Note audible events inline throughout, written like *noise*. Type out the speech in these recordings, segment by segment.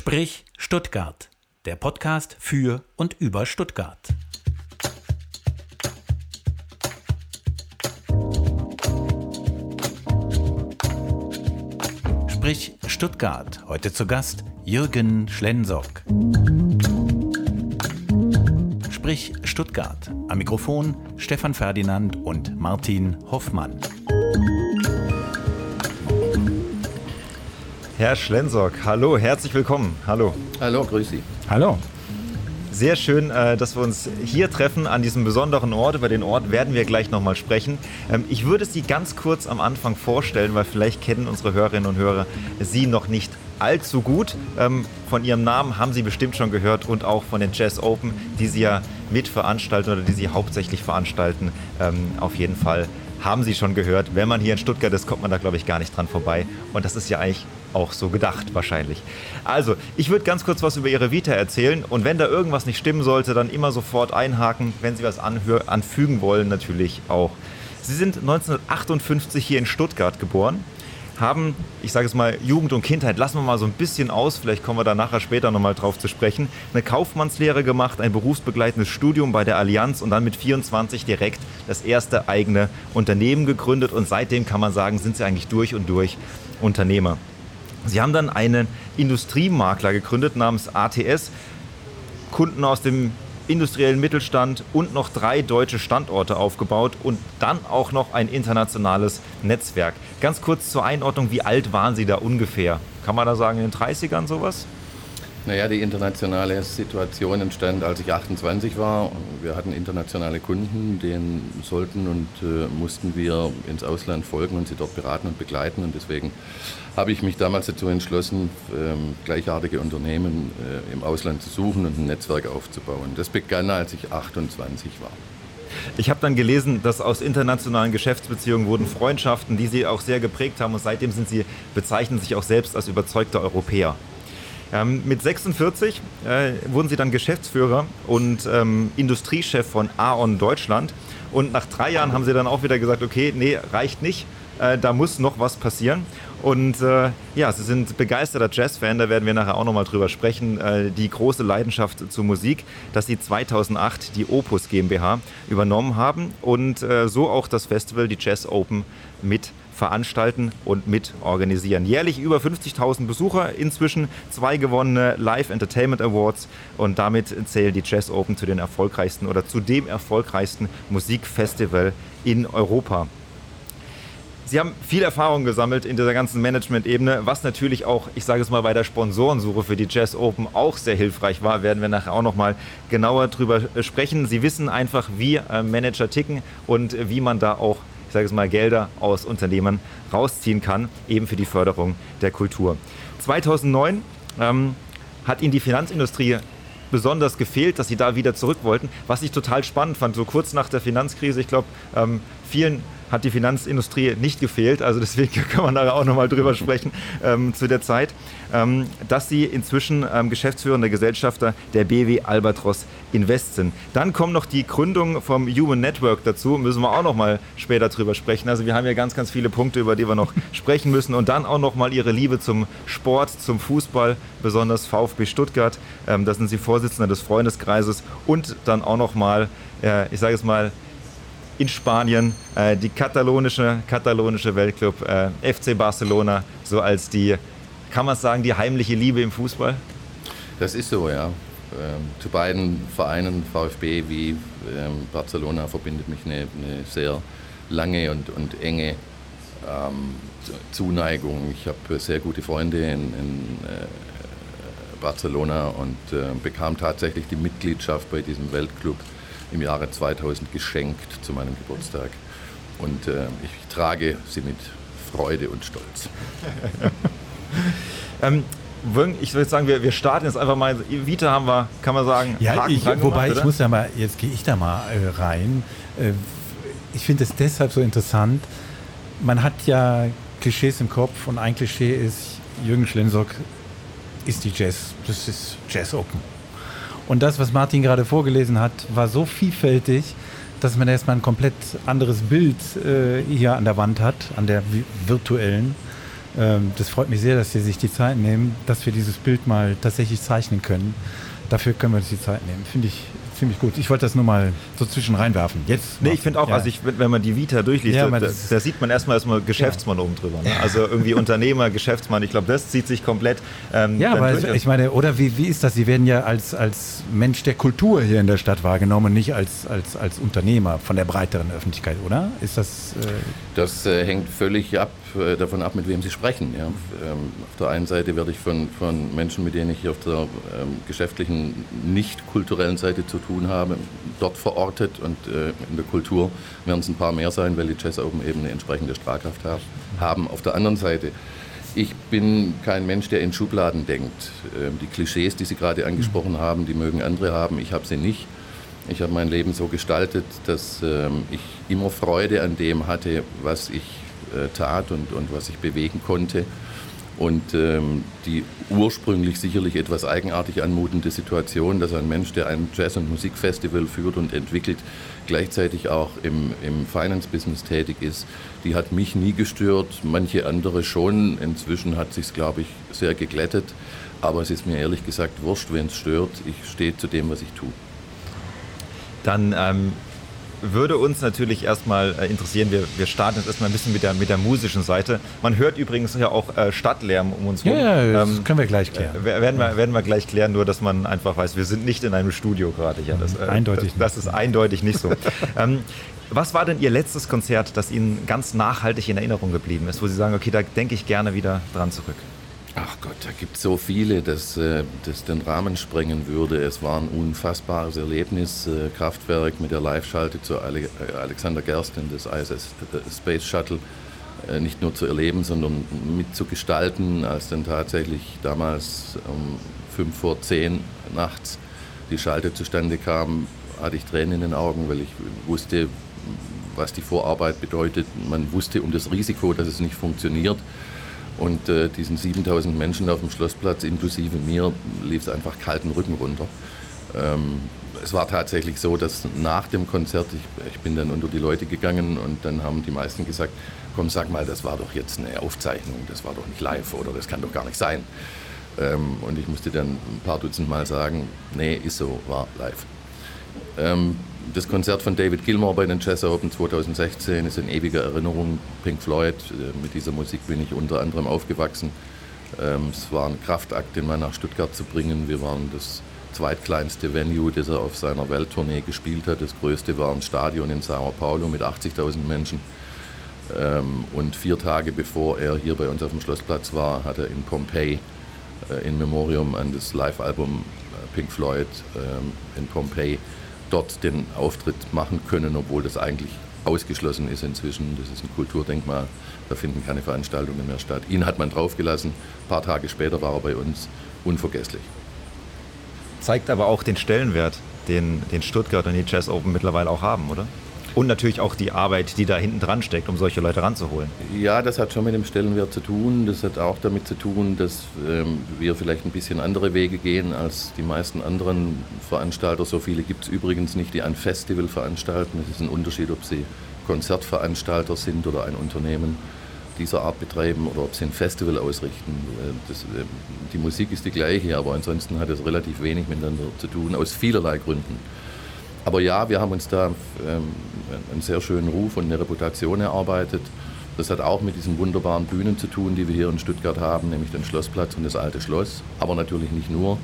Sprich Stuttgart, der Podcast für und über Stuttgart. Sprich Stuttgart, heute zu Gast Jürgen Schlensock. Sprich Stuttgart, am Mikrofon Stefan Ferdinand und Martin Hoffmann. Herr Schlensock, hallo, herzlich willkommen. Hallo. Hallo, grüß Sie. Hallo. Sehr schön, äh, dass wir uns hier treffen an diesem besonderen Ort. Über den Ort werden wir gleich nochmal sprechen. Ähm, ich würde Sie ganz kurz am Anfang vorstellen, weil vielleicht kennen unsere Hörerinnen und Hörer Sie noch nicht allzu gut. Ähm, von Ihrem Namen haben Sie bestimmt schon gehört und auch von den Jazz Open, die Sie ja mitveranstalten oder die Sie hauptsächlich veranstalten. Ähm, auf jeden Fall haben Sie schon gehört. Wenn man hier in Stuttgart ist, kommt man da, glaube ich, gar nicht dran vorbei. Und das ist ja eigentlich auch so gedacht wahrscheinlich. Also, ich würde ganz kurz was über Ihre Vita erzählen und wenn da irgendwas nicht stimmen sollte, dann immer sofort einhaken, wenn Sie was anfügen wollen, natürlich auch. Sie sind 1958 hier in Stuttgart geboren, haben, ich sage es mal, Jugend und Kindheit, lassen wir mal so ein bisschen aus, vielleicht kommen wir da nachher später nochmal drauf zu sprechen, eine Kaufmannslehre gemacht, ein berufsbegleitendes Studium bei der Allianz und dann mit 24 direkt das erste eigene Unternehmen gegründet und seitdem kann man sagen, sind sie eigentlich durch und durch Unternehmer. Sie haben dann einen Industriemakler gegründet namens ATS, Kunden aus dem industriellen Mittelstand und noch drei deutsche Standorte aufgebaut und dann auch noch ein internationales Netzwerk. Ganz kurz zur Einordnung, wie alt waren Sie da ungefähr? Kann man da sagen, in den 30ern sowas? Naja, die internationale Situation entstand, als ich 28 war. Wir hatten internationale Kunden, denen sollten und äh, mussten wir ins Ausland folgen und sie dort beraten und begleiten. Und deswegen habe ich mich damals dazu entschlossen, ähm, gleichartige Unternehmen äh, im Ausland zu suchen und ein Netzwerk aufzubauen. Das begann, als ich 28 war. Ich habe dann gelesen, dass aus internationalen Geschäftsbeziehungen wurden Freundschaften, die Sie auch sehr geprägt haben und seitdem sind Sie, bezeichnen sich auch selbst als überzeugte Europäer. Ähm, mit 46 äh, wurden sie dann Geschäftsführer und ähm, Industriechef von Aon Deutschland. Und nach drei Jahren haben sie dann auch wieder gesagt, okay, nee, reicht nicht, äh, da muss noch was passieren. Und äh, ja, sie sind begeisterter Jazz-Fan, da werden wir nachher auch nochmal drüber sprechen. Äh, die große Leidenschaft zur Musik, dass sie 2008 die Opus GmbH übernommen haben und äh, so auch das Festival, die Jazz Open, mit veranstalten und mit organisieren. Jährlich über 50.000 Besucher, inzwischen zwei gewonnene Live Entertainment Awards und damit zählen die Jazz Open zu den erfolgreichsten oder zu dem erfolgreichsten Musikfestival in Europa. Sie haben viel Erfahrung gesammelt in dieser ganzen Management-Ebene, was natürlich auch, ich sage es mal, bei der Sponsorensuche für die Jazz Open auch sehr hilfreich war. Werden wir nachher auch noch mal genauer drüber sprechen. Sie wissen einfach, wie äh, Manager ticken und wie man da auch ich sage es mal, Gelder aus Unternehmen rausziehen kann, eben für die Förderung der Kultur. 2009 ähm, hat Ihnen die Finanzindustrie besonders gefehlt, dass Sie da wieder zurück wollten, was ich total spannend fand, so kurz nach der Finanzkrise. Ich glaube, ähm, vielen hat die Finanzindustrie nicht gefehlt. Also deswegen *laughs* kann man da auch nochmal drüber sprechen ähm, zu der Zeit, ähm, dass sie inzwischen ähm, geschäftsführender Gesellschafter der BW Albatros Invest sind. Dann kommt noch die Gründung vom Human Network dazu, müssen wir auch nochmal später drüber sprechen. Also wir haben ja ganz, ganz viele Punkte, über die wir noch *laughs* sprechen müssen. Und dann auch nochmal ihre Liebe zum Sport, zum Fußball, besonders VfB Stuttgart. Ähm, da sind sie Vorsitzender des Freundeskreises und dann auch nochmal, äh, ich sage es mal, in Spanien, äh, die katalonische, katalonische Weltclub äh, FC Barcelona, so als die, kann man sagen, die heimliche Liebe im Fußball? Das ist so, ja. Ähm, zu beiden Vereinen, VfB wie ähm, Barcelona, verbindet mich eine, eine, sehr lange und, und enge ähm, Zuneigung. Ich habe sehr gute Freunde in, in äh, Barcelona und äh, bekam tatsächlich die Mitgliedschaft bei diesem Weltclub im Jahre 2000 geschenkt zu meinem Geburtstag. Und äh, ich trage sie mit Freude und Stolz. *laughs* ähm, ich würde sagen, wir, wir starten jetzt einfach mal. Vita haben wir, kann man sagen, ja, Haken ich, wobei gemacht, ich muss ja mal, jetzt gehe ich da mal äh, rein. Äh, ich finde es deshalb so interessant. Man hat ja Klischees im Kopf und ein Klischee ist, Jürgen Schlensock ist die Jazz, das ist Jazz Open. Und das, was Martin gerade vorgelesen hat, war so vielfältig, dass man erstmal ein komplett anderes Bild äh, hier an der Wand hat, an der virtuellen. Ähm, das freut mich sehr, dass Sie sich die Zeit nehmen, dass wir dieses Bild mal tatsächlich zeichnen können. Dafür können wir uns die Zeit nehmen. Finde ich ziemlich gut. Ich wollte das nur mal so zwischen reinwerfen. Jetzt. Nee, ich finde auch, ja. also ich, wenn man die Vita durchliest, ja, da, da, sieht man erstmal erstmal Geschäftsmann ja. oben drüber. Ne? Also irgendwie Unternehmer, Geschäftsmann, ich glaube, das zieht sich komplett. Ähm, ja, aber durch. ich meine, oder wie, wie ist das? Sie werden ja als, als Mensch der Kultur hier in der Stadt wahrgenommen, nicht als, als, als Unternehmer von der breiteren Öffentlichkeit, oder? Ist das. Äh das äh, hängt völlig ab davon ab, mit wem Sie sprechen. Ja. Ähm, auf der einen Seite werde ich von, von Menschen, mit denen ich auf der ähm, geschäftlichen, nicht kulturellen Seite zu tun habe, dort verortet und äh, in der Kultur werden es ein paar mehr sein, weil die Jazz Open eben eine entsprechende Strahlkraft haben. Auf der anderen Seite, ich bin kein Mensch, der in Schubladen denkt. Ähm, die Klischees, die Sie gerade angesprochen haben, die mögen andere haben, ich habe sie nicht. Ich habe mein Leben so gestaltet, dass ähm, ich immer Freude an dem hatte, was ich äh, tat und, und was ich bewegen konnte. Und ähm, die ursprünglich sicherlich etwas eigenartig anmutende Situation, dass ein Mensch, der ein Jazz- und Musikfestival führt und entwickelt, gleichzeitig auch im, im Finance-Business tätig ist, die hat mich nie gestört, manche andere schon. Inzwischen hat sich glaube ich, sehr geglättet. Aber es ist mir ehrlich gesagt wurscht, wenn es stört. Ich stehe zu dem, was ich tue. Dann ähm, würde uns natürlich erstmal äh, interessieren, wir, wir starten jetzt erstmal ein bisschen mit der, mit der musischen Seite. Man hört übrigens ja auch äh, Stadtlärm um uns herum. Ja, ja, das ähm, können wir gleich klären. Äh, werden, wir, werden wir gleich klären, nur dass man einfach weiß, wir sind nicht in einem Studio gerade. Ja, das, eindeutig das, das ist eindeutig nicht so. *laughs* ähm, was war denn Ihr letztes Konzert, das Ihnen ganz nachhaltig in Erinnerung geblieben ist, wo Sie sagen, okay, da denke ich gerne wieder dran zurück? Ach Gott, da gibt es so viele, dass äh, das den Rahmen sprengen würde. Es war ein unfassbares Erlebnis. Äh, Kraftwerk mit der Live-Schalte zu äh, Alexander Gersten, das ISS Space Shuttle, nicht nur zu erleben, sondern mitzugestalten, als dann tatsächlich damals um fünf vor zehn nachts die Schalte zustande kam, hatte ich Tränen in den Augen, weil ich wusste, was die Vorarbeit bedeutet. Man wusste um das Risiko, dass es nicht funktioniert. Und äh, diesen 7000 Menschen auf dem Schlossplatz, inklusive mir, lief es einfach kalten Rücken runter. Ähm, es war tatsächlich so, dass nach dem Konzert, ich, ich, bin dann unter die Leute gegangen und dann haben die meisten gesagt, komm, sag mal, das war doch jetzt eine Aufzeichnung, das war doch nicht live oder das kann doch gar nicht sein. Ähm, und ich musste dann ein paar Dutzend Mal sagen, nee, ist so, war live. Ähm, das Konzert von David Gilmour bei den Jazz Open 2016 ist in ewiger Erinnerung. Pink Floyd, äh, mit dieser Musik bin ich unter anderem aufgewachsen. Ähm, es war ein Kraftakt, den mal nach Stuttgart zu bringen. Wir waren das zweitkleinste Venue, das er auf seiner Welttournee gespielt hat. Das größte war ein Stadion in Sao Paulo mit 80.000 Menschen. Ähm, und vier Tage bevor er hier bei uns auf dem Schlossplatz war, hat er in Pompeii äh, in Memoriam an das Live-Album äh, Pink Floyd ähm, in Pompeii dort den Auftritt machen können, obwohl das eigentlich ausgeschlossen ist inzwischen. Das ist ein Kulturdenkmal, da finden keine Veranstaltungen mehr statt. Ihn hat man draufgelassen, ein paar Tage später war er bei uns, unvergesslich. Zeigt aber auch den Stellenwert, den, den Stuttgart und die Jazz Open mittlerweile auch haben, oder? Und natürlich auch die Arbeit, die da hinten dran steckt, um solche Leute ranzuholen. Ja, das hat schon mit dem Stellenwert zu tun. Das hat auch damit zu tun, dass ähm, wir vielleicht ein bisschen andere Wege gehen als die meisten anderen Veranstalter. So viele gibt es übrigens nicht, die ein Festival veranstalten. Es ist ein Unterschied, ob sie Konzertveranstalter sind oder ein Unternehmen dieser Art betreiben oder ob sie ein Festival ausrichten. Äh, das, äh, die Musik ist die gleiche, aber ansonsten hat es relativ wenig miteinander zu tun, aus vielerlei Gründen. Aber ja, wir haben uns da ähm, einen sehr schönen Ruf und eine Reputation erarbeitet. Das hat auch mit diesen wunderbaren Bühnen zu tun, die wir hier in Stuttgart haben, nämlich den Schlossplatz und das alte Schloss. Aber natürlich nicht nur.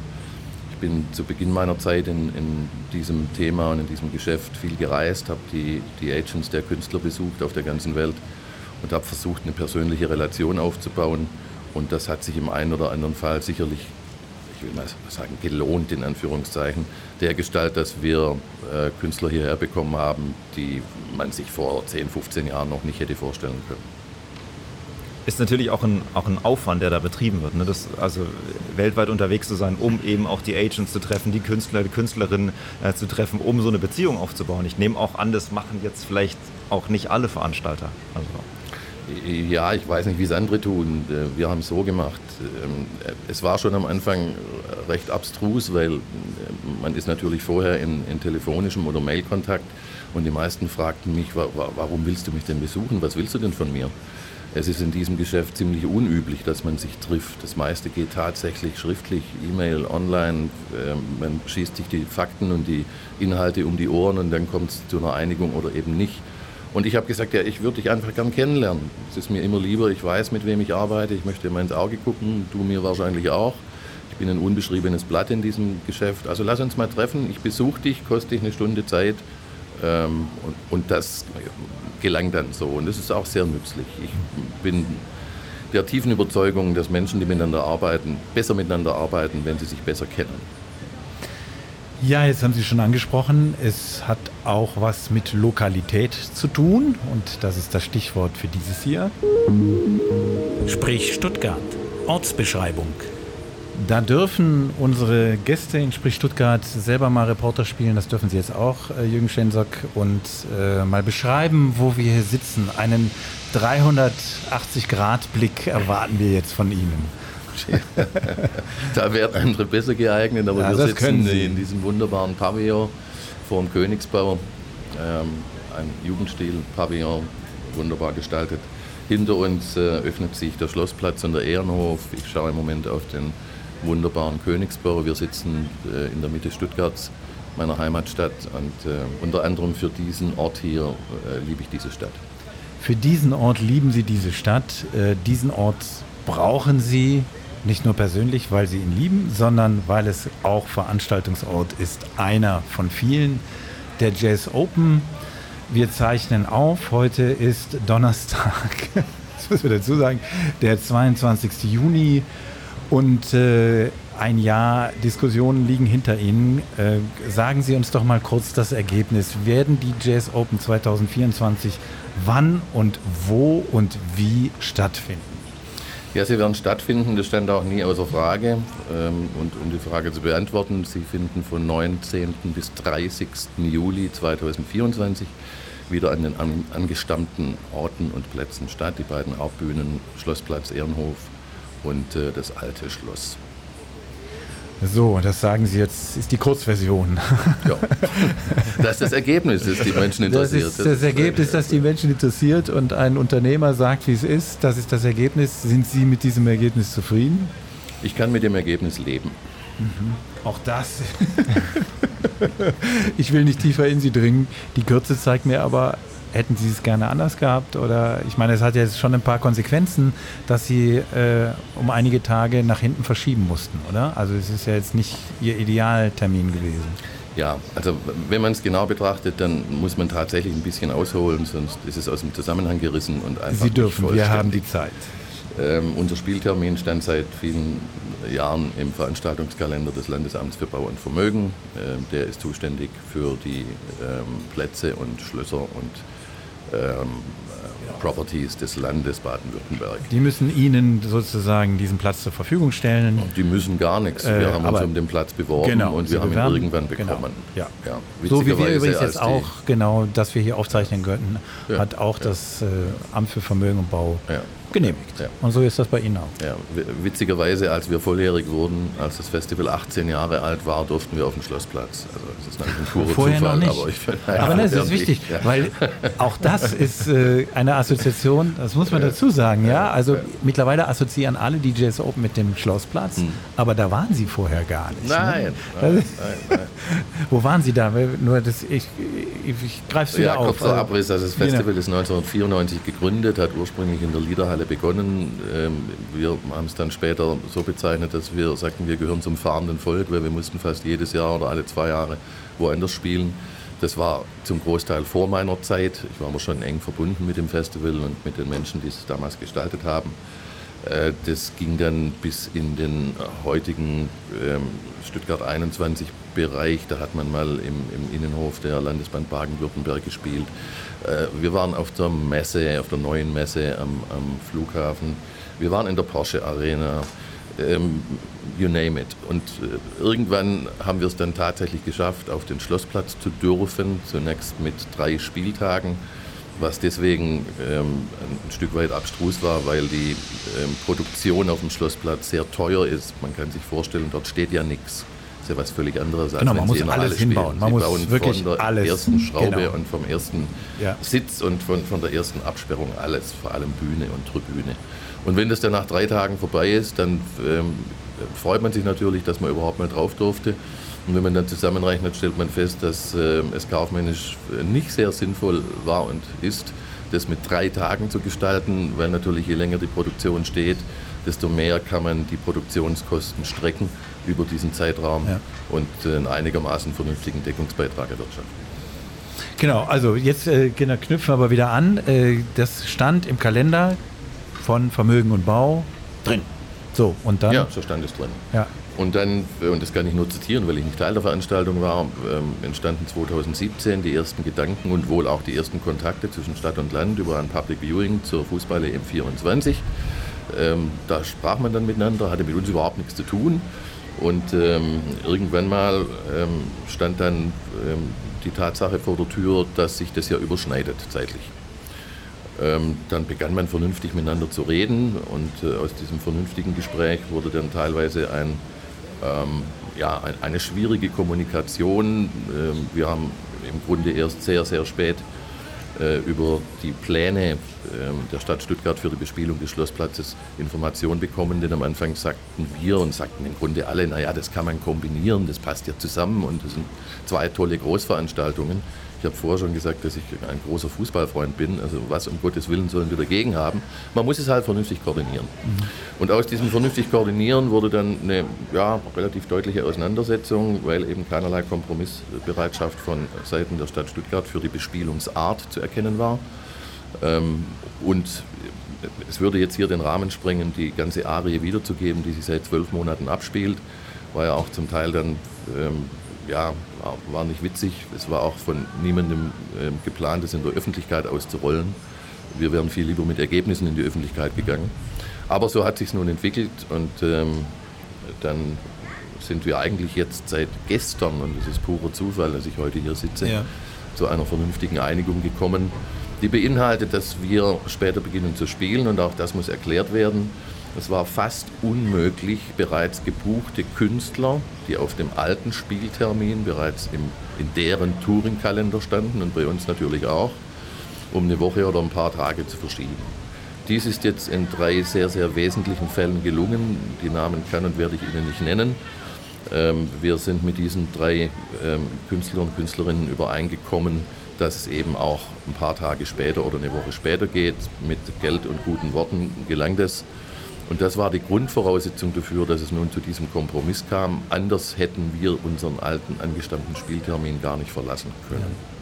Ich bin zu Beginn meiner Zeit in, in diesem Thema und in diesem Geschäft viel gereist, habe die, die Agents der Künstler besucht auf der ganzen Welt und habe versucht, eine persönliche Relation aufzubauen. Und das hat sich im einen oder anderen Fall sicherlich ich will mal sagen, gelohnt in Anführungszeichen, der Gestalt, dass wir äh, Künstler hierher bekommen haben, die man sich vor 10, 15 Jahren noch nicht hätte vorstellen können. Ist natürlich auch ein, auch ein Aufwand, der da betrieben wird. Ne? Das, also weltweit unterwegs zu sein, um eben auch die Agents zu treffen, die Künstler, die Künstlerinnen äh, zu treffen, um so eine Beziehung aufzubauen. Ich nehme auch an, das machen jetzt vielleicht auch nicht alle Veranstalter. Also. Ja, ich weiß nicht, wie es andere tun. Äh, wir haben es so gemacht. Ähm, es war schon am Anfang recht abstrus, weil äh, man ist natürlich vorher in, in telefonischem oder Mailkontakt und die meisten fragten mich, warum willst du mich denn besuchen? Was willst du denn von mir? Es ist in diesem Geschäft ziemlich unüblich, dass man sich trifft. Das meiste geht tatsächlich schriftlich, E-Mail, online. Ähm, man schießt sich die Fakten und die Inhalte um die Ohren und dann kommt es zu einer Einigung oder eben nicht. Und ich habe gesagt, ja, ich würde dich einfach gern kennenlernen. Es ist mir immer lieber, ich weiß, mit wem ich arbeite, ich möchte immer ins Auge gucken, du mir wahrscheinlich auch. Ich bin ein unbeschriebenes Blatt in diesem Geschäft. Also lass uns mal treffen, ich besuche dich, koste dich eine Stunde Zeit. Ähm, und, und das gelang dann so. Und das ist auch sehr nützlich. Ich bin der tiefen Überzeugung, dass Menschen, die miteinander arbeiten, besser miteinander arbeiten, wenn sie sich besser kennen. Ja, jetzt haben Sie schon angesprochen, es hat auch was mit Lokalität zu tun und das ist das Stichwort für dieses hier. Sprich Stuttgart. Ortsbeschreibung. Da dürfen unsere Gäste in Sprich Stuttgart selber mal Reporter spielen. Das dürfen sie jetzt auch, äh, Jürgen Schensock, und äh, mal beschreiben, wo wir hier sitzen. Einen 380-Grad-Blick erwarten wir jetzt von Ihnen. *laughs* da wären andere besser geeignet, aber ja, wir sitzen in diesem wunderbaren Pavillon vor dem Königsbau. Ähm, ein Jugendstil-Pavillon, wunderbar gestaltet. Hinter uns äh, öffnet sich der Schlossplatz und der Ehrenhof. Ich schaue im Moment auf den wunderbaren Königsbau. Wir sitzen äh, in der Mitte Stuttgarts, meiner Heimatstadt. Und äh, unter anderem für diesen Ort hier äh, liebe ich diese Stadt. Für diesen Ort lieben Sie diese Stadt. Äh, diesen Ort brauchen Sie nicht nur persönlich, weil Sie ihn lieben, sondern weil es auch Veranstaltungsort ist. Einer von vielen. Der Jazz Open. Wir zeichnen auf. Heute ist Donnerstag. *laughs* Das müssen wir dazu sagen. Der 22. Juni. Und äh, ein Jahr Diskussionen liegen hinter Ihnen. Äh, sagen Sie uns doch mal kurz das Ergebnis. Werden die Jazz Open 2024 wann und wo und wie stattfinden? Ja, sie werden stattfinden, das stand auch nie außer Frage. Ähm, und um die Frage zu beantworten, sie finden von 19. bis 30. Juli 2024 wieder an den angestammten Orten und Plätzen statt. Die beiden Hauptbühnen Schlossplatz Ehrenhof und äh, das alte Schloss. So, das sagen Sie jetzt, ist die Kurzversion. Ja. Das ist das Ergebnis, das die Menschen interessiert. Das ist das, das Ergebnis, das die Menschen interessiert und ein Unternehmer sagt, wie es ist. Das ist das Ergebnis. Sind Sie mit diesem Ergebnis zufrieden? Ich kann mit dem Ergebnis leben. Mhm. Auch das. *laughs* ich will nicht tiefer in Sie dringen. Die Kürze zeigt mir aber, hätten Sie es gerne anders gehabt? Oder ich meine, es hat ja jetzt schon ein paar Konsequenzen, dass Sie äh, um einige Tage nach hinten verschieben mussten, oder? Also es ist ja jetzt nicht Ihr Idealtermin gewesen. Ja, also wenn man es genau betrachtet, dann muss man tatsächlich ein bisschen ausholen, sonst ist es aus dem Zusammenhang gerissen und einfach. Sie dürfen, wir haben die Zeit. Ähm, unser Spieltermin stand seit vielen Jahren im Veranstaltungskalender des Landesamts für Bau und Vermögen. Ähm, der ist zuständig für die ähm, Plätze und Schlösser und ähm, Properties des Landes Baden-Württemberg. Die müssen Ihnen sozusagen diesen Platz zur Verfügung stellen? Die müssen gar nichts. Wir äh, haben uns um den Platz beworben genau, und wir haben ihn irgendwann genau, bekommen. Genau, ja. Ja, so wie wir übrigens jetzt auch, genau, dass wir hier aufzeichnen könnten, ja, hat auch das äh, Amt für Vermögen und Bau genehmigt. Ja. Und so ist das bei Ihnen auch. Ja, witzigerweise, als wir volljährig wurden, als das Festival 18 Jahre alt war, durften wir auf den Schlossplatz. Also das ist natürlich ein purer Vorher Zufall, noch nicht. aber ich finde, Aber das ist wichtig, ja. weil auch das ist äh, eine Assoziation, das muss man dazu sagen, ja. Also mittlerweile assoziieren alle DJs Open mit dem Schlossplatz, hm. aber da waren sie vorher gar nicht. Nein, ne? nein, nein, nein, *laughs* Wo waren sie da? Nur das, ich, ich, ich greife es wieder ja, auf. Kurzer Abriss, also das Festival ist 1994 gegründet, hat ursprünglich in der Liederhalle begonnen. Ähm, wir haben es dann später so bezeichnet, dass wir sagten, wir gehören zum fahrenden Volk, weil wir mussten fast jedes Jahr oder alle zwei Jahre woanders spielen. Das war zum Großteil vor meiner Zeit. Ich war aber schon eng verbunden mit dem Festival und mit den Menschen, die es damals gestaltet haben. Äh, das ging dann bis in den heutigen ähm, Stuttgart 21 Bereich. Da hat man mal im, im Innenhof der Landesbahn Baden-Württemberg gespielt. Äh, wir waren auf der Messe, auf der neuen Messe am, am Flughafen. Wir waren in der Porsche Arena. Ähm, you name it. Und äh, irgendwann haben wir es dann tatsächlich geschafft, auf den Schlossplatz zu dürfen. Zunächst mit drei Spieltagen was deswegen ähm, ein Stück weit abstrus war, weil die ähm, Produktion auf dem Schlossplatz sehr teuer ist. Man kann sich vorstellen, dort steht ja nichts. Ist ja was völlig anderes. Als genau, man muss alles, hinbauen. Man Sie muss wirklich von der alles. ersten Schraube genau. und vom ersten ja. Sitz und von, von der ersten Absperrung alles, vor allem Bühne und Tribüne. Und wenn das dann nach drei Tagen vorbei ist, dann ähm, freut man sich natürlich, dass man überhaupt mal drauf durfte. Und wenn man dann zusammenrechnet, stellt man fest, dass äh, es kaufmännisch nicht sehr sinnvoll war und ist, das mit drei Tagen zu gestalten, weil natürlich je länger die Produktion steht, desto mehr kann man die Produktionskosten strecken über diesen Zeitraum ja. und äh, einen einigermaßen vernünftigen Deckungsbeitrag erwirtschaften. Genau, also jetzt äh, knüpfen wir aber wieder an. Äh, das stand im Kalender von Vermögen und Bau drin. So, und dann? Ja, so stand es drin. Ja. Und dann, äh, und das kann ich nur zitieren, weil ich nicht Teil der Veranstaltung war, ähm, entstanden 2017 die ersten Gedanken und wohl auch die ersten Kontakte zwischen Stadt und Land über ein Public Viewing zur Fußball-EM 24. Ähm, da sprach man dann miteinander, hatte mit uns überhaupt nichts zu tun. Und ähm, irgendwann mal ähm, stand dann ähm, die Tatsache vor der Tür, dass sich das ja überschneidet zeitlich. Ähm, dann begann man vernünftig miteinander zu reden und äh, aus diesem vernünftigen Gespräch wurde dann teilweise ein, ähm, ja, ein, eine schwierige Kommunikation. Ähm, wir haben im Grunde erst sehr, sehr spät über die Pläne äh, der Stadt Stuttgart für die Bespielung des Schlossplatzes Informationen bekommen, denn am Anfang sagten wir und sagten im Grunde alle, naja, das kann man kombinieren, das passt ja zusammen und das sind zwei tolle Großveranstaltungen. Ich habe vorher schon gesagt, dass ich ein großer Fußballfreund bin. Also was um Gottes Willen sollen wir dagegen haben? Man muss es halt vernünftig koordinieren. Mhm. Und aus diesem vernünftig koordinieren wurde dann eine ja, relativ deutliche Auseinandersetzung, weil eben keinerlei Kompromissbereitschaft von Seiten der Stadt Stuttgart für die Bespielungsart zu erkennen war. Ähm, und es würde jetzt hier den Rahmen sprengen, die ganze Arie wiederzugeben, die sich seit zwölf Monaten abspielt. War ja auch zum Teil dann ähm, ja, war nicht witzig. Es war auch von niemandem äh, geplant, das in der Öffentlichkeit auszurollen. Wir wären viel lieber mit Ergebnissen in die Öffentlichkeit gegangen. Aber so hat sich nun entwickelt und ähm, dann sind wir eigentlich jetzt seit gestern, und es ist purer Zufall, dass ich heute hier sitze, ja. zu einer vernünftigen Einigung gekommen, die beinhaltet, dass wir später beginnen zu spielen und auch das muss erklärt werden. Es war fast unmöglich, bereits gebuchte Künstler, die auf dem alten Spieltermin bereits im, in deren Touringkalender standen und bei uns natürlich auch, um eine Woche oder ein paar Tage zu verschieben. Dies ist jetzt in drei sehr, sehr wesentlichen Fällen gelungen. Die Namen kann und werde ich Ihnen nicht nennen. Ähm, wir sind mit diesen drei ähm, Künstlern und Künstlerinnen übereingekommen, dass es eben auch ein paar Tage später oder eine Woche später geht. Mit Geld und guten Worten gelang das. Und das war die Grundvoraussetzung dafür, dass es nun zu diesem Kompromiss kam. Anders hätten wir unseren alten angestammten Spieltermin gar nicht verlassen können.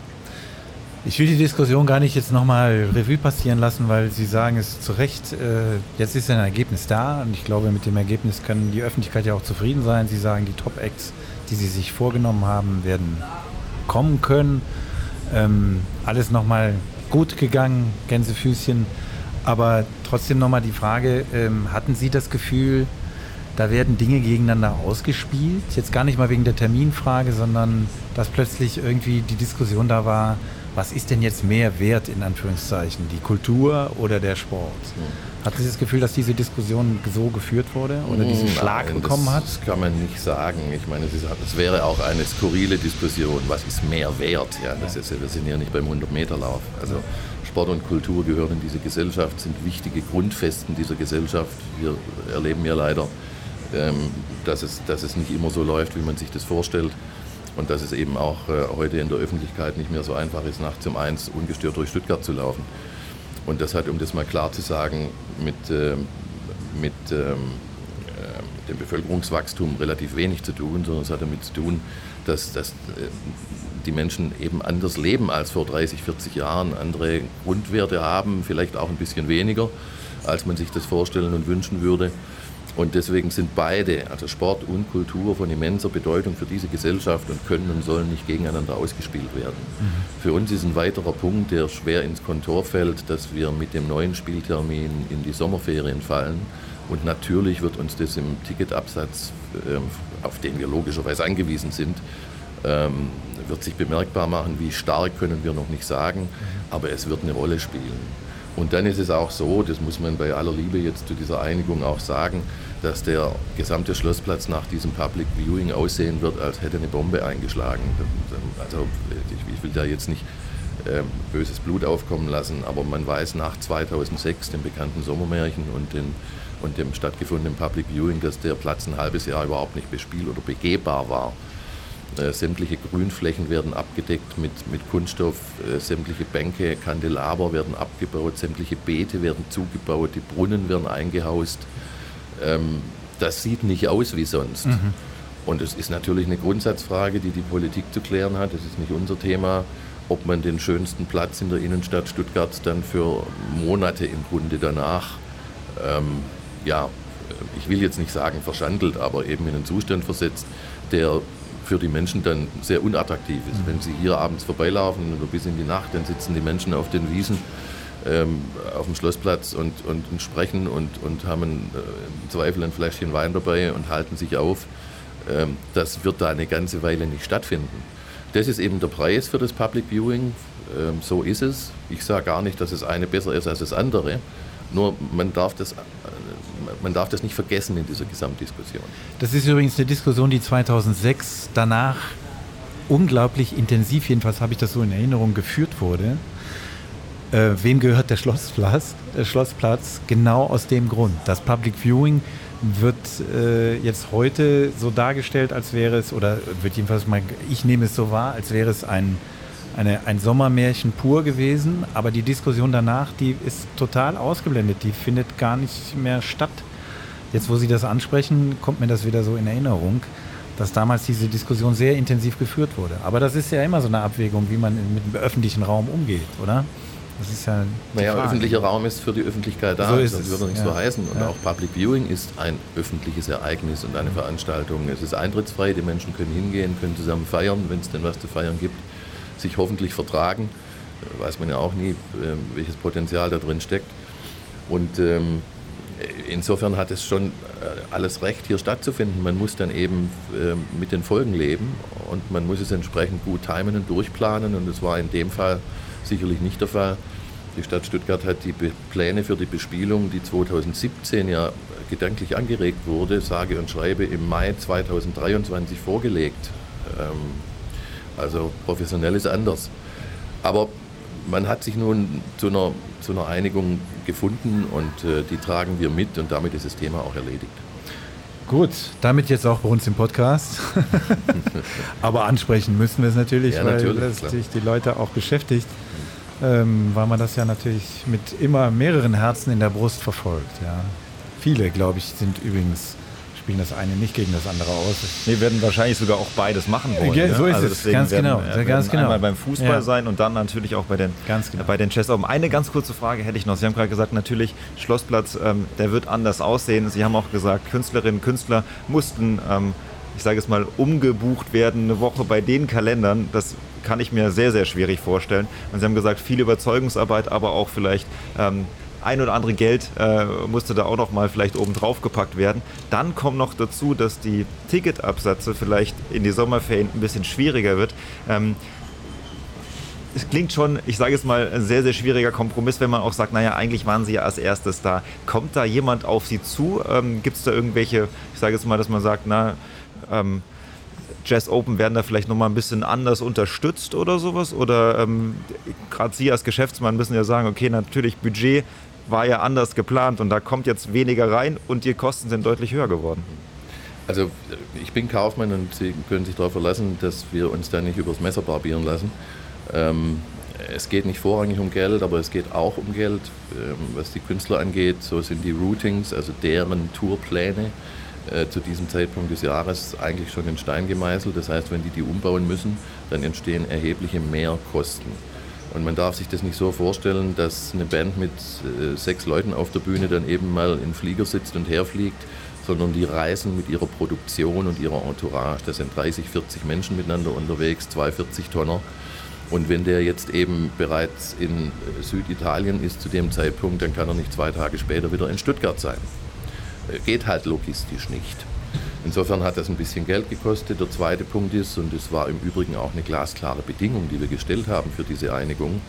Ich will die Diskussion gar nicht jetzt nochmal Revue passieren lassen, weil Sie sagen es zu Recht, äh, jetzt ist ein Ergebnis da und ich glaube, mit dem Ergebnis kann die Öffentlichkeit ja auch zufrieden sein. Sie sagen, die Top-Acts, die Sie sich vorgenommen haben, werden kommen können. Ähm, alles nochmal gut gegangen, Gänsefüßchen. Aber trotzdem nochmal die Frage, ähm, hatten Sie das Gefühl, da werden Dinge gegeneinander ausgespielt? Jetzt gar nicht mal wegen der Terminfrage, sondern dass plötzlich irgendwie die Diskussion da war, was ist denn jetzt mehr wert in Anführungszeichen, die Kultur oder der Sport? Mhm. Hat Sie das Gefühl, dass diese Diskussion so geführt wurde oder diesen hm, Schlag Nein, bekommen hat? Das kann man nicht sagen. Ich meine, es wäre auch eine skurrile Diskussion. Was ist mehr wert? Ja, das ist, wir sind ja nicht beim 100-Meter-Lauf. Also Sport und Kultur gehören in diese Gesellschaft, sind wichtige Grundfesten dieser Gesellschaft. Wir erleben ja leider, ähm, dass es, dass es nicht immer so läuft, wie man sich das vorstellt. Und dass es eben auch äh, heute in der Öffentlichkeit nicht mehr so einfach ist, nachts um eins ungestört durch Stuttgart zu laufen. Und das hat, um das mal klar zu sagen, mit, ähm, mit ähm, äh, dem Bevölkerungswachstum relativ wenig zu tun, sondern es hat damit zu tun, dass, dass äh, die Menschen eben anders leben als vor 30, 40 Jahren, andere Grundwerte haben, vielleicht auch ein bisschen weniger, als man sich das vorstellen und wünschen würde. Und deswegen sind beide, also Sport und Kultur, von immenser Bedeutung für diese Gesellschaft und können und sollen nicht gegeneinander ausgespielt werden. Mhm. Für uns ist ein weiterer Punkt, der schwer ins Kontor fällt, dass wir mit dem neuen Spieltermin in die Sommerferien fallen. Und natürlich wird uns das im Ticketabsatz, ähm, auf den wir logischerweise angewiesen sind, ähm, wird sich bemerkbar machen. Wie stark können wir noch nicht sagen, aber es wird eine Rolle spielen. Und dann ist es auch so, das muss man bei aller Liebe jetzt zu dieser Einigung auch sagen, dass der gesamte Schlossplatz nach diesem Public Viewing aussehen wird, als hätte eine Bombe eingeschlagen. Also ich, will da jetzt nicht äh, böses Blut aufkommen lassen, aber man weiß nach 2006, dem bekannten Sommermärchen und, den, und dem stattgefundenen Public Viewing, dass der Platz ein halbes Jahr überhaupt nicht bespielt oder begehbar war. Äh, sämtliche Grünflächen werden abgedeckt mit, mit Kunststoff, äh, sämtliche Bänke, Kandelaber werden abgebaut, sämtliche Beete werden zugebaut, die Brunnen werden eingehaust. Ähm, das sieht nicht aus wie sonst. Mhm. Und es ist natürlich eine Grundsatzfrage, die die Politik zu klären hat. Das ist nicht unser Thema, ob man den schönsten Platz in der Innenstadt Stuttgart dann für Monate im Grunde danach, ähm, ja, ich will jetzt nicht sagen verschandelt, aber eben in einen Zustand versetzt, der für die Menschen dann sehr unattraktiv ist. Mhm. Wenn sie hier abends vorbeilaufen oder bis in die Nacht, dann sitzen die Menschen auf den Wiesen ähm, auf dem Schlossplatz und, und, und sprechen und, und haben einen, äh, im Zweifel ein Fläschchen Wein dabei und halten sich auf. Ähm, das wird da eine ganze Weile nicht stattfinden. Das ist eben der Preis für das Public Viewing. Ähm, so ist es. Ich sage gar nicht, dass das eine besser ist als das andere. Nur man darf das man darf das nicht vergessen in dieser Gesamtdiskussion. Das ist übrigens eine Diskussion, die 2006 danach unglaublich intensiv, jedenfalls habe ich das so in Erinnerung, geführt wurde. Äh, wem gehört der Schlossplatz? Der Schlossplatz genau aus dem Grund. Das Public Viewing wird äh, jetzt heute so dargestellt, als wäre es, oder wird jedenfalls mal, ich nehme es so wahr, als wäre es ein eine, ein Sommermärchen pur gewesen, aber die Diskussion danach, die ist total ausgeblendet, die findet gar nicht mehr statt. Jetzt, wo Sie das ansprechen, kommt mir das wieder so in Erinnerung, dass damals diese Diskussion sehr intensiv geführt wurde. Aber das ist ja immer so eine Abwägung, wie man mit dem öffentlichen Raum umgeht, oder? Das ist ja. Naja, öffentlicher Raum ist für die Öffentlichkeit da. So ist das würde nicht ja. so heißen. Und ja. auch Public Viewing ist ein öffentliches Ereignis und eine Veranstaltung. Es ist eintrittsfrei, die Menschen können hingehen, können zusammen feiern, wenn es denn was zu feiern gibt sich hoffentlich vertragen. Äh, weiß man ja auch nie, ähm, welches Potenzial da drin steckt. Und ähm, insofern hat es schon äh, alles recht, hier stattzufinden. Man muss dann eben ähm, mit den Folgen leben und man muss es entsprechend gut timen und durchplanen. Und das war in dem Fall sicherlich nicht der Fall. Die Stadt Stuttgart hat die Pläne für die Bespielung, die 2017 ja gedanklich angeregt wurde, sage und schreibe im Mai 2023 vorgelegt. Also professionell ist anders. Aber man hat sich nun zu einer, zu einer Einigung gefunden und äh, die tragen wir mit und damit ist das Thema auch erledigt. Gut, damit jetzt auch bei uns im Podcast. *laughs* Aber ansprechen müssen wir es natürlich, ja, weil natürlich, sich die Leute auch beschäftigt, ähm, weil man das ja natürlich mit immer mehreren Herzen in der Brust verfolgt. Ja. Viele, glaube ich, sind übrigens spielen das eine nicht gegen das andere aus. Nee, werden wahrscheinlich sogar auch beides machen wollen. Ja, so ist also es, ganz werden, genau. Äh, ganz genau. Einmal beim Fußball ja. sein und dann natürlich auch bei den, ganz genau. bei den Chess Open. Eine ganz kurze Frage hätte ich noch. Sie haben gerade gesagt, natürlich Schlossplatz, ähm, der wird anders aussehen. Sie haben auch gesagt, Künstlerinnen und Künstler mussten, ähm, ich sage es mal, umgebucht werden, eine Woche bei den Kalendern. Das kann ich mir sehr, sehr schwierig vorstellen. Und Sie haben gesagt, viel Überzeugungsarbeit, aber auch vielleicht ähm, ein oder andere Geld äh, musste da auch noch mal vielleicht oben drauf gepackt werden. Dann kommt noch dazu, dass die Ticketabsätze vielleicht in die Sommerferien ein bisschen schwieriger wird. Ähm, es klingt schon, ich sage es mal, ein sehr, sehr schwieriger Kompromiss, wenn man auch sagt, naja, eigentlich waren sie ja als erstes da. Kommt da jemand auf sie zu? Ähm, Gibt es da irgendwelche, ich sage es mal, dass man sagt, na, ähm, Jazz Open werden da vielleicht nochmal ein bisschen anders unterstützt oder sowas? Oder ähm, gerade Sie als Geschäftsmann müssen ja sagen, okay, natürlich Budget war ja anders geplant und da kommt jetzt weniger rein und die Kosten sind deutlich höher geworden. Also ich bin Kaufmann und Sie können sich darauf verlassen, dass wir uns da nicht übers Messer barbieren lassen. Ähm, es geht nicht vorrangig um Geld, aber es geht auch um Geld. Ähm, was die Künstler angeht, so sind die Routings, also deren Tourpläne äh, zu diesem Zeitpunkt des Jahres eigentlich schon in Stein gemeißelt. Das heißt, wenn die die umbauen müssen, dann entstehen erhebliche Mehrkosten. Und man darf sich das nicht so vorstellen, dass eine Band mit äh, sechs Leuten auf der Bühne dann eben mal in Flieger sitzt und herfliegt, sondern die reisen mit ihrer Produktion und ihrer Entourage. Das sind 30, 40 Menschen miteinander unterwegs, zwei 40 Tonner. Und wenn der jetzt eben bereits in äh, Süditalien ist zu dem Zeitpunkt, dann kann er nicht zwei Tage später wieder in Stuttgart sein. Äh, geht halt logistisch nicht. Insofern hat das ein bisschen Geld gekostet. Der zweite Punkt ist, und es war im Übrigen auch eine glasklare Bedingung, die wir gestellt haben für diese Einigung,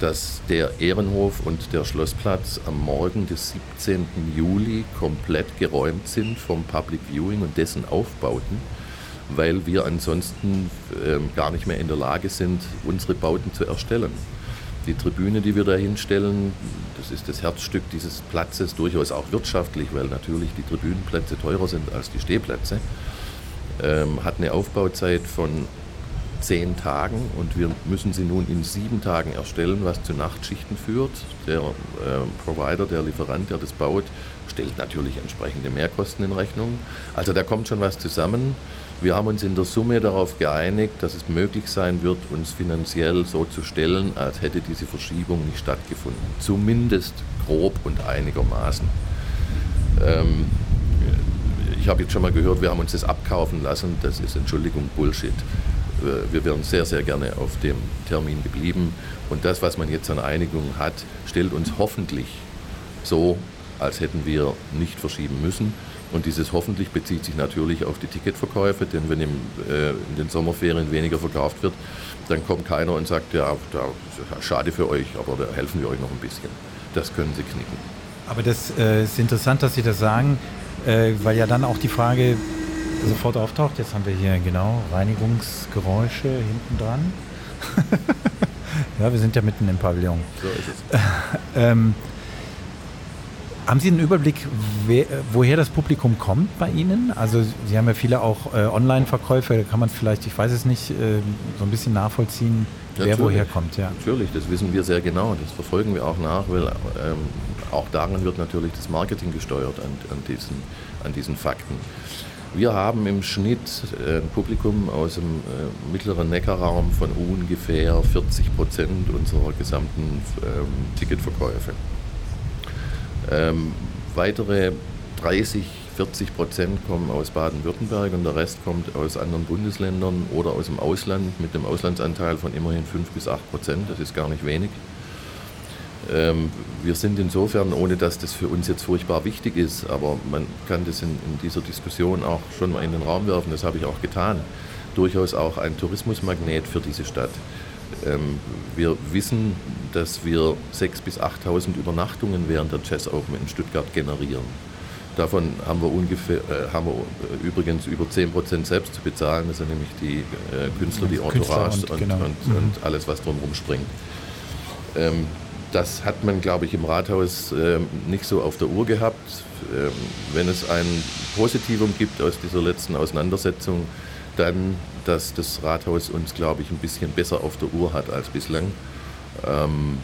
dass der Ehrenhof und der Schlossplatz am Morgen des 17. Juli komplett geräumt sind vom Public Viewing und dessen Aufbauten, weil wir ansonsten äh, gar nicht mehr in der Lage sind, unsere Bauten zu erstellen. Die Tribüne, die wir da hinstellen, das ist das Herzstück dieses Platzes, durchaus auch wirtschaftlich, weil natürlich die Tribünenplätze teurer sind als die Stehplätze, ähm, hat eine Aufbauzeit von zehn Tagen und wir müssen sie nun in sieben Tagen erstellen, was zu Nachtschichten führt. Der äh, Provider, der Lieferant, der das baut, stellt natürlich entsprechende Mehrkosten in Rechnung. Also da kommt schon was zusammen. Wir haben uns in der Summe darauf geeinigt, dass es möglich sein wird, uns finanziell so zu stellen, als hätte diese Verschiebung nicht stattgefunden. Zumindest grob und einigermaßen. Ähm, ich habe jetzt schon mal gehört, wir haben uns das abkaufen lassen. Das ist, Entschuldigung, Bullshit. Äh, wir wären sehr, sehr gerne auf dem Termin geblieben. Und das, was man jetzt an Einigung hat, stellt uns hoffentlich so, als hätten wir nicht verschieben müssen. Und dieses hoffentlich bezieht sich natürlich auf die Ticketverkäufe, denn wenn im, äh, in den Sommerferien weniger verkauft wird, dann kommt keiner und sagt, ja, da, schade für euch, aber da helfen wir euch noch ein bisschen. Das können sie knicken. Aber das äh, ist interessant, dass Sie das sagen, äh, weil ja dann auch die Frage sofort auftaucht. Jetzt haben wir hier genau Reinigungsgeräusche hinten dran. *laughs* ja, wir sind ja mitten im Pavillon. So ist es. *laughs* ähm, haben Sie einen Überblick, wer, woher das Publikum kommt bei Ihnen? Also Sie haben ja viele auch äh, Online-Verkäufe, da kann man vielleicht, ich weiß es nicht, äh, so ein bisschen nachvollziehen, wer woher kommt. Ja. Natürlich, das wissen wir sehr genau, das verfolgen wir auch nach, weil ähm, auch daran wird natürlich das Marketing gesteuert an, an, diesen, an diesen Fakten. Wir haben im Schnitt äh, ein Publikum aus dem äh, mittleren Neckarraum von ungefähr 40 Prozent unserer gesamten ähm, Ticketverkäufe. Ähm, weitere 30, 40 Prozent kommen aus Baden-Württemberg und der Rest kommt aus anderen Bundesländern oder aus dem Ausland mit einem Auslandsanteil von immerhin 5 bis 8 Prozent. Das ist gar nicht wenig. Ähm, wir sind insofern, ohne dass das für uns jetzt furchtbar wichtig ist, aber man kann das in, in dieser Diskussion auch schon mal in den Raum werfen, das habe ich auch getan, durchaus auch ein Tourismusmagnet für diese Stadt. Ähm, wir wissen, dass wir 6.000 bis 8.000 Übernachtungen während der Jazz Open in Stuttgart generieren. Davon haben wir, ungefähr, äh, haben wir übrigens über 10% selbst zu bezahlen. Das sind nämlich die äh, Künstler, die Entourage und, und, genau. und, mhm. und, alles, was drumherum springt. Ähm, das hat man, glaube ich, im Rathaus äh, nicht so auf der Uhr gehabt. Ähm, wenn es ein Positivum gibt aus dieser letzten Auseinandersetzung, dann, dass das Rathaus uns, glaube ich, ein bisschen besser auf der Uhr hat als bislang. Ähm,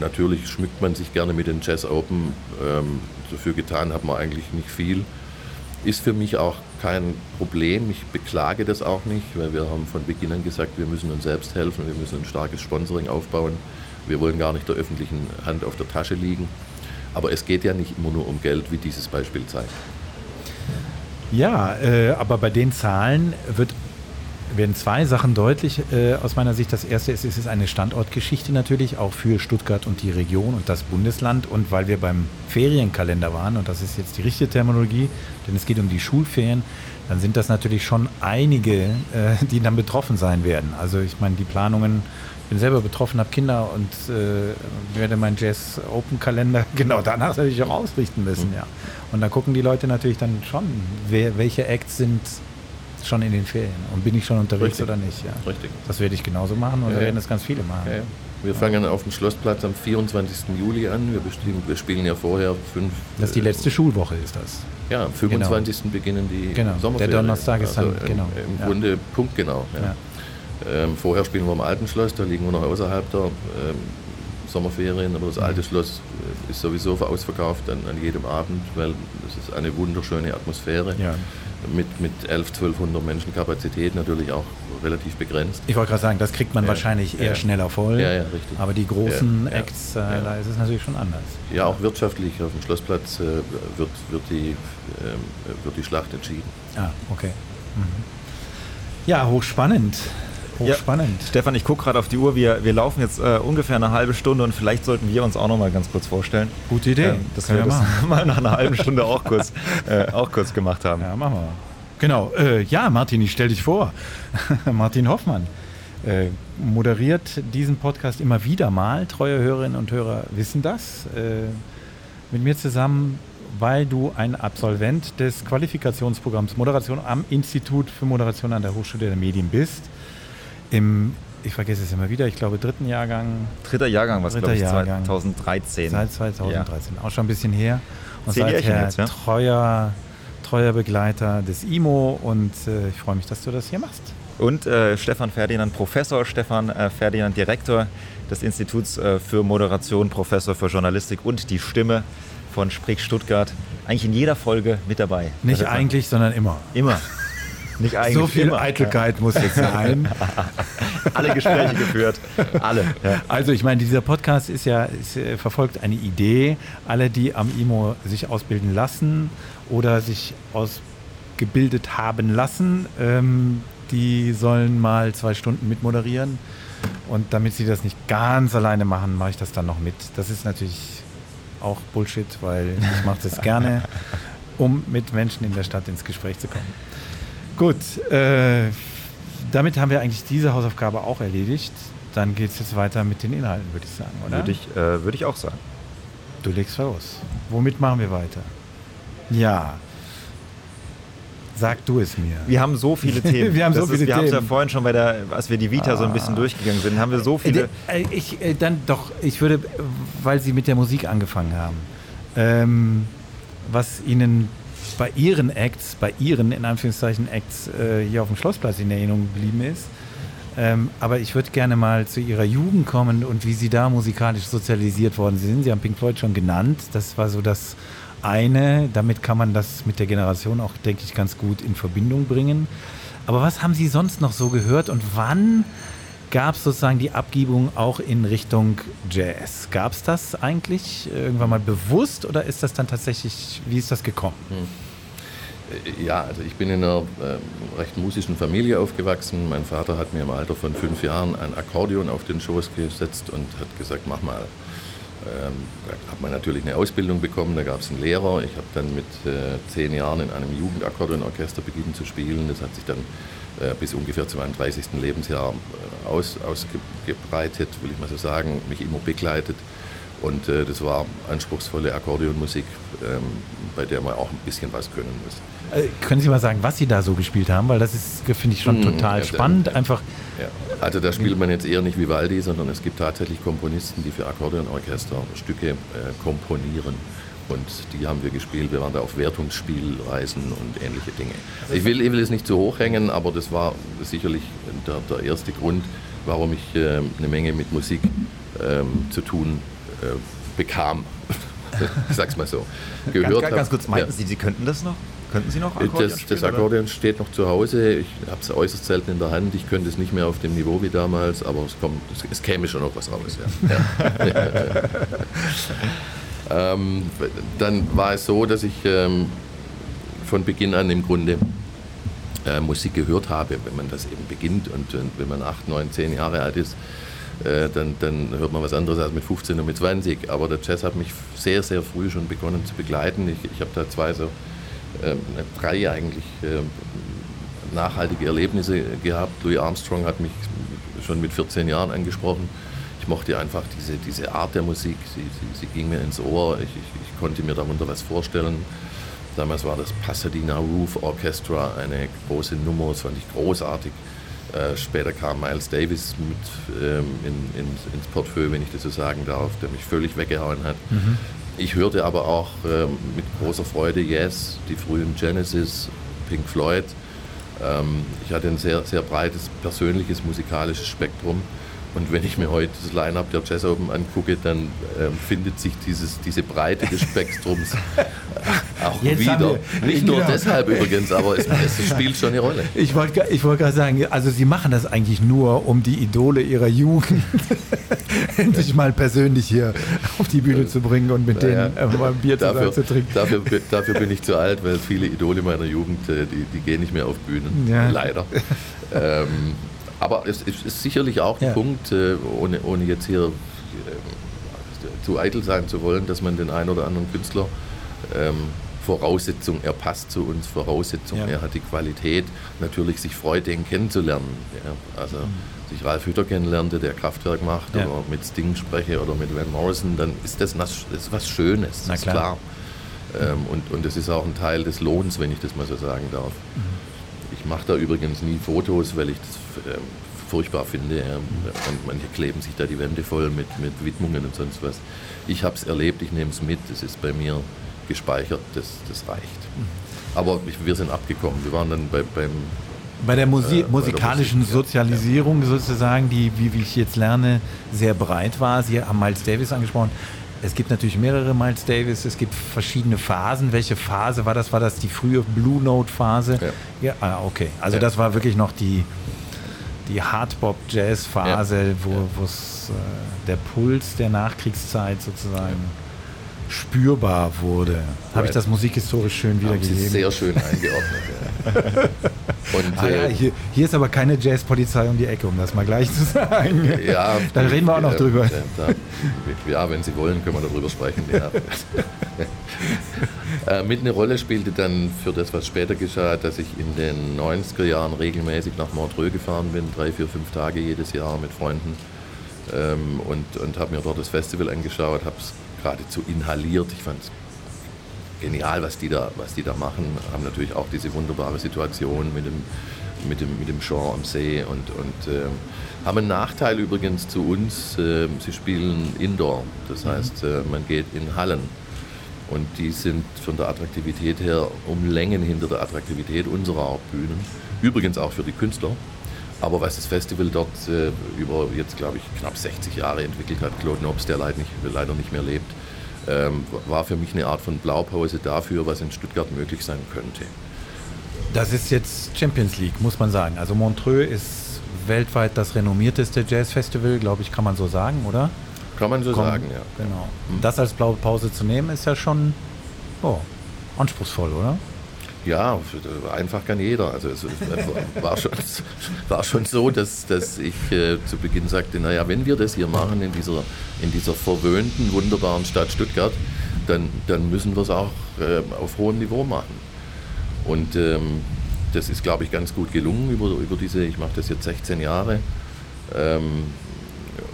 natürlich schmückt man sich gerne mit den Jazz Open. Ähm, dafür getan hat man eigentlich nicht viel. Ist für mich auch kein Problem. Ich beklage das auch nicht, weil wir haben von Beginn an gesagt, wir müssen uns selbst helfen, wir müssen ein starkes Sponsoring aufbauen. Wir wollen gar nicht der öffentlichen Hand auf der Tasche liegen. Aber es geht ja nicht immer nur um Geld, wie dieses Beispiel zeigt. Ja, äh, aber bei den Zahlen wird, werden zwei Sachen deutlich äh, aus meiner Sicht. Das erste ist, es ist eine Standortgeschichte natürlich, auch für Stuttgart und die Region und das Bundesland. Und weil wir beim Ferienkalender waren, und das ist jetzt die richtige Terminologie, denn es geht um die Schulferien, dann sind das natürlich schon einige, äh, die dann betroffen sein werden. Also ich meine, die Planungen bin selber betroffen, habe Kinder und äh, werde meinen Jazz Open Kalender *laughs* genau danach natürlich auch ausrichten müssen, mhm. ja. Und da gucken die Leute natürlich dann schon, wer, welche Acts sind schon in den Ferien und bin ich schon unterwegs Richtig. oder nicht, ja. Richtig. Das werde ich genauso machen und ja, werden das ganz viele machen. Ja, wir fangen auf dem Schlossplatz am 24. Juli an. Wir, bestimmen, wir spielen ja vorher fünf. Das ist die letzte Schulwoche, ist das? Ja, am 25. Genau. beginnen die genau. Sommerferien. Der Donnerstag ist dann, also genau. Im, im Grunde punktgenau. Ja. Ähm, vorher spielen wir im Alten Schloss, da liegen wir noch außerhalb der ähm, Sommerferien, aber das alte mhm. Schloss äh, ist sowieso ausverkauft an, an, jedem Abend, weil es ist eine wunderschöne Atmosphäre. Ja. Mit, mit 11, 1200 Menschen Kapazität natürlich auch relativ begrenzt. Ich wollte gerade sagen, das kriegt man ja. wahrscheinlich eher ja. schneller voll. Ja, ja, richtig. Aber die großen Acts, äh, da ist es natürlich schon anders. Ja, auch wirtschaftlich auf dem Schlossplatz äh, wird, wird, die, äh, wird die Schlacht entschieden. Ah, okay. Mhm. Ja, hochspannend. Hochspannend. Ja, Stefan, ich gucke gerade auf die Uhr. Wir, wir laufen jetzt äh, ungefähr eine halbe Stunde und vielleicht sollten wir uns auch noch mal ganz kurz vorstellen. Gute Idee. Ähm, dass Können wir das machen. *laughs* mal nach einer halben Stunde auch kurz, äh, auch kurz gemacht haben. Ja, machen wir. Genau. Äh, ja, Martin, ich stelle dich vor. *laughs* Martin Hoffmann. äh, moderiert diesen Podcast immer wieder mal. Treue Hörerinnen und Hörer wissen das. Äh, mit mir zusammen, weil du ein Absolvent des Qualifikationsprogramms Moderation am Institut für Moderation an der Hochschule der Medien bist. Im, ich vergesse es immer wieder, ich glaube dritten Jahrgang. Dritter Jahrgang, was glaube ich, Jahrgang. 2013. Seit 2013, ja. auch schon ein bisschen her. Und Zehn seither jetzt, ja? treuer, treuer Begleiter des IMO und äh, ich freue mich, dass du das hier machst. Und äh, Stefan Ferdinand, Professor Stefan äh, Ferdinand, Direktor des Instituts äh, für Moderation, Professor für Journalistik und die Stimme von Sprich Stuttgart. Eigentlich in jeder Folge mit dabei. Nicht eigentlich, sondern immer. Immer. Nicht eigentlich. So viel immer. Eitelkeit muss jetzt sein. *laughs* Alle Gespräche geführt. Alle. Ja. Also ich meine, dieser Podcast ist ja, ist, äh, verfolgt eine Idee. Alle, die am IMO sich ausbilden lassen oder sich ausgebildet haben lassen, ähm, die sollen mal zwei Stunden mitmoderieren. Und damit sie das nicht ganz alleine machen, mache ich das dann noch mit. Das ist natürlich auch Bullshit, weil ich mache das gerne, *laughs* um mit Menschen in der Stadt ins Gespräch zu kommen. Gut, äh, damit haben wir eigentlich diese Hausaufgabe auch erledigt. Dann geht es jetzt weiter mit den Inhalten, würde ich sagen, oder? Würde ich, äh, würde ich auch sagen. Du legst los. Womit machen wir weiter? Ja. Sag du es mir. Wir haben so viele *laughs* Themen. Wir haben so Das viele ist, wir haben es ja Themen. vorhin schon bei der, als wir die Vita so ein bisschen durchgegangen sind, haben wir so viele. Äh, Ich, äh, dann doch, ich würde, äh, weil Sie mit der Musik angefangen haben, ähm, was Ihnen bei Ihren Acts, bei Ihren in Anführungszeichen Acts äh, hier auf dem Schlossplatz in Erinnerung geblieben ist. Ähm, aber ich würde gerne mal zu Ihrer Jugend kommen und wie Sie da musikalisch sozialisiert worden sind. Sie haben Pink Floyd schon genannt. Das war so das eine. Damit kann man das mit der Generation auch, denke ich, ganz gut in Verbindung bringen. Aber was haben Sie sonst noch so gehört und wann gab es sozusagen die Abgebung auch in Richtung Jazz? Gab es das eigentlich irgendwann mal bewusst oder ist das dann tatsächlich, wie ist das gekommen? Äh, Ja, also ich bin in einer äh, recht musischen Familie aufgewachsen. Mein Vater hat mir im Alter von fünf Jahren ein Akkordeon auf den Schoß gesetzt und hat gesagt, mach mal. Ähm, da hat man natürlich eine Ausbildung bekommen, da gab es einen Lehrer. Ich habe dann mit äh, zehn Jahren in einem Jugendakkordeonorchester beginnen zu spielen. Das hat sich dann bis ungefähr zu meinem 30. Lebensjahr äh, aus, ausgebreitet, will ich mal so sagen, mich immer begleitet. Und äh, das war anspruchsvolle Akkordeonmusik, ähm, bei der man auch ein bisschen was können muss. Äh, können Sie mal sagen, was Sie da so gespielt haben? Weil das ist, finde ich, schon Hm, total ja, spannend. ja. Einfach, Ja. Also da spielt man jetzt eher nicht Vivaldi, sondern es gibt tatsächlich Komponisten, die für Akkordeonorchester Stücke äh, komponieren. Und die haben wir gespielt. Wir waren da auf Wertungsspielreisen und ähnliche Dinge. Ich will, ich will es nicht zu hoch hängen, aber das war sicherlich der, der erste Grund, warum ich äh, eine Menge mit Musik ähm, zu tun äh, bekam. *laughs* ich sag's mal so. Ganz, ganz, ganz kurz, meinten Ja. Sie, Sie könnten das noch? Könnten Sie noch Akkordeon Das, spielen, das oder? Akkordeon steht noch zu Hause. Ich habe es äußerst selten in der Hand. Ich könnte es nicht mehr auf dem Niveau wie damals, aber es, kommt, es, es käme schon noch was raus. Ja. *laughs* Ja. Ähm, dann war es so, dass ich ähm, von Beginn an im Grunde äh, Musik gehört habe, wenn man das eben beginnt und, und wenn man 8, 9, 10 Jahre alt ist. äh, Dann, dann hört man was anderes als mit 15 und mit 20. Aber der Jazz hat mich sehr, sehr früh schon begonnen zu begleiten. Ich, ich habe da zwei so ähm, drei eigentlich ähm, nachhaltige Erlebnisse gehabt. Louis Armstrong hat mich schon mit 14 Jahren angesprochen. Ich mochte einfach diese, diese Art der Musik, sie, sie, sie ging mir ins Ohr, ich, ich, ich konnte mir darunter was vorstellen. Damals war das Pasadena Roof Orchestra eine große Nummer, das fand ich großartig. Äh, später kam Miles Davis mit ähm, in, in, ins Portfolio, wenn ich das so sagen darf, der mich völlig weggehauen hat. Ich hörte aber auch ähm, mit großer Freude Yes, die frühen Genesis, Pink Floyd. Ähm, ich hatte ein sehr, sehr breites persönliches musikalisches Spektrum. Und wenn ich mir heute das Line-Up der Jazz Open angucke, dann ähm, findet sich dieses, diese Breite des Spektrums *laughs* auch Jetzt wieder. Nicht nur genau. deshalb übrigens, aber es, es spielt schon eine Rolle. ich wollte ich wollt gerade sagen, also Sie machen das eigentlich nur, um die Idole Ihrer Jugend *laughs* endlich mal persönlich hier auf die Bühne zu bringen und mit Naja, denen äh, mal ein Bier Dafür, zu trinken. dafür, dafür bin ich zu alt, weil viele Idole meiner Jugend, äh, die, die gehen nicht mehr auf Bühnen, Ja. leider. *laughs* ähm, aber es ist, ist sicherlich auch ein Ja. Punkt, äh, ohne, ohne jetzt hier äh, zu eitel sein zu wollen, dass man den einen oder anderen Künstler ähm, Voraussetzung, er passt zu uns, Voraussetzung, ja. er hat die Qualität, natürlich sich freut, den kennenzulernen. Ja. Also mhm. sich Ralf Hütter kennenlernte, der Kraftwerk macht, ja. oder mit Sting spreche oder mit Van Morrison, dann ist das, das ist was Schönes, Na, ist klar. klar. Ähm, und, und das ist auch ein Teil des Lohns, wenn ich das mal so sagen darf. Mhm. Ich mache da übrigens nie Fotos, weil ich das ähm, furchtbar finde. Ja. Manche kleben sich da die Wände voll mit, mit Widmungen und sonst was. Ich habe es erlebt, ich nehme es mit, es ist bei mir gespeichert, das, das reicht. Aber wir sind abgekommen. Wir waren dann bei, beim bei der Musi äh, musikalischen Musik, Sozialisierung ja. sozusagen, die, wie, wie, ich jetzt lerne, sehr breit war. Sie haben Miles Davis angesprochen. Es gibt natürlich mehrere Miles Davis, es gibt verschiedene Phasen. Welche Phase war das? War das die frühe Blue Note Phase? Ja, ja ah, okay. Also ja. das war wirklich noch die, die Hardbop-Jazz-Phase, ja. wo es äh, der Puls der Nachkriegszeit sozusagen spürbar wurde. Habe ich das musikhistorisch schön wiedergegeben? Sehr schön eingeordnet. *laughs* Und, ah, ja, äh, hier, hier, ist aber keine Jazzpolizei um die Ecke, um das mal gleich zu *laughs* sagen. Ja, da reden wir auch noch drüber. Da, ja, wenn Sie wollen, können wir darüber sprechen. Ja. *laughs* äh, mit eine Rolle spielte dann für das, was später geschah, dass ich in den 90er Jahren regelmäßig nach Montreux gefahren bin, drei, vier, fünf Tage jedes Jahr mit Freunden ähm, und, und habe mir dort das Festival angeschaut, habe es geradezu inhaliert. Ich fand es genial, was die, da, was die da machen. Haben natürlich auch diese wunderbare Situation mit dem, mit dem, mit dem Jean am See und, und äh, haben einen Nachteil übrigens zu uns. Äh, sie spielen Indoor, das mhm. heißt, äh, man geht in Hallen. Und die sind von der Attraktivität her um Längen hinter der Attraktivität unserer Hauptbühnen. Übrigens auch für die Künstler. Aber was das Festival dort äh, über jetzt, glaube ich, knapp 60 Jahre entwickelt hat, Claude Nobs, der leider nicht, leider nicht mehr lebt, ähm, war für mich eine Art von Blaupause dafür, was in Stuttgart möglich sein könnte. Das ist jetzt Champions League, muss man sagen. Also Montreux ist weltweit das renommierteste Jazzfestival, glaube ich, kann man so sagen, oder? Kann man so Komm, sagen, ja. Genau. Das als Blaupause zu nehmen, ist ja schon oh, anspruchsvoll, oder? Ja, einfach kann jeder. Also es war schon, war schon so, dass, dass ich äh, zu Beginn sagte, naja, wenn wir das hier machen in dieser, in dieser verwöhnten, wunderbaren Stadt Stuttgart, dann, dann müssen wir es auch äh, auf hohem Niveau machen. Und ähm, das ist, glaube ich, ganz gut gelungen über, über diese, ich mache das jetzt 16 Jahre, ähm,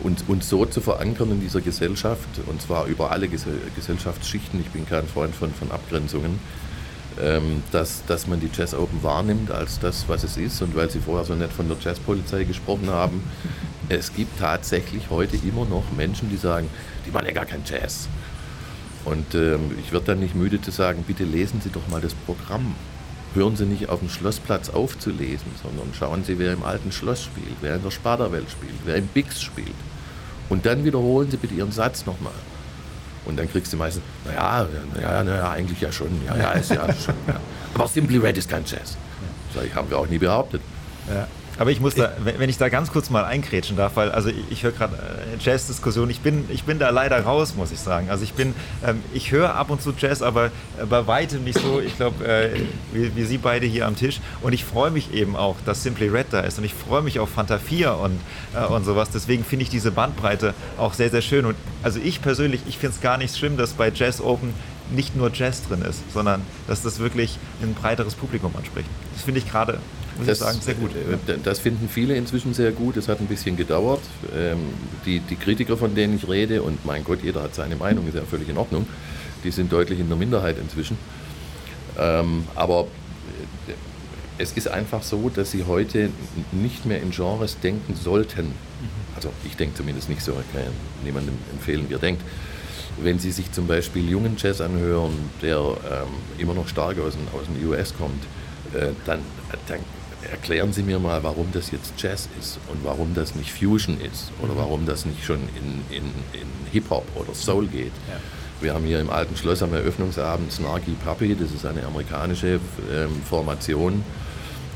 und, und so zu verankern in dieser Gesellschaft, und zwar über alle Gesellschaftsschichten. Ich bin kein Freund von, von Abgrenzungen ähm, dass, dass man die Jazz Open wahrnimmt als das, was es ist. Und weil Sie vorher so nett von der Jazzpolizei gesprochen haben, es gibt tatsächlich heute immer noch Menschen, die sagen, die machen ja gar kein Jazz. Und ähm, ich werde dann nicht müde zu sagen, bitte lesen Sie doch mal das Programm. Hören Sie nicht auf dem Schlossplatz aufzulesen, sondern schauen Sie, wer im alten Schloss spielt, wer in der Sparta-Welt spielt, wer im Bix spielt. Und dann wiederholen Sie bitte Ihren Satz nochmal. Und dann kriegst du meistens, naja, naja, naja, eigentlich ja schon, ja, ja, ist ja schon. Ja. Aber Simply Red ist kein Jazz. Sag ich, haben wir auch nie behauptet. Ja. Aber ich muss da, wenn ich da ganz kurz mal einkrätschen darf, weil also ich, ich höre gerade äh, Jazz-Diskussion, ich bin, ich bin da leider raus, muss ich sagen. Also ich bin, ähm, ich höre ab und zu Jazz, aber äh, bei weitem nicht so, ich glaube, äh, wie, wie, Sie beide hier am Tisch. Und ich freue mich eben auch, dass Simply Red da ist und ich freue mich auf Fanta 4 und, äh, und sowas. Deswegen finde ich diese Bandbreite auch sehr, sehr schön. Und also ich persönlich, ich finde es gar nicht schlimm, dass bei Jazz Open nicht nur Jazz drin ist, sondern dass das wirklich ein breiteres Publikum anspricht. Das finde ich gerade muss das, ich sagen, sehr gut. Äh, das finden viele inzwischen sehr gut. Es hat ein bisschen gedauert. Ähm, die, die Kritiker, von denen ich rede, und mein Gott, jeder hat seine Meinung, ist ja völlig in Ordnung, die sind deutlich in der Minderheit inzwischen. Ähm, aber äh, es ist einfach so, dass sie heute nicht mehr in Genres denken sollten. Mhm. Also ich denke zumindest nicht so, ich kann ja niemandem empfehlen, wie er denkt. Wenn Sie sich zum Beispiel jungen Jazz anhören, der ähm, immer noch stark aus dem, aus dem US kommt, äh, dann, dann erklären Sie mir mal, warum das jetzt Jazz ist und warum das nicht Fusion ist oder mhm. warum das nicht schon in, in, in Hip-Hop oder Soul geht. Ja. Wir haben hier im Alten Schloss am Eröffnungsabend Snarky Puppy, das ist eine amerikanische ähm, Formation.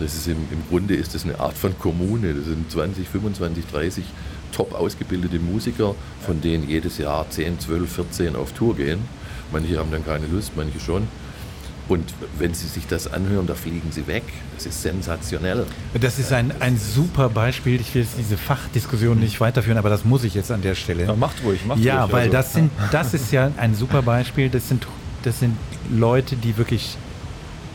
Das ist im, im Grunde ist das eine Art von Kommune. Das sind 20, 25, 30 top ausgebildete Musiker, von denen jedes Jahr 10, 12, 14 auf Tour gehen. Manche haben dann keine Lust, manche schon. Und wenn Sie sich das anhören, da fliegen Sie weg. Das ist sensationell. Das ist ein, ein super Beispiel. Ich will jetzt diese Fachdiskussion nicht weiterführen, aber das muss ich jetzt an der Stelle. Ja, macht ruhig, macht ja, ruhig. Ja, weil also. das, sind, das ist ja ein super Beispiel. Das sind das sind Leute, die wirklich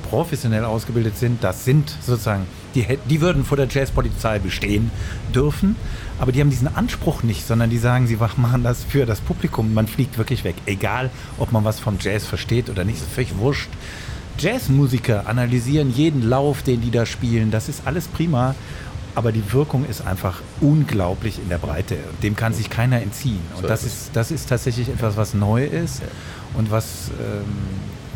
professionell ausgebildet sind. Das sind sozusagen, die, die würden vor der Jazzpolizei bestehen dürfen, aber die haben diesen Anspruch nicht, sondern die sagen, sie machen das für das Publikum. Man fliegt wirklich weg. Egal, ob man was vom Jazz versteht oder nicht, ist völlig wurscht. Jazzmusiker analysieren jeden Lauf, den die da spielen. Das ist alles prima aber die Wirkung ist einfach unglaublich in der Breite. Dem kann sich keiner entziehen. Und das ist, das ist tatsächlich etwas, was neu ist und was ähm,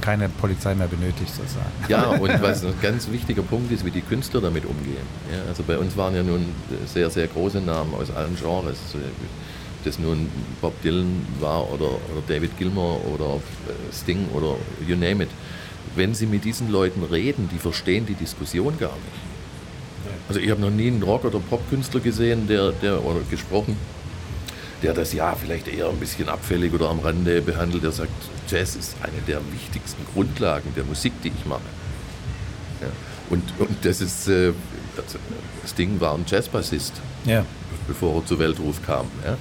keine Polizei mehr benötigt, sozusagen. Ja, *laughs* und was ein ganz wichtiger Punkt ist, wie die Künstler damit umgehen. Ja, also bei uns waren ja nun sehr, sehr große Namen aus allen Genres. Ob das nun Bob Dylan war oder, oder David Gilmour oder äh, Sting oder you name it. Wenn Sie mit diesen Leuten reden, die verstehen die Diskussion gar nicht. Also ich habe noch nie einen Rock- oder Popkünstler gesehen, der, der oder gesprochen, der das ja vielleicht eher ein bisschen abfällig oder am Rande behandelt, der sagt, Jazz ist eine der wichtigsten Grundlagen der Musik, die ich mache. Ja. Und, und das ist, äh, das Ding war ein Jazzbassist, ja. bevor er zur Weltruf kam. Ja.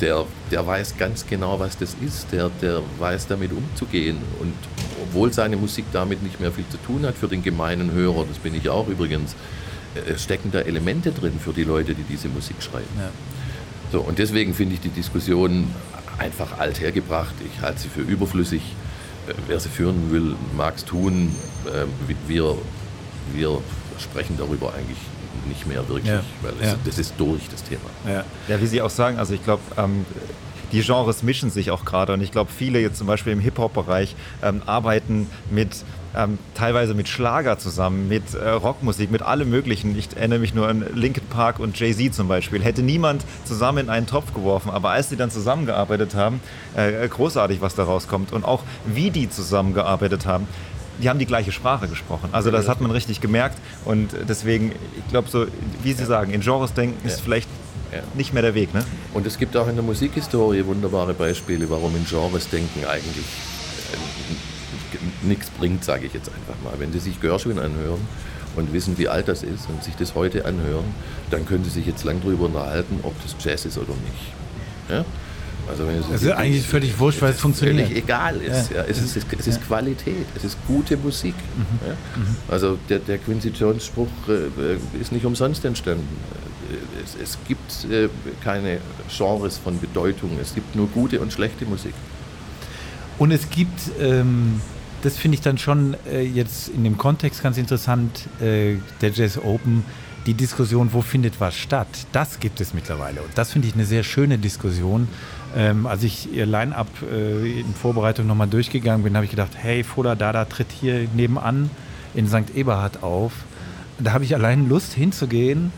Der, der weiß ganz genau, was das ist, der, der weiß damit umzugehen. Und obwohl seine Musik damit nicht mehr viel zu tun hat für den gemeinen Hörer, das bin ich auch übrigens, äh, stecken da Elemente drin für die Leute, die diese Musik schreiben. Ja. So, und deswegen finde ich die Diskussion einfach althergebracht. Ich halte sie für überflüssig. Äh, wer sie führen will, mag es tun. Äh, wir, wir sprechen darüber eigentlich nicht mehr wirklich, ja. weil es, ja. das ist durch, das Thema. Ja, ja wie Sie auch sagen, also ich glaube, ähm, die Genres mischen sich auch gerade und ich glaube, viele jetzt zum Beispiel im Hip-Hop-Bereich ähm, arbeiten mit ähm, teilweise mit Schlager zusammen, mit äh, Rockmusik, mit allem Möglichen. Ich erinnere mich nur an Linkin Park und Jay-Z zum Beispiel. Hätte niemand zusammen in einen Topf geworfen, aber als sie dann zusammengearbeitet haben, äh, großartig, was da rauskommt. Und auch wie die zusammengearbeitet haben, die haben die gleiche Sprache gesprochen. Also das hat man richtig gemerkt und deswegen, ich glaube so, wie Sie sagen, in Genres denken ist vielleicht ja. nicht mehr der Weg. Ne? Und es gibt auch in der Musikhistorie wunderbare Beispiele, warum in Genres denken eigentlich nichts bringt, sage ich jetzt einfach mal. Wenn Sie sich Gershwin anhören und wissen, wie alt das ist und sich das heute anhören, dann können Sie sich jetzt lang darüber unterhalten, ob das Jazz ist oder nicht. Ja? Also wenn es ist eigentlich völlig wurscht, weil es funktioniert. Völlig egal ist. Ja. ja. Es, ist, es ist Qualität, es ist gute Musik. Mhm. Ja. Mhm. Also der, der, Quincy Jones Spruch äh, ist nicht umsonst entstanden. Es, es gibt äh, keine Genres von Bedeutung, es gibt nur gute und schlechte Musik. Und es gibt ähm, das finde ich dann schon äh, jetzt in dem Kontext ganz interessant, äh, der Jazz Open, die Diskussion, wo findet was statt, das gibt es mittlerweile. Und das finde ich eine sehr schöne Diskussion. Ähm, als ich ihr Line-Up äh, in Vorbereitung nochmal durchgegangen bin, habe ich gedacht, hey, Foda Dada tritt hier nebenan in St. Eberhard auf. Da habe ich allein Lust hinzugehen,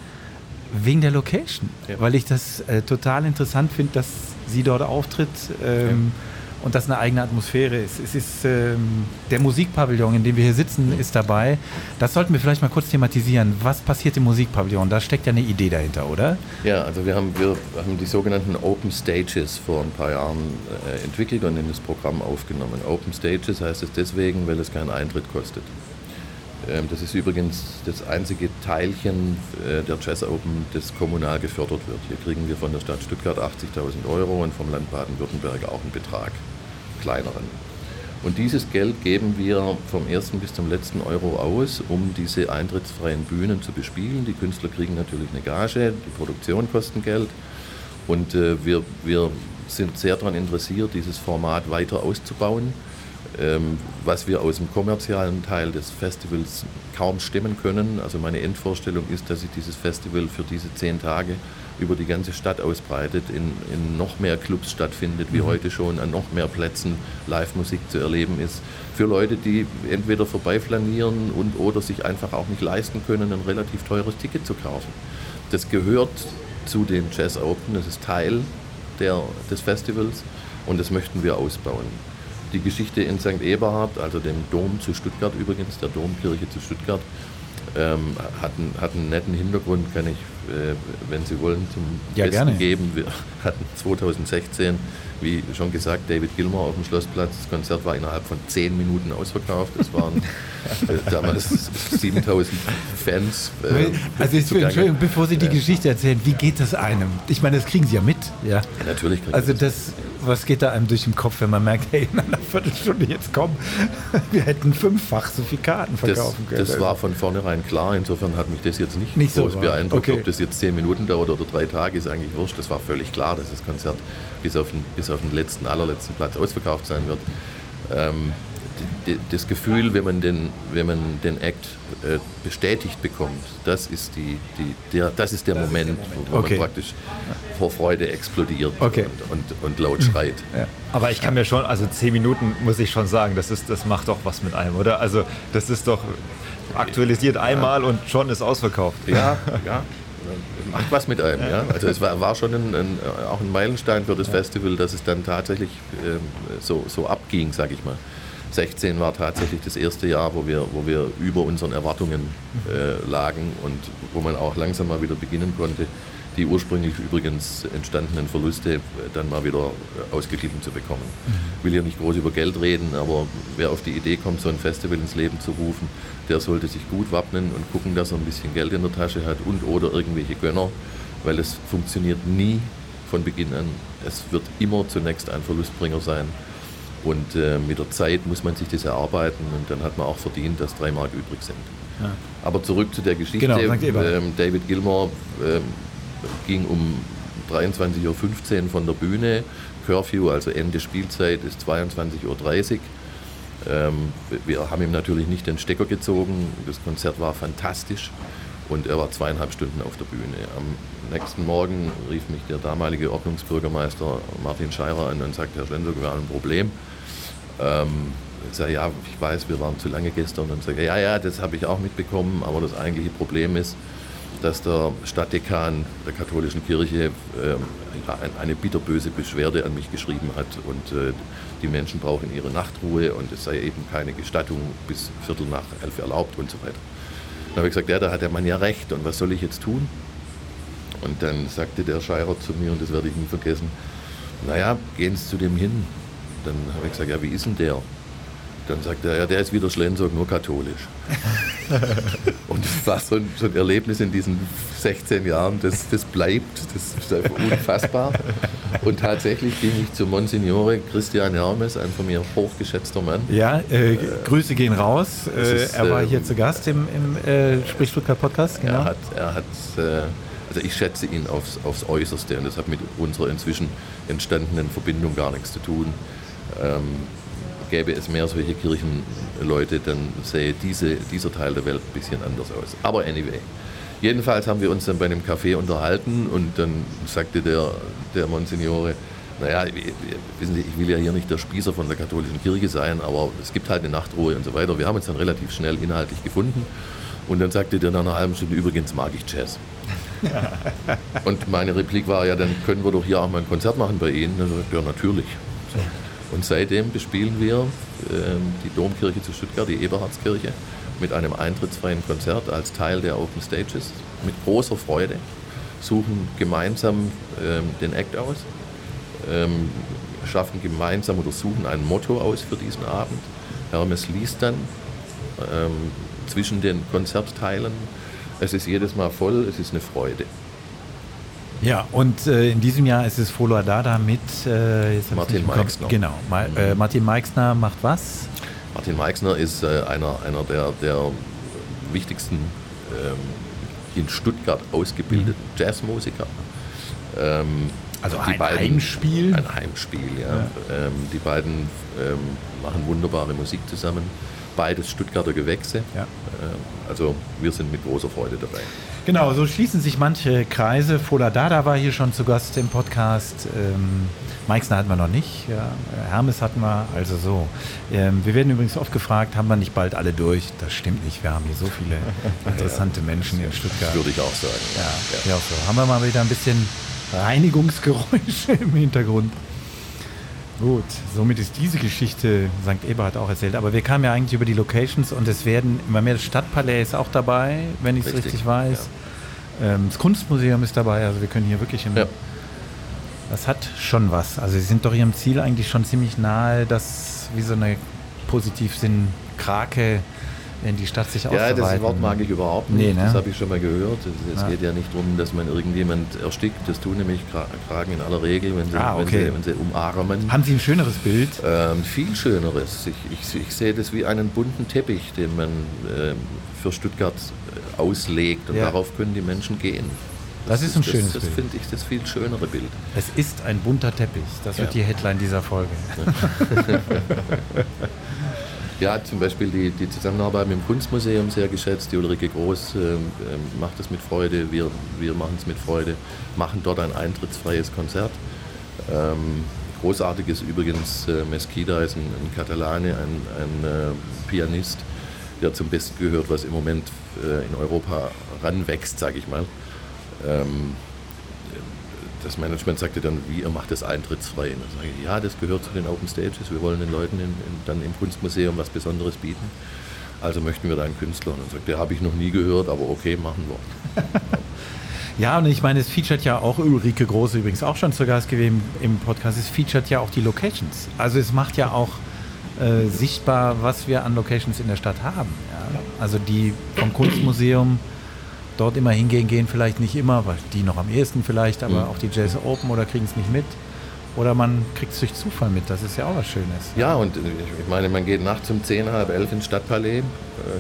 wegen der Location, ja. weil ich das äh, total interessant finde, dass sie dort auftritt. Ähm, ja und das eine eigene Atmosphäre ist. Es ist ähm, der Musikpavillon, in dem wir hier sitzen, ist dabei. Das sollten wir vielleicht mal kurz thematisieren. Was passiert im Musikpavillon? Da steckt ja eine Idee dahinter, oder? Ja, also wir haben, wir haben die sogenannten Open Stages vor ein paar Jahren äh, entwickelt und in das Programm aufgenommen. Open Stages heißt es deswegen, weil es keinen Eintritt kostet. Ähm, das ist übrigens das einzige Teilchen äh, der Jazz Open, das kommunal gefördert wird. Hier kriegen wir von der Stadt Stuttgart 80.000 Euro und vom Land Baden-Württemberg auch einen Betrag kleineren. Und dieses Geld geben wir vom ersten bis zum letzten Euro aus, um diese eintrittsfreien Bühnen zu bespielen. Die Künstler kriegen natürlich eine Gage, die Produktion kostet Geld. Und äh, wir, wir sind sehr daran interessiert, dieses Format weiter auszubauen. Ähm, was wir aus dem kommerziellen Teil des Festivals kaum stemmen können. Also meine Endvorstellung ist, dass sich dieses Festival für diese zehn Tage über die ganze Stadt ausbreitet, in, in noch mehr Clubs stattfindet, wie mhm. heute schon, an noch mehr Plätzen Live-Musik zu erleben ist. Für Leute, die entweder vorbeiflanieren und oder sich einfach auch nicht leisten können, ein relativ teures Ticket zu kaufen. Das gehört zu den Jazz Open, das ist Teil der, des Festivals und das möchten wir ausbauen. Die Geschichte in St. Eberhard, also dem Dom zu Stuttgart übrigens, der Domkirche zu Stuttgart, ähm, hat, einen, hat einen netten Hintergrund, kann ich äh, wenn Sie wollen, zum ja, Besten gerne. geben. Wir *laughs* hatten 2016, wie schon gesagt, David Gilmour auf dem Schlossplatz. Das Konzert war innerhalb von zehn Minuten ausverkauft. Es waren *laughs* äh, damals 7000 Fans. Äh, also jetzt, Entschuldigung, bevor Sie die ja. Geschichte erzählen, wie geht das einem? Ich meine, das kriegen Sie ja mit. Ja, ja natürlich. Also das, was geht da einem durch den Kopf, wenn man merkt, hey, in einer Viertelstunde jetzt kommen, *laughs* wir hätten fünffach so viele Karten verkaufen das, können. Das war von vornherein klar. Insofern hat mich das jetzt nicht, nicht so beeindruckt. Okay. Ob das jetzt zehn Minuten dauert oder drei Tage, ist eigentlich wurscht. Das war völlig klar, dass das Konzert bis auf den, bis auf den letzten, allerletzten Platz ausverkauft sein wird. Ähm, das Gefühl, wenn man den, wenn man den Act äh, bestätigt bekommt, das ist, die, die, der, das ist der Moment, wo okay. man praktisch vor Freude explodiert okay. und, und, und, laut schreit. Ja. Aber ich kann mir schon, also zehn Minuten muss ich schon sagen, das, ist, das macht doch was mit einem, oder? Also das ist doch aktualisiert einmal ja. und schon ist ausverkauft. Ja, *laughs* ja macht was mit einem. Ja? Also es war, war schon ein, ein, auch ein Meilenstein für das Festival, dass es dann tatsächlich ähm, so, so abging, sag ich mal. 16 war tatsächlich das erste Jahr, wo wir, wo wir über unseren Erwartungen äh, lagen und wo man auch langsam mal wieder beginnen konnte, die ursprünglich übrigens entstandenen Verluste äh, dann mal wieder äh, ausgeglichen zu bekommen. Ich will hier nicht groß über Geld reden, aber wer auf die Idee kommt, so ein Festival ins Leben zu rufen, der sollte sich gut wappnen und gucken, dass er ein bisschen Geld in der Tasche hat und oder irgendwelche Gönner, weil es funktioniert nie von Beginn an. Es wird immer zunächst ein Verlustbringer sein. Und äh, mit der Zeit muss man sich das erarbeiten und dann hat man auch verdient, dass drei Mark übrig sind. Ja. Aber zurück zu der Geschichte. Genau, ähm, David Gilmore ähm, ging um 23.15 Uhr von der Bühne. Curfew, also Ende Spielzeit, ist 22.30 Uhr. Ähm, wir haben ihm natürlich nicht den Stecker gezogen. Das Konzert war fantastisch und er war zweieinhalb Stunden auf der Bühne. Am nächsten Morgen rief mich der damalige Ordnungsbürgermeister Martin Scheirer an und sagte, Herr Schlenzer, wir haben ein Problem. Ähm, ich sage, ja, ich weiß, wir waren zu lange gestern. Und sage, ja, ja, das habe ich auch mitbekommen, aber das eigentliche Problem ist, dass der Stadtdekan der katholischen Kirche äh, eine bitterböse Beschwerde an mich geschrieben hat und äh, die Menschen brauchen ihre Nachtruhe und es sei eben keine Gestattung bis Viertel nach elf erlaubt und so weiter. Dann habe ich gesagt, ja, da hat der Mann ja recht und was soll ich jetzt tun? Und dann sagte der Scheirer zu mir, und das werde ich nie vergessen, naja, gehen Sie zu dem hin. Dann habe ich gesagt, ja, wie ist denn der? Dann sagt er, ja, der ist wieder Schlensog, nur katholisch. *laughs* und das war so ein, so ein, Erlebnis in diesen 16 Jahren, das, das bleibt, das ist einfach unfassbar. Und tatsächlich ging ich zu Monsignore Christian Hermes, ein von mir hochgeschätzter Mann. Ja, äh, äh, Grüße gehen raus. Äh, ist, er war hier ähm, zu Gast im, im äh, Sprich Stuttgart Podcast. Genau. Er hat, er hat äh, also ich schätze ihn aufs, aufs Äußerste und das hat mit unserer inzwischen entstandenen Verbindung gar nichts zu tun. Ähm, gäbe es mehr solche Kirchenleute, dann sähe diese, dieser Teil der Welt ein bisschen anders aus. Aber anyway. Jedenfalls haben wir uns dann bei einem Café unterhalten und dann sagte der, der Monsignore, naja, wissen Sie, ich will ja hier nicht der Spießer von der katholischen Kirche sein, aber es gibt halt eine Nachtruhe und so weiter. Wir haben uns dann relativ schnell inhaltlich gefunden und dann sagte der nach einer halben Stunde, übrigens mag ich Jazz. *laughs* und meine Replik war, ja, dann können wir doch hier auch mal ein Konzert machen bei Ihnen. Er sagte, ja, natürlich. So. Und seitdem bespielen wir ähm, die Domkirche zu Stuttgart, die Eberhardskirche, mit einem eintrittsfreien Konzert als Teil der Open Stages. Mit großer Freude. Suchen gemeinsam ähm, den Act aus. Ähm, schaffen gemeinsam oder suchen ein Motto aus für diesen Abend. Hermes liest dann zwischen den Konzertteilen. Es ist jedes Mal voll, es ist eine Freude. Ja, und äh, in diesem Jahr ist es Folo Dada mit äh, Martin Meixner. Genau, Ma mhm. äh, Martin Meixner macht was? Martin Meixner ist äh, einer, einer der, der wichtigsten ähm, in Stuttgart ausgebildeten mhm. Jazzmusiker. Ähm, also ein beiden, Heimspiel? Ein Heimspiel, ja. ja. Ähm, die beiden ähm, machen wunderbare Musik zusammen beides Stuttgarter Gewächse. Ja. Äh, also wir sind mit großer Freude dabei. Genau, so schließen sich manche Kreise. Fola Dada war hier schon zu Gast im Podcast. Ähm, Meixner hatten wir noch nicht. Ja. Hermes hatten wir, also so. Ähm, wir werden übrigens oft gefragt, haben wir nicht bald alle durch? Das stimmt nicht, wir haben hier so viele *laughs* interessante ja, Menschen in Stuttgart. Würde ich auch sagen. Ja, ja. auch so. Haben wir mal wieder ein bisschen Reinigungsgeräusche *laughs* im Hintergrund. Gut, somit ist diese Geschichte St. Eberhard auch erzählt. Aber wir kamen ja eigentlich über die Locations und es werden immer mehr das Stadtpalais ist auch dabei, wenn ich es richtig. richtig. weiß. Ähm, das Kunstmuseum ist dabei, also wir können hier wirklich im, ja. Das hat schon was. Also sie sind doch ihrem Ziel eigentlich schon ziemlich nahe, dass wie so eine Positivsinn Krake in die Stadt sich auszuweiten. Ja, das Wort mag ich überhaupt nicht. Nee, ne? Das habe ich schon mal gehört. Es, ja. geht ja nicht darum, dass man irgendjemand erstickt. Das tun nämlich Kragen in aller Regel, wenn sie, ah, okay. wenn sie, wenn sie umarmen. Haben Sie ein schöneres Bild? Ähm, viel schöneres. Ich, ich, ich, sehe das wie einen bunten Teppich, den man äh, für Stuttgart äh, auslegt. Und ja. darauf können die Menschen gehen. Das, das ist ein schönes das, das Bild. Das finde ich das viel schönere Bild. Es ist ein bunter Teppich. Das ja. wird die Headline dieser Folge. *laughs* Ja, zum Beispiel die, die Zusammenarbeit mit dem Kunstmuseum sehr geschätzt. Die Ulrike Groß äh, macht das mit Freude, wir, wir machen es mit Freude, machen dort ein eintrittsfreies Konzert. Ähm, großartiges übrigens, äh, Mesquida ist ein, ein Katalane, ein, ein äh, Pianist, der zum Besten gehört, was im Moment äh, in Europa ranwächst, sage ich mal. Ähm, das Management sagte dann, wie, ihr macht das eintrittsfrei. Und dann sage ich, ja, das gehört zu den Open Stages. Wir wollen den Leuten in, in, dann im Kunstmuseum was Besonderes bieten. Also möchten wir da einen Künstler. Und dann sagt er, habe ich noch nie gehört, aber okay, machen wir. *laughs* ja, und ich meine, es featuret ja auch Ulrike Groß übrigens auch schon zu Gast gewesen im Podcast. Es featuret ja auch die Locations. Also es macht ja auch äh, sichtbar, was wir an Locations in der Stadt haben. Ja? Also die vom Kunstmuseum dort immer hingehen, gehen vielleicht nicht immer, weil die noch am ehesten vielleicht, aber mhm. auch die Jazz Open oder kriegen es nicht mit. Oder man kriegt es durch Zufall mit, das ist ja auch was Schönes. Ja, und ich meine, man geht nachts um 10, halb elf ins Stadtpalais, äh,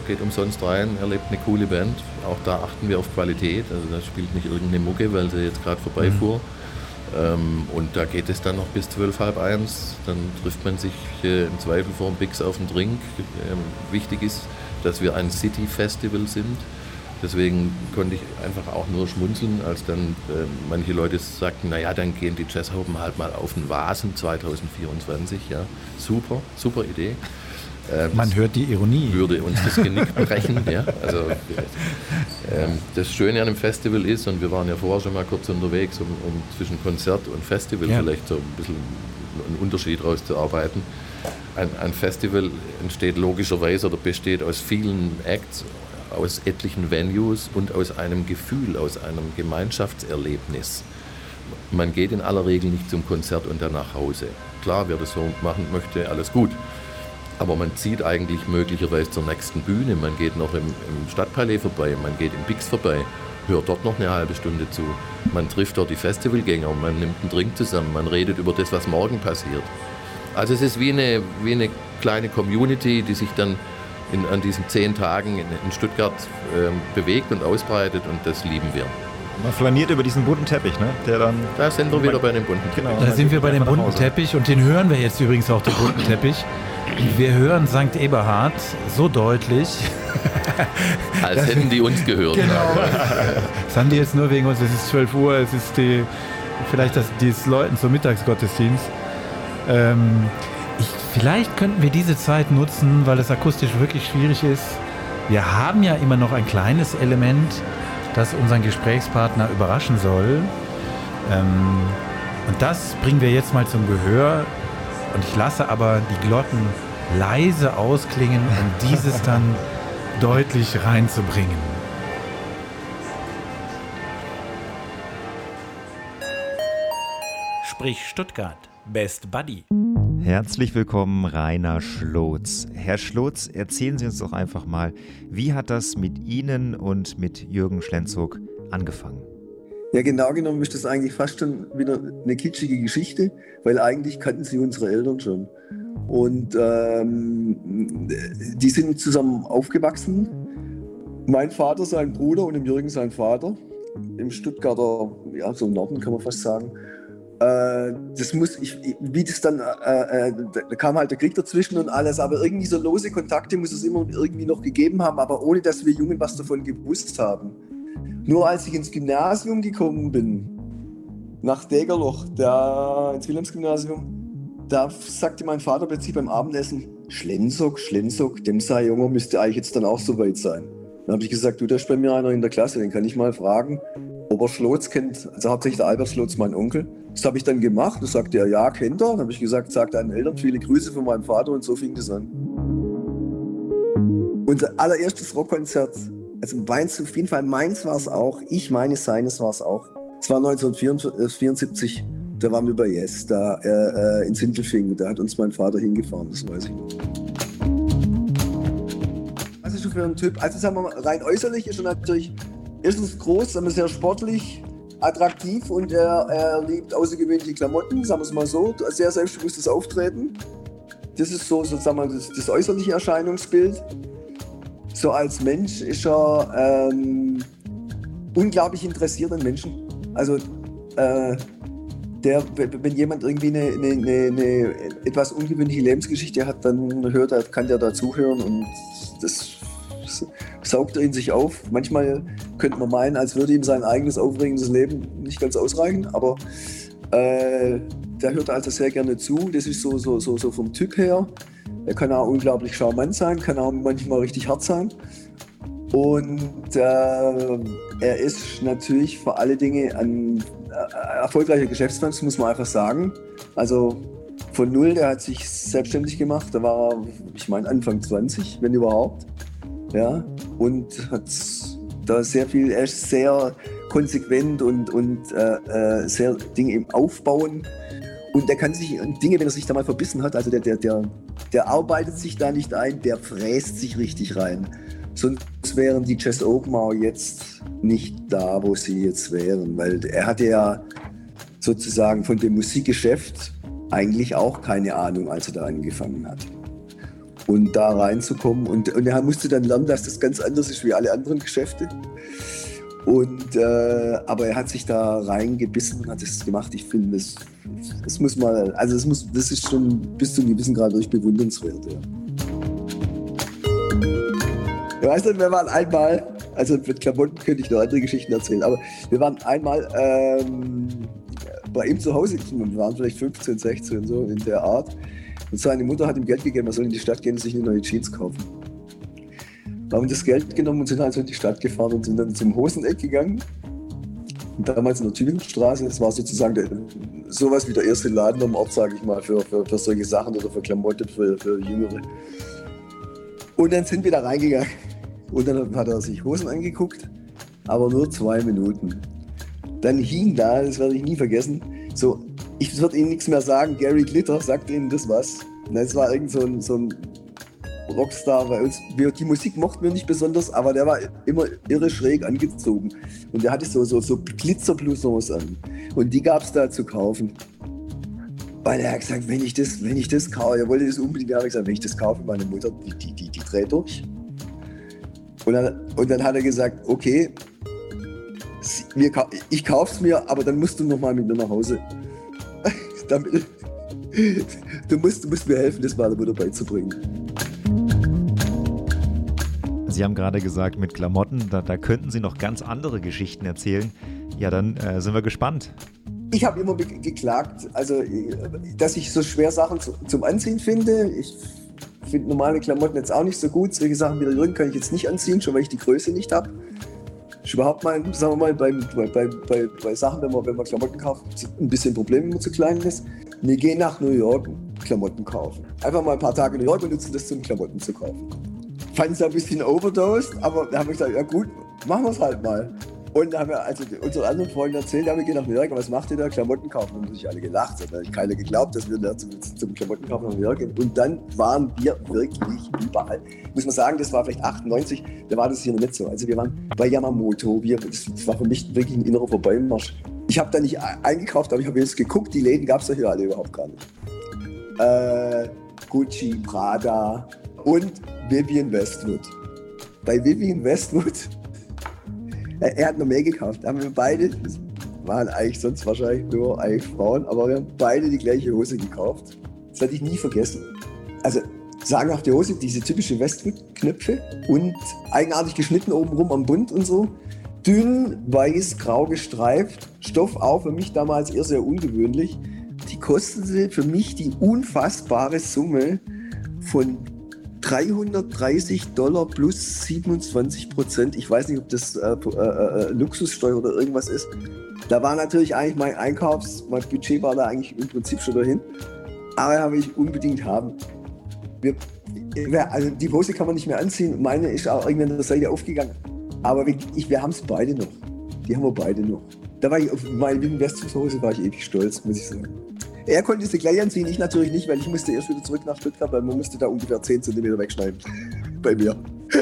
geht umsonst rein, erlebt eine coole Band. Auch da achten wir auf Qualität. Also da spielt nicht irgendeine Mucke, weil sie jetzt gerade vorbeifuhr. Mhm. Ähm, und da geht es dann noch bis zwölf, halb eins. Dann trifft man sich äh, im Zweifel vor dem Bix auf den Drink. Ähm, wichtig ist, dass wir ein City-Festival sind. Deswegen konnte ich einfach auch nur schmunzeln, als dann äh, manche Leute sagten, naja, dann gehen die Jazzhauben halt mal auf den Vasen 2024. Ja, super, super Idee. Äh, Man hört die Ironie. Würde uns das Genick brechen. ja, also, ähm, das Schöne an einem Festival ist, und wir waren ja vorher schon mal kurz unterwegs, um, um zwischen Konzert und Festival ja. vielleicht so ein bisschen einen Unterschied rauszuarbeiten. Ein, ein Festival entsteht logischerweise oder besteht aus vielen Acts aus etlichen Venues und aus einem Gefühl, aus einem Gemeinschaftserlebnis. Man geht in aller Regel nicht zum Konzert und dann nach Hause. Klar, wer das so machen möchte, alles gut. Aber man zieht eigentlich möglicherweise zur nächsten Bühne. Man geht noch im, im Stadtpalais vorbei, man geht im Bix vorbei, hört dort noch eine halbe Stunde zu. Man trifft dort die Festivalgänger, man nimmt einen Drink zusammen, man redet über das, was morgen passiert. Also es ist wie eine, wie eine kleine Community, die sich dann in, an diesen zehn Tagen in, in Stuttgart äh, bewegt und ausbreitet und das lieben wir. Man flaniert über diesen bunten Teppich, ne? Der dann da sind wir wieder bei dem bunten Teppich. Genau, da sind wir bei dem bunten Teppich und den hören wir jetzt übrigens auch, den bunten Teppich. Wir hören St. Eberhard so deutlich. *laughs* Als hätten die uns gehört. Genau. Das haben die jetzt nur wegen uns. Es ist 12 Uhr, es ist die, vielleicht das, dieses Leuten zum Mittagsgottesdienst. Ähm, ich, vielleicht könnten wir diese Zeit nutzen, weil es akustisch wirklich schwierig ist. Wir haben ja immer noch ein kleines Element, das unseren Gesprächspartner überraschen soll. Ähm, und das bringen wir jetzt mal zum Gehör. Und ich lasse aber die Glocken leise ausklingen, um *laughs* dieses dann deutlich reinzubringen. Sprich Stuttgart, Best Buddy. Herzlich willkommen, Rainer Schlotz. Herr Schlotz, erzählen Sie uns doch einfach mal, wie hat das mit Ihnen und mit Jürgen Schlenzog angefangen? Ja, genau genommen ist das eigentlich fast schon wieder eine kitschige Geschichte, weil eigentlich kannten sie unsere Eltern schon. Und ähm, die sind zusammen aufgewachsen. Mein Vater, sein Bruder und im Jürgen sein Vater. Im Stuttgarter, ja, so im Norden kann man fast sagen. Äh, das muss, ich, wie das dann, äh, äh, da kam halt der Krieg dazwischen und alles, aber irgendwie so lose Kontakte muss es immer irgendwie noch gegeben haben, aber ohne dass wir Jungen was davon gewusst haben. Nur als ich ins Gymnasium gekommen bin, nach Degerloch, da ins Wilhelmsgymnasium, da sagte mein Vater plötzlich beim Abendessen, Schlenzog, Schlenzog, dem sei Junge müsste eigentlich jetzt dann auch so weit sein. Dann habe ich gesagt, du, da ist bei mir einer in der Klasse, den kann ich mal fragen. Ober Schlotz kennt, also hauptsächlich der Albert Schlotz, mein Onkel. Das habe ich dann gemacht. Da sagte er, ja, kennt er. Dann habe ich gesagt, sagt deinen Eltern viele Grüße von meinem Vater und so fing das an. Unser allererstes Rockkonzert Also meins, auf jeden Fall meins war es auch. Ich meine, seines war es auch. Es war 1974, da waren wir bei Yes, da äh, äh in Sindelfingen. Da hat uns mein Vater hingefahren, das weiß ich noch. Was ist du für ein Typ? Also sagen wir mal, rein äußerlich ist er natürlich erstens groß, aber sehr sportlich, attraktiv und er, er liebt außergewöhnliche Klamotten, sagen wir es mal so. Sehr selbstbewusstes Auftreten. Das ist so sozusagen das, das äußerliche Erscheinungsbild. So als Mensch ist er ähm, unglaublich interessiert an Menschen. Also äh, der, wenn jemand irgendwie eine, eine, eine, etwas ungewöhnliche Lebensgeschichte hat, dann hört er, kann der da zuhören und das saugt er in sich auf. Manchmal könnte man meinen, als würde ihm sein eigenes aufregendes Leben nicht ganz ausreichen, aber äh, der hört also sehr gerne zu. Das ist so, so, so, so vom Typ her. Er kann auch unglaublich charmant sein, kann auch manchmal richtig hart sein. Und äh, er ist natürlich vor alle Dinge ein äh, erfolgreicher Geschäftsmann, das muss man einfach sagen. Also von null, der hat sich selbstständig gemacht. Da war er, ich meine, Anfang 20, wenn überhaupt. Ja, und hat da sehr viel, er ist sehr konsequent und, und äh, äh sehr Dinge im Aufbauen. Und der kann sich, Dinge, wenn er sich da mal verbissen hat, also der, der, der, der arbeitet sich da nicht ein, der fräst sich richtig rein. Sonst wären die Jazz Oakmar jetzt nicht da, wo sie jetzt wären, weil er hatte ja sozusagen von dem Musikgeschäft eigentlich auch keine Ahnung, als er da angefangen hat. Und da reinzukommen und, und er musste dann lernen, dass das ganz anders ist wie alle anderen Geschäfte. Und, äh, aber er hat sich da reingebissen und hat es gemacht. Ich finde, das, das muss mal, also das, muss, das ist schon bis zu einem gewissen Grad durch bewundernswert. Ja. Ich weiß nicht, wir waren einmal, also mit Klamotten könnte ich noch andere Geschichten erzählen, aber wir waren einmal ähm, bei ihm zu Hause, wir waren vielleicht 15, 16, so in der Art. Und seine Mutter hat ihm Geld gegeben, er soll in die Stadt gehen und sich eine neue Jeans kaufen. Wir haben das Geld genommen und sind also in die Stadt gefahren und sind dann zum Hoseneck gegangen. Und damals in der Tübingenstraße, das war sozusagen der, sowas wie der erste Laden am Ort, sage ich mal, für, für, für solche Sachen oder für Klamotten für, für Jüngere. Und dann sind wir da reingegangen. Und dann hat er sich Hosen angeguckt, aber nur zwei Minuten. Dann hing da, das werde ich nie vergessen, so, ich würde Ihnen nichts mehr sagen, Gary Glitter sagt Ihnen das was. Das war irgend so ein, so ein Rockstar bei uns. Die Musik mochten wir nicht besonders, aber der war immer irre schräg angezogen. Und der hatte so, so, so Glitzerblousons an. Und die gab es da zu kaufen. Weil er hat gesagt, wenn ich das, wenn ich das kaufe, er wollte das unbedingt, er hat gesagt, wenn ich das kaufe, meine Mutter, die, die, die, die dreht durch. Und dann, und dann hat er gesagt, okay, ich kauf's mir, aber dann musst du noch mal mit mir nach Hause. Damit, du, musst, du musst mir helfen, das meiner Mutter beizubringen. Sie haben gerade gesagt, mit Klamotten, da, da könnten Sie noch ganz andere Geschichten erzählen. Ja, dann äh, sind wir gespannt. Ich habe immer geklagt, also dass ich so schwer Sachen zu, zum Anziehen finde. Ich finde normale Klamotten jetzt auch nicht so gut. Solche Sachen wie der Jürgen kann ich jetzt nicht anziehen, schon weil ich die Größe nicht habe. Ist überhaupt mal, sagen wir mal, bei, bei, bei, bei Sachen, wenn man, wenn man Klamotten kauft, ein bisschen Problem, wenn man zu klein ist. Wir gehen nach New York Klamotten kaufen. Einfach mal ein paar Tage in New York und nutzen das zum Klamotten zu kaufen. Fand es ein bisschen overdosed, aber da habe ich gesagt, ja gut, machen wir es halt mal. Und haben wir also unseren anderen Freunden erzählt, ja, wir gehen nach York, was macht ihr da? Klamotten kaufen. Und haben sich alle gelacht. Da hat keiner geglaubt, dass wir da zum, zum Klamotten kaufen nach York gehen. Und dann waren wir wirklich überall. Muss man sagen, das war vielleicht 98, da war das hier noch nicht so. Also wir waren bei Yamamoto, wir, das war für mich wirklich ein innerer Vorbeimarsch. Ich habe da nicht eingekauft, aber ich habe jetzt geguckt, die Läden gab es da hier alle überhaupt gar nicht. Äh, Gucci, Prada und Vivian Westwood. Bei Vivian Westwood er hat noch mehr gekauft. Da haben wir beide, das waren eigentlich sonst wahrscheinlich nur eigentlich Frauen, aber wir haben beide die gleiche Hose gekauft. Das werde ich nie vergessen. Also sagen auch die Hose, diese typische Westwood-Knöpfe und eigenartig geschnitten obenrum am Bund und so. Dünn, weiß, grau gestreift, Stoff auch für mich damals eher sehr ungewöhnlich. Die kostete für mich die unfassbare Summe von 330 Dollar plus 27 Prozent. Ich weiß nicht, ob das äh, äh, äh, Luxussteuer oder irgendwas ist. Da war natürlich eigentlich mein Einkaufs-, mein Budget war da eigentlich im Prinzip schon dahin. Aber habe ich unbedingt haben. Wir, also die Hose kann man nicht mehr anziehen. Meine ist auch irgendwann an der Seite aufgegangen. Aber wir, wir haben es beide noch. Die haben wir beide noch. Da war ich auf meine Wilden Westhose war ich ewig stolz, muss ich sagen. Er konnte sie gleich anziehen, ich natürlich nicht, weil ich musste erst wieder zurück nach Stuttgart, weil man musste da ungefähr 10 cm wegschneiden. Bei mir. *laughs*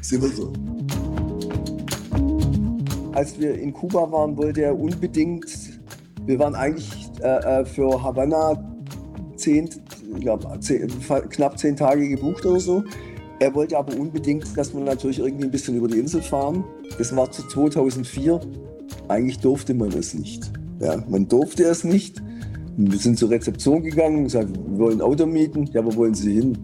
ist immer so. Als wir in Kuba waren, wollte er unbedingt, wir waren eigentlich äh, äh für Havanna zehn, glaub, zehn, knapp zehn Tage gebucht oder so. Er wollte aber unbedingt, dass wir natürlich irgendwie ein bisschen über die Insel fahren. Das war zu 2004. Eigentlich durfte man es nicht. Ja, man durfte es nicht. Wir sind zur Rezeption gegangen und gesagt, wir wollen ein Auto mieten. Ja, wo wollen Sie hin?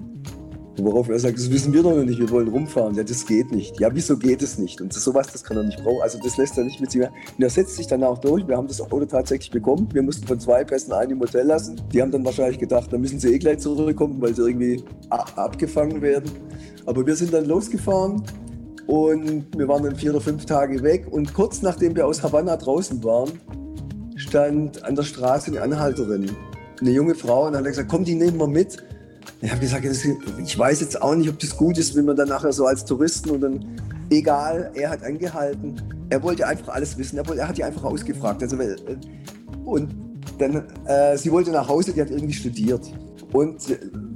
Worauf er sagt, das wissen wir doch noch nicht, wir wollen rumfahren. Ja, das geht nicht. Ja, wieso geht es nicht? Und sowas, das kann er nicht brauchen. Also das lässt er nicht mit sich. Und er setzt sich dann auch durch. Wir haben das Auto tatsächlich bekommen. Wir mussten von zwei Pässen einen im Hotel lassen. Die haben dann wahrscheinlich gedacht, da müssen sie eh gleich zurückkommen, weil sie irgendwie abgefangen werden. Aber wir sind dann losgefahren und wir waren dann vier oder fünf Tage weg. Und kurz nachdem wir aus Havanna draußen waren, stand an der Straße eine Anhalterin, eine junge Frau, und hat gesagt, komm, die nehmen wir mit. Ich habe gesagt, ich weiß jetzt auch nicht, ob das gut ist, wenn man dann nachher so als Touristen und dann, egal, er hat angehalten. Er wollte einfach alles wissen. Er, er hat die einfach ausgefragt. Also, äh, und dann, äh, sie wollte nach Hause, die hat irgendwie studiert. Und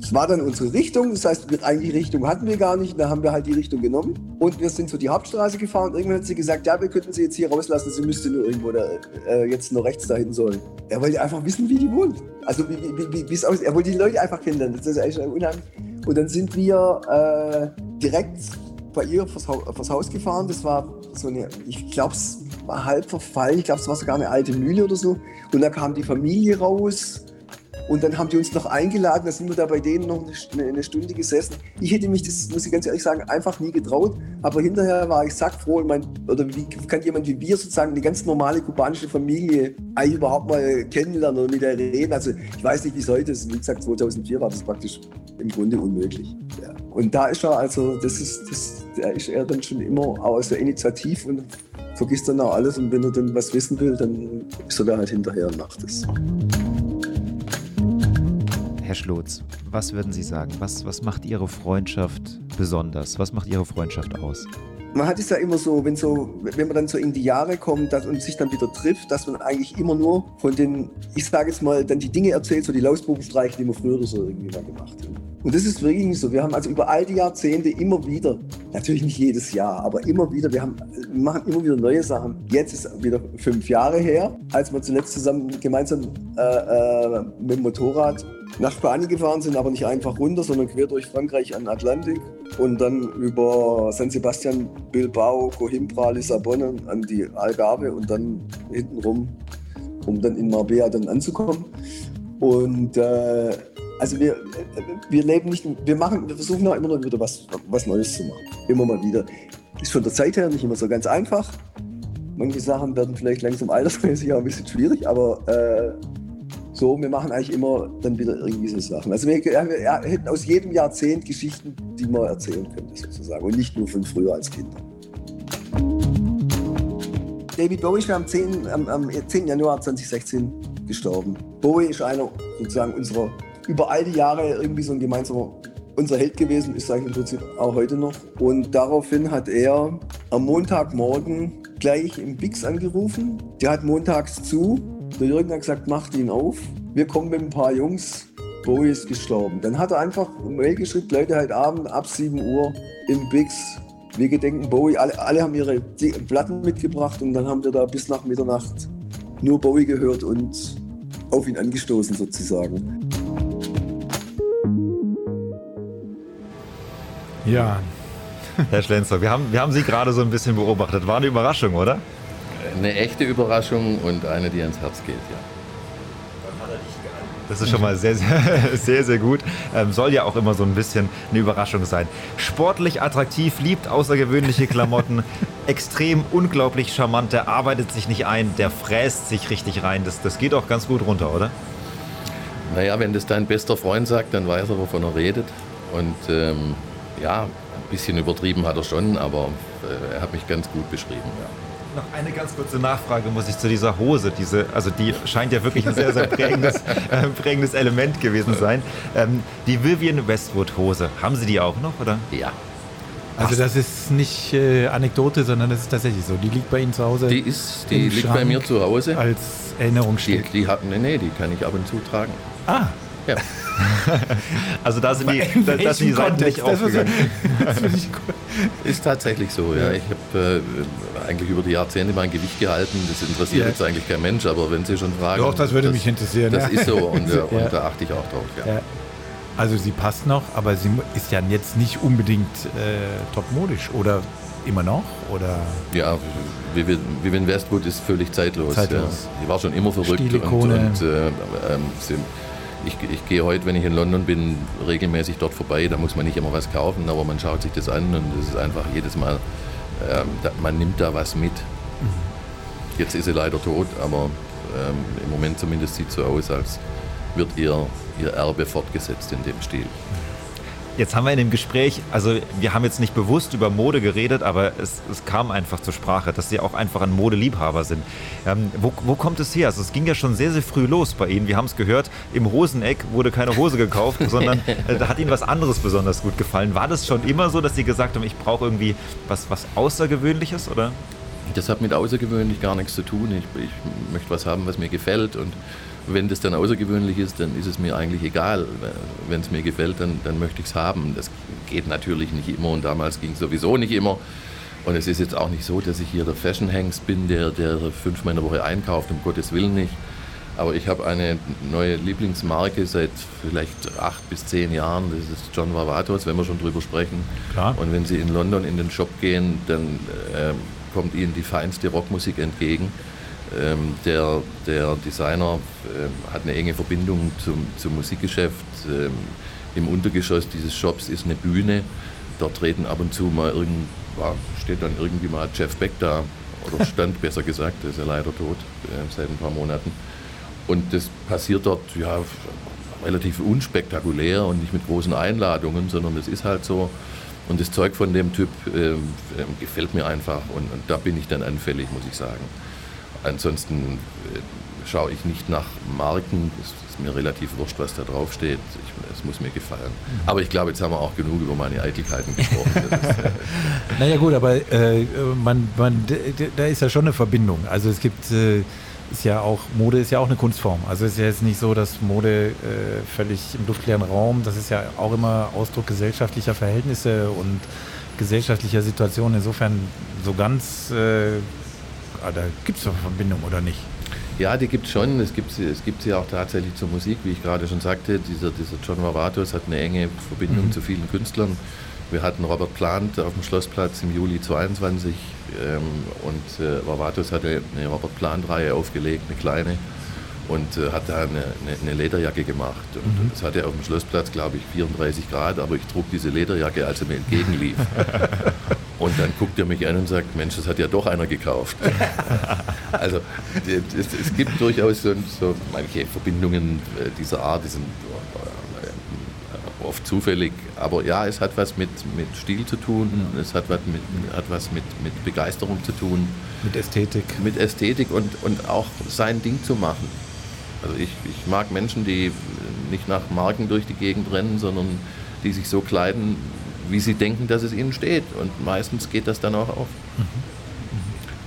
es war dann unsere Richtung. Das heißt, eigentlich Richtung hatten wir gar nicht. Da haben wir halt die Richtung genommen. Und wir sind so die Hauptstraße gefahren. Irgendwann hat sie gesagt, ja, wir könnten sie jetzt hier rauslassen. Sie müsste nur irgendwo da, äh, jetzt nur rechts dahin sollen. Er wollte einfach wissen, wie die wohnt. Also wie, wie, wie es aussieht. Er wollte die Leute einfach kennenlernen. Das ist eigentlich unheimlich. Und dann sind wir äh, direkt bei ihr vors, vors Haus gefahren. Das war so eine, ich glaube, es war halb verfallen. Ich glaube, es war sogar eine alte Mühle oder so. Und da kam die Familie raus und dann haben die uns noch eingeladen, da sind wir da bei denen noch eine, eine, Stunde gesessen. Ich hätte mich, das muss ich ganz ehrlich sagen, einfach nie getraut. Aber hinterher war ich sackfroh. Mein, oder wie kann jemand wie wir sozusagen eine ganz normale kubanische Familie eigentlich überhaupt mal kennenlernen oder mit der reden? Also ich weiß nicht, wie es heute ist. Wie gesagt, 2004 war das praktisch im Grunde unmöglich. Ja. Und da ist er also, das ist, das, da ist er dann schon immer auch so initiativ und vergisst dann auch alles. Und wenn er dann was wissen will, dann ist er da halt hinterher und macht es. Herr Schlotz, was würden Sie sagen? Was, was macht Ihre Freundschaft besonders? Was macht Ihre Freundschaft aus? Man hat es ja immer so, wenn, so, wenn man dann so in die Jahre kommt dass, und sich dann wieder trifft, dass man eigentlich immer nur von den, ich sage jetzt mal, dann die Dinge erzählt, so die Lausbubenstreiche, die man früher so irgendwie mal gemacht hat. Und das ist wirklich so. Wir haben also über all die Jahrzehnte immer wieder, natürlich nicht jedes Jahr, aber immer wieder, wir, haben, wir machen immer wieder neue Sachen. Jetzt ist wieder fünf Jahre her, als wir zuletzt zusammen gemeinsam äh, äh, mit dem Motorrad nach Spanien gefahren sind, aber nicht einfach runter, sondern quer durch Frankreich an den Atlantik und dann über San Sebastian, Bilbao, Coimbra, Lissabon an die Algarve und dann hintenrum, um dann in Marbella dann anzukommen. Und äh, also wir, wir leben nicht, wir machen, wir versuchen auch immer wieder was, was Neues zu machen. Immer mal wieder. Ist von der Zeit her nicht immer so ganz einfach. Manche Sachen werden vielleicht langsam altersmäßig auch ein bisschen schwierig, aber äh, so, wir machen eigentlich immer dann wieder irgendwie so Sachen. Also wir, wir hätten aus jedem Jahrzehnt Geschichten, die man erzählen könnte, sozusagen. Und nicht nur von früher als Kinder. David Bowie ist am 10, am, am 10. Januar 2016 gestorben. Bowie ist einer sozusagen unserer über all die Jahre irgendwie so ein gemeinsamer unser Held gewesen, ist eigentlich im Prinzip auch heute noch. Und daraufhin hat er am Montagmorgen gleich im Bix angerufen. Der hat montags zu. Der Jürgen hat gesagt, macht ihn auf. Wir kommen mit ein paar Jungs. Bowie ist gestorben. Dann hat er einfach eine Mail geschrieben, Leute, heute Abend ab 7 Uhr im Bix. Wir gedenken Bowie. Alle, alle haben ihre Platten mitgebracht und dann haben wir da bis nach Mitternacht nur Bowie gehört und auf ihn angestoßen sozusagen. Ja. Herr Schlenzer, wir haben, wir haben Sie gerade so ein bisschen beobachtet. War eine Überraschung, oder? Eine echte Überraschung und eine, die ans Herz geht, ja. Das ist schon mal sehr, sehr, *laughs* sehr, sehr gut. Ähm, soll ja auch immer so ein bisschen eine Überraschung sein. Sportlich attraktiv, liebt außergewöhnliche Klamotten, *laughs* extrem unglaublich charmant, der arbeitet sich nicht ein, der fräst sich richtig rein. Das, das geht auch ganz gut runter, oder? Naja, wenn das dein bester Freund sagt, dann weiß er, wovon er redet. Und ähm, ja, ein bisschen übertrieben hat er schon, aber äh, er hat mich ganz gut beschrieben. Ja. Noch eine ganz kurze Nachfrage muss ich zu dieser Hose. Diese, also die scheint ja wirklich ein sehr, sehr prägendes, *laughs* äh, prägendes Element gewesen sein. Ähm, die Vivian Westwood Hose, haben Sie die auch noch, oder? Ja. Also das ist nicht äh, Anekdote, sondern das ist tatsächlich so. Die liegt bei Ihnen zu Hause. Die, ist, die liegt Schrank bei mir zu Hause. Als Erinnerungsstück. Die, die hat, nee, nee, die kann ich ab und zu tragen. Ah. Ja. *laughs* also da sind die, da, das sind die Seiten nicht aufgegangen. *laughs* ist tatsächlich so, ja. Ich habe äh, eigentlich über die Jahrzehnte mein Gewicht gehalten. Das interessiert ja. jetzt eigentlich kein Mensch, aber wenn Sie schon fragen. Doch, das würde das, mich interessieren. Das ja. ist so und, *laughs* ja. und, da achte ich auch drauf. Ja. Also sie passt noch, aber sie ist ja jetzt nicht unbedingt äh, topmodisch oder immer noch? Oder? Ja, Vivian Westwood ist völlig zeitlos. zeitlos. Ja. Die war schon immer verrückt und, und äh, ähm, sie, ich, ich, gehe heute, wenn ich in London bin, regelmäßig dort vorbei. Da muss man nicht immer was kaufen, aber man schaut sich das an und es ist einfach jedes Mal, ähm, da, man nimmt da was mit. Mhm. Jetzt ist sie leider tot, aber ähm, im Moment zumindest sieht es so aus, als wird ihr, ihr Erbe fortgesetzt in dem Stil. Jetzt haben wir in dem Gespräch, also wir haben jetzt nicht bewusst über Mode geredet, aber es, es kam einfach zur Sprache, dass Sie auch einfach ein Modeliebhaber sind. Ähm, wo, wo, kommt es her? Also es ging ja schon sehr, sehr früh los bei Ihnen. Wir haben es gehört, im Hoseneck wurde keine Hose gekauft, *laughs* sondern äh, da hat Ihnen was anderes besonders gut gefallen. War das schon immer so, dass Sie gesagt haben, ich brauche irgendwie was, was Außergewöhnliches, oder? Das hat mit außergewöhnlich gar nichts zu tun. Ich, ich möchte was haben, was mir gefällt und wenn das dann außergewöhnlich ist, dann ist es mir eigentlich egal. Wenn es mir gefällt, dann, dann möchte ich es haben. Das geht natürlich nicht immer und damals ging es sowieso nicht immer. Und es ist jetzt auch nicht so, dass ich hier der Fashion-Hengst bin, der, der fünfmal in der Woche einkauft, um Gottes Willen nicht. Aber ich habe eine neue Lieblingsmarke seit vielleicht acht bis zehn Jahren. Das ist John Vavatos, wenn wir schon drüber sprechen. Klar. Und wenn Sie in London in den Shop gehen, dann äh, kommt Ihnen die feinste Rockmusik entgegen. Ähm, der, der Designer äh, hat eine enge Verbindung zum, zum Musikgeschäft. Ähm, Im Untergeschoss dieses Shops ist eine Bühne. Dort treten ab und zu mal irgend, ja, steht dann irgendwie mal Jeff Beck da, oder *laughs* stand besser gesagt, der ist ja leider tot äh, seit ein paar Monaten. Und das passiert dort ja, relativ unspektakulär und nicht mit großen Einladungen, sondern es ist halt so. Und das Zeug von dem Typ äh, gefällt mir einfach und, und da bin ich dann anfällig, muss ich sagen. Ansonsten äh, schaue ich nicht nach Marken. Es ist mir relativ wurscht, was da drauf steht. es muss mir gefallen. Mhm. Aber ich glaube, jetzt haben wir auch genug über meine Eitelkeiten gesprochen. Ist, äh, *laughs* naja gut, aber äh, man, man, da ist ja schon eine Verbindung. Also es gibt, äh, ist ja auch, Mode ist ja auch eine Kunstform. Also es ist ja jetzt nicht so, dass Mode äh, völlig im luftleeren Raum, das ist ja auch immer Ausdruck gesellschaftlicher Verhältnisse und gesellschaftlicher Situationen. Insofern so ganz Ah, da gibt es doch Verbindung, oder nicht? Ja, die gibt es schon. Es gibt, es gibt sie auch tatsächlich zur Musik, wie ich gerade schon sagte. Dieser, dieser John Vavatos hat eine enge Verbindung mhm. zu vielen Künstlern. Wir hatten Robert Plant auf dem Schlossplatz im Juli 22 ähm, und äh, Vavatos hatte eine Robert Plant-Reihe aufgelegt, eine kleine, und äh, hat da eine, eine, eine, Lederjacke gemacht. Und mhm. das hatte auf dem Schlossplatz, glaube ich, 34 Grad, aber ich trug diese Lederjacke, als er mir entgegenlief. *laughs* Und dann guckt er mich an und sagt, Mensch, das hat ja doch einer gekauft. *laughs* also es, es, gibt durchaus so, so, manche Verbindungen äh, dieser Art, die sind äh, oft zufällig. Aber ja, es hat was mit, mit Stil zu tun, es hat was, mit, hat was mit, mit Begeisterung zu tun. Mit Ästhetik. Mit Ästhetik und, und auch sein Ding zu machen. Also ich, ich mag Menschen, die nicht nach Marken durch die Gegend rennen, sondern die sich so kleiden, wie sie denken, dass es ihnen steht. Und meistens geht das dann auch auf. Mhm.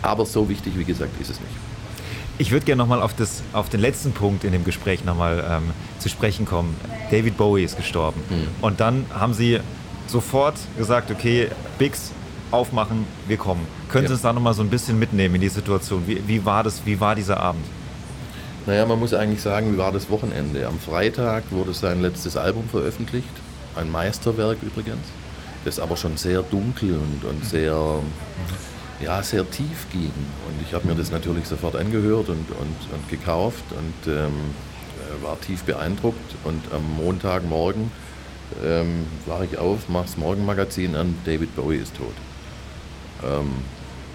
Aber so wichtig, wie gesagt, ist es nicht. Ich würde gerne nochmal auf, auf den letzten Punkt in dem Gespräch nochmal ähm, zu sprechen kommen. David Bowie ist gestorben. Mhm. Und dann haben Sie sofort gesagt, okay, Bix, aufmachen, wir kommen. Können ja. Sie uns da nochmal so ein bisschen mitnehmen in die Situation? Wie, wie, war das, wie war dieser Abend? Naja, man muss eigentlich sagen, wie war das Wochenende? Am Freitag wurde sein letztes Album veröffentlicht. Ein Meisterwerk übrigens das aber schon sehr dunkel und, und sehr, ja, sehr tief ging. Und ich habe mir das natürlich sofort angehört und, und, und gekauft und ähm, äh, war tief beeindruckt. Und am Montagmorgen ähm, war ich auf, mache das Morgenmagazin an, David Bowie ist tot. Ähm,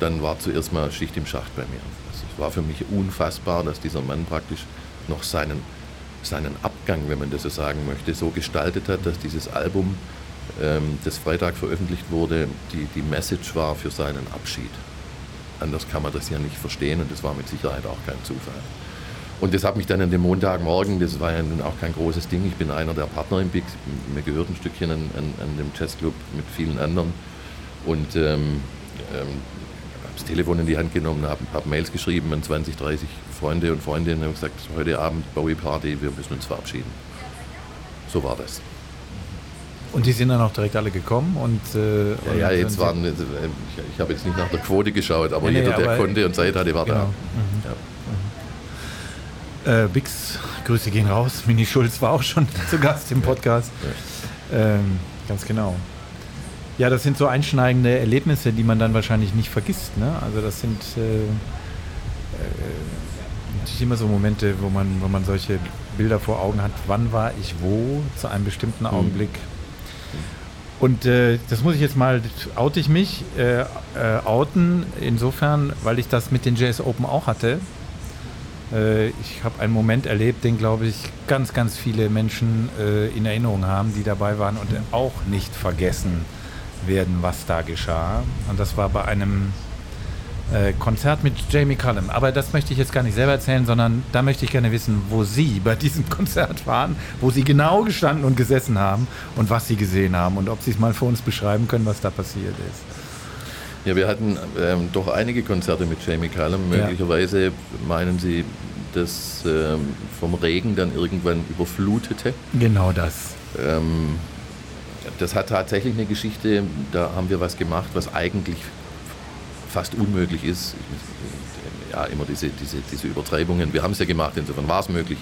dann war zuerst mal Schicht im Schacht bei mir. War für mich unfassbar, dass dieser Mann praktisch noch seinen, seinen Abgang, wenn man das so sagen möchte, so gestaltet hat, dass dieses Album ähm, das Freitag veröffentlicht wurde, die, die Message war für seinen Abschied. Anders kann man das ja nicht verstehen und das war mit Sicherheit auch kein Zufall. Und das hat mich dann an dem Montagmorgen, das war ja nun auch kein großes Ding, ich bin einer der Partner im Big, mir gehört ein Stückchen an, an, an dem Jazzclub mit vielen anderen. Und ähm, ähm, das Telefon in die Hand genommen, habe hab Mails geschrieben an 20, 30 Freunde und Freundinnen und gesagt, heute Abend Bowie Party, wir müssen uns verabschieden. So war das. Und die sind dann auch direkt alle gekommen und. Äh, ja, ja, jetzt waren. Ich, ich habe jetzt nicht nach der Quote geschaut, aber nee, jeder, der aber konnte und Zeit hatte, war genau. da. Mhm. Ja. Äh, Bix, Grüße gehen raus. Mini Schulz war auch schon *laughs* zu Gast im Podcast. Ähm, ganz genau. Ja, das sind so einschneidende Erlebnisse, die man dann wahrscheinlich nicht vergisst. Ne? Also das sind äh, äh, natürlich immer so Momente, wo man, wo man solche Bilder vor Augen hat. Wann war ich wo zu einem bestimmten mhm. Augenblick? Und äh, das muss ich jetzt mal, oute ich mich, äh, äh, outen, insofern, weil ich das mit den JS Open auch hatte. Äh, ich habe einen Moment erlebt, den, glaube ich, ganz, ganz viele Menschen in Erinnerung haben, die dabei waren und auch nicht vergessen werden, was da geschah. Und das war bei einem äh, Konzert mit Jamie Cullum. Aber das möchte ich jetzt gar nicht selber erzählen, sondern da möchte ich gerne wissen, wo Sie bei diesem *laughs* Konzert waren, wo Sie genau gestanden und gesessen haben und was Sie gesehen haben und ob Sie es mal für uns beschreiben können, was da passiert ist. Ja, wir hatten ähm, doch einige Konzerte mit Jamie Cullum. Möglicherweise ja. meinen Sie, dass ähm, vom Regen dann irgendwann überflutete. Genau das. Ähm, das hat tatsächlich eine Geschichte, da haben wir was gemacht, was eigentlich fast unmöglich ist. Ja, immer diese, diese, diese Übertreibungen. Wir haben es ja gemacht, insofern war es möglich.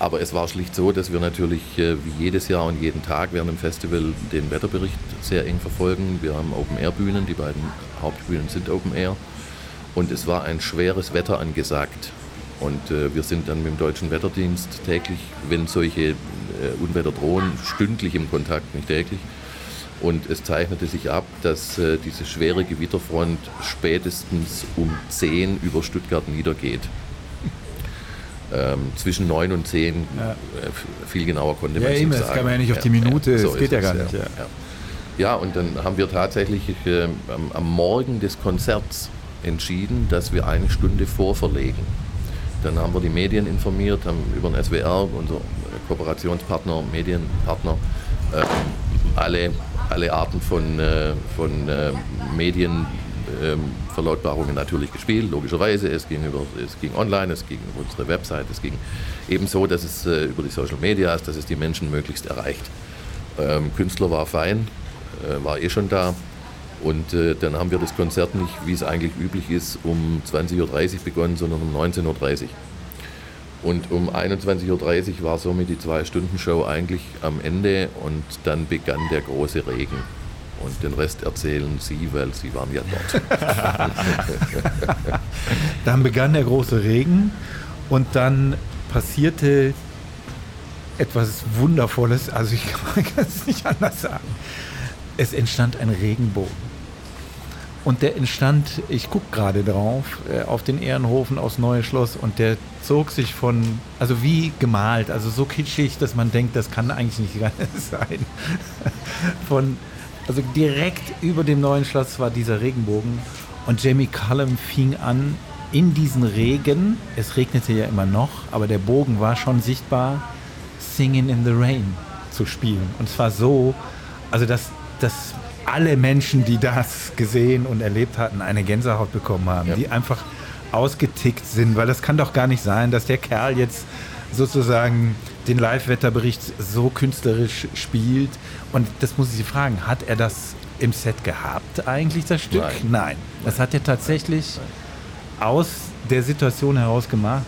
Aber es war schlicht so, dass wir natürlich äh, wie jedes Jahr und jeden Tag während dem Festival den Wetterbericht sehr eng verfolgen. Wir haben Open-Air-Bühnen, die beiden Hauptbühnen sind Open-Air. Und es war ein schweres Wetter angesagt. Und äh, wir sind dann mit dem Deutschen Wetterdienst täglich, wenn solche äh, Unwetter drohen, stündlich im Kontakt, nicht täglich. Und es zeichnete sich ab, dass äh, diese schwere Gewitterfront spätestens um 10 über Stuttgart niedergeht ähm, zwischen 9 und 10. Ja. Äh, viel genauer konnte man ja, eben, nicht sagen. Das kann man ja nicht auf die Minute, ja, so das geht ja gar nicht. Ja. und dann haben wir tatsächlich äh, am, am, Morgen des Konzerts entschieden, dass wir eine Stunde vorverlegen. Dann haben wir die Medien informiert, haben über den SWR, unser Kooperationspartner, Medienpartner, äh, alle, alle Arten von, äh, von äh, Medien ähm, Verlautbarungen natürlich gespielt, logischerweise. Es ging, über, es ging online, es ging über unsere Website, es ging ebenso, dass es äh, über die Social Media ist, dass es die Menschen möglichst erreicht. Ähm, Künstler war fein, äh, war eh schon da. Und äh, dann haben wir das Konzert nicht, wie es eigentlich üblich ist, um 20.30 Uhr begonnen, sondern um 19.30 Uhr. Und um 21.30 Uhr war somit die Zwei-Stunden-Show eigentlich am Ende und dann begann der große Regen. Und den Rest erzählen Sie, weil Sie waren ja dort. *laughs* dann begann der große Regen und dann passierte etwas Wundervolles. Also ich *laughs* kann es nicht anders sagen. Es entstand ein Regenbogen. Und der entstand, ich gucke gerade drauf, äh, auf den Ehrenhofen aus Neue Schloss und der zog sich von, also wie gemalt, also so kitschig, dass man denkt, das kann eigentlich nicht *laughs* sein. Von also direkt über dem neuen Schloss war dieser Regenbogen und Jamie Cullum fing an, in diesen Regen, es regnete ja immer noch, aber der Bogen war schon sichtbar, Singing in the Rain zu spielen. Und zwar so, also dass, dass alle Menschen, die das gesehen und erlebt hatten, eine Gänsehaut bekommen haben, ja. die einfach ausgetickt sind, weil das kann doch gar nicht sein, dass der Kerl jetzt sozusagen den Live-Wetterbericht so künstlerisch spielt. Und das muss ich Sie fragen, hat er das im Set gehabt eigentlich, das Stück? Nein. Nein. Das hat er tatsächlich aus der Situation heraus gemacht.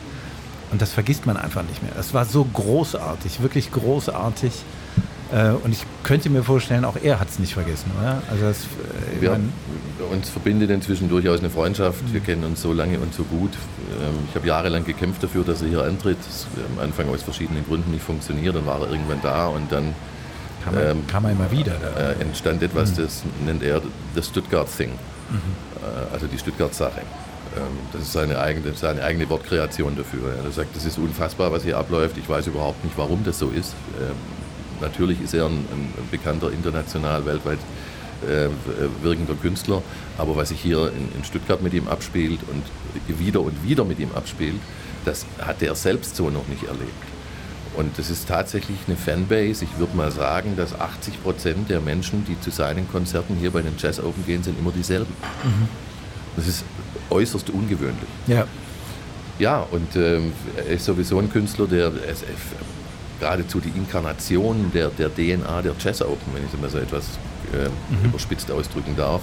Und das vergisst man einfach nicht mehr. Es war so großartig, wirklich großartig. Äh, und ich könnte mir vorstellen, auch er hat es nicht vergessen, oder? Also das, äh, wir, uns verbindet inzwischen durchaus eine Freundschaft. Mhm. Wir kennen uns so lange und so gut. Ähm, ich habe jahrelang gekämpft dafür, dass er hier antritt. Das am Anfang aus verschiedenen Gründen nicht funktioniert. Dann war er irgendwann da und dann kam er, ähm, kam er immer wieder. Äh, entstand etwas, mhm. das nennt er das Stuttgart Thing. Mhm. Äh, also die Stuttgart-Sache. Ähm, das ist seine eigene, seine eigene Wortkreation dafür. Er sagt, das ist unfassbar, was hier abläuft. Ich weiß überhaupt nicht, warum das so ist. Natürlich ist er ein, ein bekannter international, weltweit äh, wirkender Künstler, aber was sich hier in, in, Stuttgart mit ihm abspielt und wieder und wieder mit ihm abspielt, das hat er selbst so noch nicht erlebt. Und das ist tatsächlich eine Fanbase. Ich würde mal sagen, dass 80 Prozent der Menschen, die zu seinen Konzerten hier bei den Jazz Open gehen, sind immer dieselben. Mhm. Das ist äußerst ungewöhnlich. Ja. Ja, und ähm, er ist sowieso ein Künstler, der äh, geradezu die Inkarnation der, der DNA der Jazz Open, wenn ich es mal so etwas äh, mhm. überspitzt ausdrücken darf.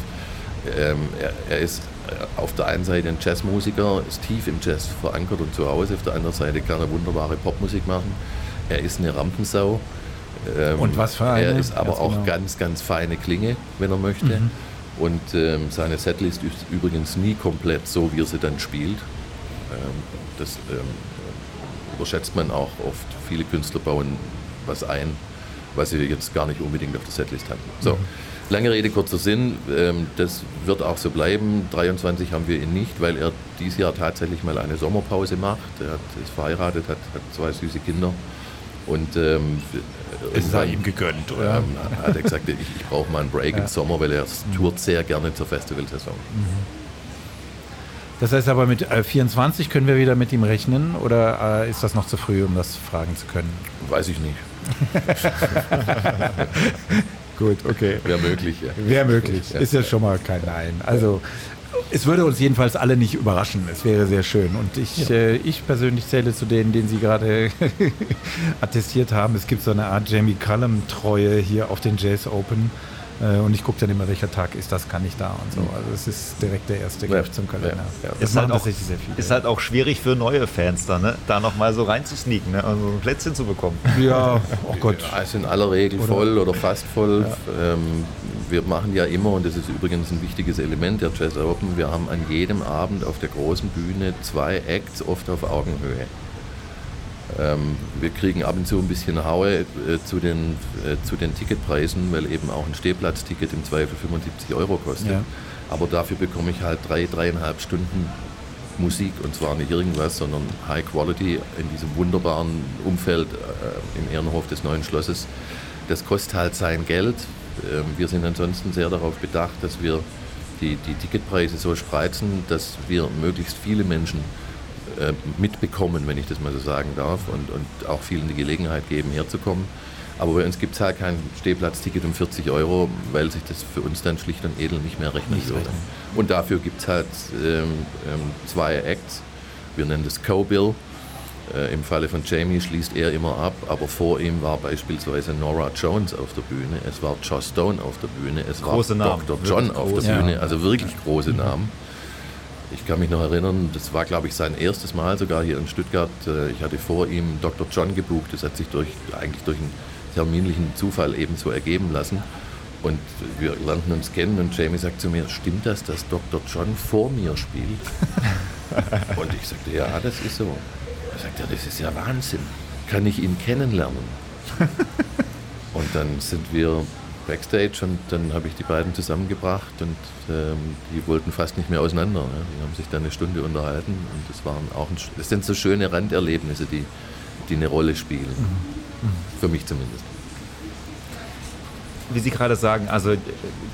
Ähm, er, er, ist äh, auf der einen Seite ein Jazzmusiker, ist tief im Jazz verankert und zu Hause, auf der anderen Seite kann er wunderbare Popmusik machen. Er ist eine Rampensau. Ähm, und was für eine? Er ist aber auch genau. ganz, ganz feine Klinge, wenn er möchte. Mhm. Und ähm, seine Setlist ist übrigens nie komplett so, wie er sie dann spielt. Ähm, das ähm, überschätzt man auch oft. Viele Künstler bauen was ein, was sie jetzt gar nicht unbedingt auf der Setlist hatten. So, mhm. lange Rede, kurzer Sinn. Ähm, das wird auch so bleiben. 23 haben wir ihn nicht, weil er dieses Jahr tatsächlich mal eine Sommerpause macht. Er hat, ist verheiratet, hat, hat zwei süße Kinder. Und ähm, es sei ihm gegönnt, oder? Ähm, hat er gesagt, ich, ich brauche mal einen Break ja. im Sommer, weil er tourt sehr gerne zur Festivalsaison. Mhm. Das heißt aber mit 24 äh, können wir wieder mit ihm rechnen oder äh, ist das noch zu früh, um das fragen zu können? Weiß ich nicht. *laughs* Gut, okay. Wäre möglich, ja. Wäre möglich. Ist ja schon mal kein Nein. Also es würde uns jedenfalls alle nicht überraschen. Es wäre sehr schön. Und ich, ja. äh, ich persönlich zähle zu denen, den Sie gerade *laughs* attestiert haben. Es gibt so eine Art Jamie Cullum-Treue hier auf den Jazz Open. Äh, und ich gucke dann immer, welcher Tag ist das, kann ich da und so. Mhm. Also es ist direkt der erste Griff ja, zum Kalender. Ja. Das ist, halt auch, ist halt auch schwierig für neue Fans da, ne? da nochmal so reinzusneaken, ne? also ein Plätzchen zu bekommen. Ja, *laughs* oh Gott. Ja, ist in aller Regel oder? voll oder fast voll. Ja. Ähm, wir machen ja immer, und das ist übrigens ein wichtiges Element der Jazz Open, wir haben an jedem Abend auf der großen Bühne zwei Acts, oft auf Augenhöhe. Ähm, wir kriegen ab und zu ein bisschen Haue äh, zu, den, äh, zu den Ticketpreisen, weil eben auch ein Stehplatzticket im Zweifel 75 Euro kostet. Ja. Aber dafür bekomme ich halt drei, dreieinhalb Stunden Musik und zwar nicht irgendwas, sondern High Quality in diesem wunderbaren Umfeld äh, im Ehrenhof des Neuen Schlosses. Das kostet halt sein Geld. Ähm, wir sind ansonsten sehr darauf bedacht, dass wir die, die Ticketpreise so spreizen, dass wir möglichst viele Menschen äh, mitbekommen, wenn ich das mal so sagen darf, und, und auch vielen die Gelegenheit geben, herzukommen. Aber bei uns gibt es halt kein Stehplatzticket um 40 Euro, weil sich das für uns dann schlicht und edel nicht mehr rechnen nicht würde. Und dafür gibt es halt ähm, ähm, zwei Acts. Wir nennen das Co-Bill. Äh, Im Falle von Jamie schließt er immer ab, aber vor ihm war beispielsweise Nora Jones auf der Bühne, es war Joss Stone auf der Bühne, es große war Namen. Dr. John auf der Bühne, also wirklich große Namen. *laughs* Ich kann mich noch erinnern, das war, glaube ich, sein erstes Mal sogar hier in Stuttgart. Äh, ich hatte vor ihm Dr. John gebucht. Das hat sich durch, eigentlich durch einen terminlichen Zufall ebenso ergeben lassen. Und wir lernten uns kennen und Jamie sagt zu mir, stimmt das, dass Dr. John vor mir spielt? *laughs* und ich sagte, ja, das ist so. Er sagt, ja, das ist ja Wahnsinn. Kann ich ihn kennenlernen? *laughs* und dann sind wir Backstage und dann habe ich die beiden zusammengebracht und ähm, die wollten fast nicht mehr auseinander. Ne? Die haben sich dann eine Stunde unterhalten und das waren auch ein, das sind so schöne Randerlebnisse, die, die eine Rolle spielen. Mhm. Mhm. Für mich zumindest. Wie Sie gerade sagen, also äh,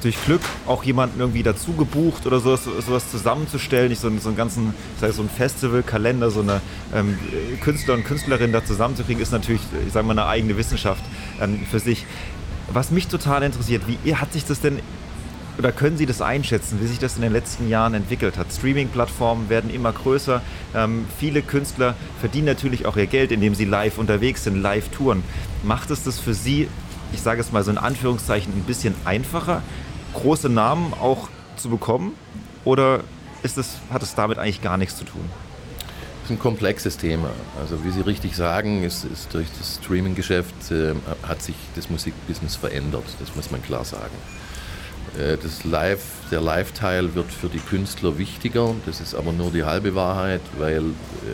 durch Glück auch jemanden irgendwie dazu gebucht oder sowas, sowas zusammenzustellen, nicht so, so einen ganzen, ich sage so einen Festivalkalender, so eine ähm, Künstler und Künstlerin da zusammenzukriegen, ist natürlich, ich sage mal, eine eigene Wissenschaft ähm, für sich. Was mich total interessiert, wie hat sich das denn oder können Sie das einschätzen, wie sich das in den letzten Jahren entwickelt hat? Streaming-Plattformen werden immer größer. Ähm, viele Künstler verdienen natürlich auch ihr Geld, indem sie live unterwegs sind, live touren. Macht es das für Sie, ich sage es mal so in Anführungszeichen, ein bisschen einfacher, große Namen auch zu bekommen? Oder ist das, hat es damit eigentlich gar nichts zu tun? Ist ein komplexes Thema. Also wie Sie richtig sagen, ist, ist durch das Streaming-Geschäft äh, hat sich das Musikbusiness verändert. Das muss man klar sagen. Äh, das Live, der Live-Teil wird für die Künstler wichtiger. Das ist aber nur die halbe Wahrheit, weil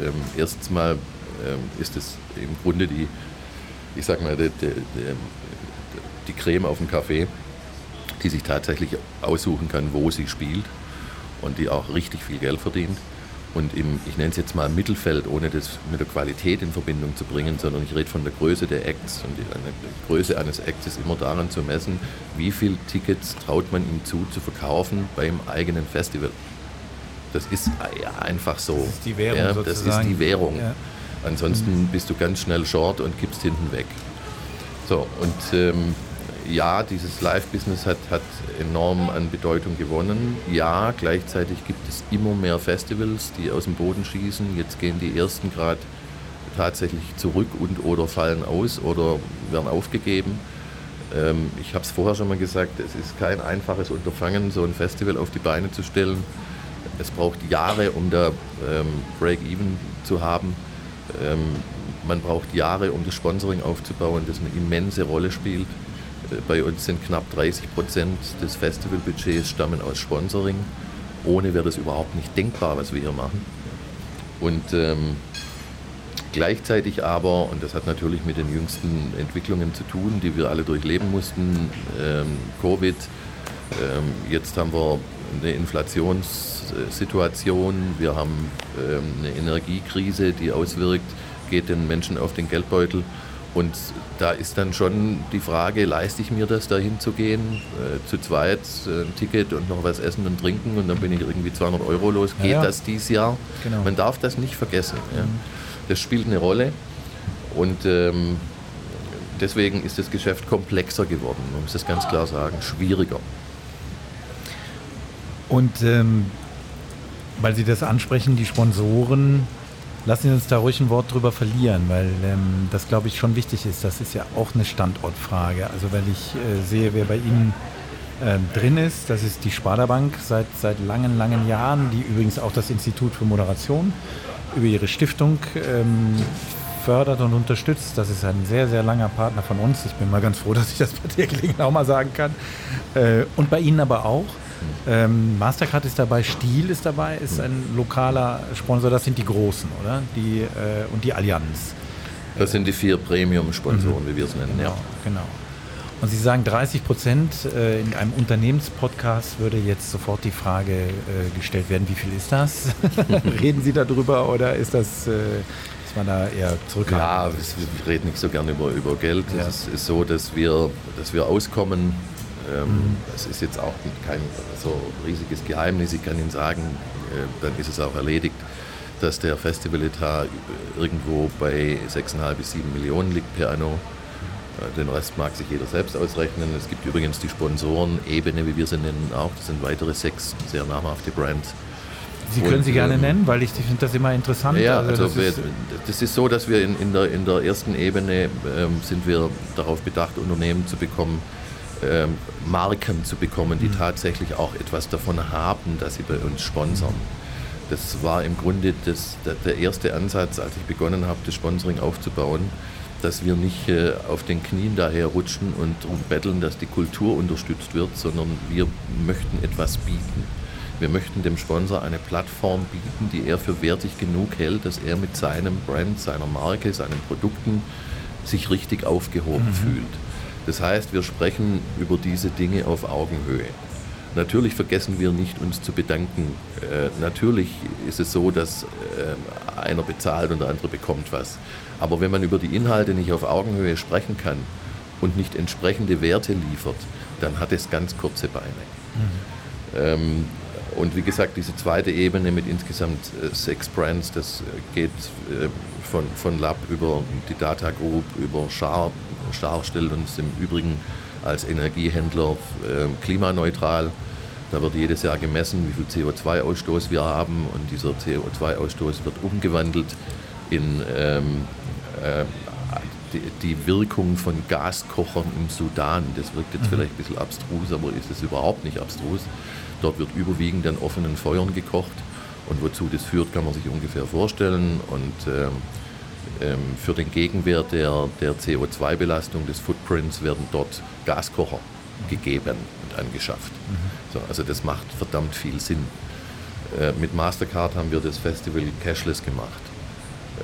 ähm, erstens mal ähm, ist es im Grunde die, ich sag mal, die, die, die Creme auf dem Kaffee, die sich tatsächlich aussuchen kann, wo sie spielt und die auch richtig viel Geld verdient. Und im, ich nenne es jetzt mal Mittelfeld, ohne das mit der Qualität in Verbindung zu bringen, sondern ich rede von der Größe der Acts. Und die, die Größe eines Acts ist immer daran zu messen, wie viele Tickets traut man ihm zu, zu verkaufen beim eigenen Festival. Das ist einfach so. Das ist die Währung. Ja, das ist die Währung. Ja. Ansonsten mhm. bist du ganz schnell short und kippst hinten weg. So, und ähm, ja, dieses Live-Business hat, hat enorm an Bedeutung gewonnen. Ja, gleichzeitig gibt es immer mehr Festivals, die aus dem Boden schießen. Jetzt gehen die ersten gerade tatsächlich zurück und oder fallen aus oder werden aufgegeben. Ähm, ich habe es vorher schon mal gesagt, es ist kein einfaches Unterfangen, so ein Festival auf die Beine zu stellen. Es braucht Jahre, um da ähm, Break-Even zu haben. Ähm, man braucht Jahre, um das Sponsoring aufzubauen, das eine immense Rolle spielt. Bei uns sind knapp 30 Prozent des Festivalbudgets stammen aus Sponsoring. Ohne wäre das überhaupt nicht denkbar, was wir hier machen. Und ähm, gleichzeitig aber, und das hat natürlich mit den jüngsten Entwicklungen zu tun, die wir alle durchleben mussten, ähm, Covid, ähm, jetzt haben wir eine Inflationssituation, wir haben ähm, eine Energiekrise, die auswirkt, geht den Menschen auf den Geldbeutel. Und da ist dann schon die Frage, leiste ich mir das, da hinzugehen, äh, zu zweit äh, ein Ticket und noch was essen und trinken und dann bin ich irgendwie 200 Euro los. Geht ja, ja. das dieses Jahr? Genau. Man darf das nicht vergessen. Mhm. Ja. Das spielt eine Rolle und ähm, deswegen ist das Geschäft komplexer geworden, man muss das ganz klar sagen, schwieriger. Und ähm, weil Sie das ansprechen, die Sponsoren, Lassen Sie uns da ruhig ein Wort drüber verlieren, weil ähm, das, glaube ich, schon wichtig ist. Das ist ja auch eine Standortfrage. Also, weil ich äh, sehe, wer bei Ihnen äh, drin ist, das ist die Sparda Bank seit, seit langen, langen Jahren, die übrigens auch das Institut für Moderation über ihre Stiftung ähm, fördert und unterstützt. Das ist ein sehr, sehr langer Partner von uns. Ich bin mal ganz froh, *laughs* dass ich das bei der Gelegenheit auch mal sagen kann. Äh, und bei Ihnen aber auch. Ähm, Mastercard ist dabei, Stiel ist dabei, ist ein lokaler Sponsor. Das sind die Großen, oder? Die, äh, und die Allianz. Das sind die vier Premium-Sponsoren, mhm. wie wir es nennen. Genau, ja. genau. Und Sie sagen 30 Prozent äh, in einem Unternehmenspodcast würde jetzt sofort die Frage äh, gestellt werden, wie viel ist das? *laughs* Reden Sie darüber oder ist das äh, ist man da eher zurückhaltend? Ja, wir reden nicht so gerne über, über Geld. Ja. Es ist so, dass wir, dass wir auskommen. Es ist jetzt auch kein so riesiges Geheimnis. Ich kann Ihnen sagen, äh, dann ist es auch erledigt, dass der Festivaletat irgendwo bei 6,5 bis 7 Millionen liegt per anno. Äh, den Rest mag sich jeder selbst ausrechnen. Es gibt übrigens die Sponsoren-Ebene, wie wir sie nennen, auch. Das sind weitere sechs sehr namhafte Brands. Sie können und, sie gerne ähm, nennen, weil ich finde das immer interessant. Ja, also, das, wir, ist, das, ist, so, dass wir in, in, der, in der ersten Ebene ähm, sind wir darauf bedacht, Unternehmen zu bekommen, ähm, Marken zu bekommen, die mhm. tatsächlich auch etwas davon haben, dass sie bei uns sponsern. Das war im Grunde das, der erste Ansatz, als ich begonnen habe, das Sponsoring aufzubauen, dass wir nicht äh, auf den Knien daher rutschen und darum betteln, dass die Kultur unterstützt wird, sondern wir möchten etwas bieten. Wir möchten dem Sponsor eine Plattform bieten, die er für wertig genug hält, dass er mit seinem Brand, seiner Marke, seinen Produkten sich richtig aufgehoben mhm. fühlt. Das heißt, wir sprechen über diese Dinge auf Augenhöhe. Natürlich vergessen wir nicht, uns zu bedanken. Äh, natürlich ist es so, dass äh, einer bezahlt und der andere bekommt was. Aber wenn man über die Inhalte nicht auf Augenhöhe sprechen kann und nicht entsprechende Werte liefert, dann hat es ganz kurze Beine. Mhm. Ähm, und wie gesagt, diese zweite Ebene mit insgesamt äh, sechs Brands, das geht äh, von, von Lab über die Data Group, über Char, Char stellt uns im Übrigen als Energiehändler äh, klimaneutral. Da wird jedes Jahr gemessen, wie viel CO2-Ausstoß wir haben und dieser CO2-Ausstoß wird umgewandelt in ähm, äh, die, die, Wirkung von Gaskochern im Sudan. Das wirkt jetzt mhm. vielleicht ein bisschen abstrus, aber ist es überhaupt nicht abstrus. Dort wird überwiegend an offenen Feuern gekocht und wozu das führt, kann man sich ungefähr vorstellen. Und ähm, ähm, für den Gegenwert der, der CO2-Belastung des Footprints werden dort Gaskocher gegeben und angeschafft. Mhm. So, also das macht verdammt viel Sinn. Äh, mit Mastercard haben wir das Festival cashless gemacht.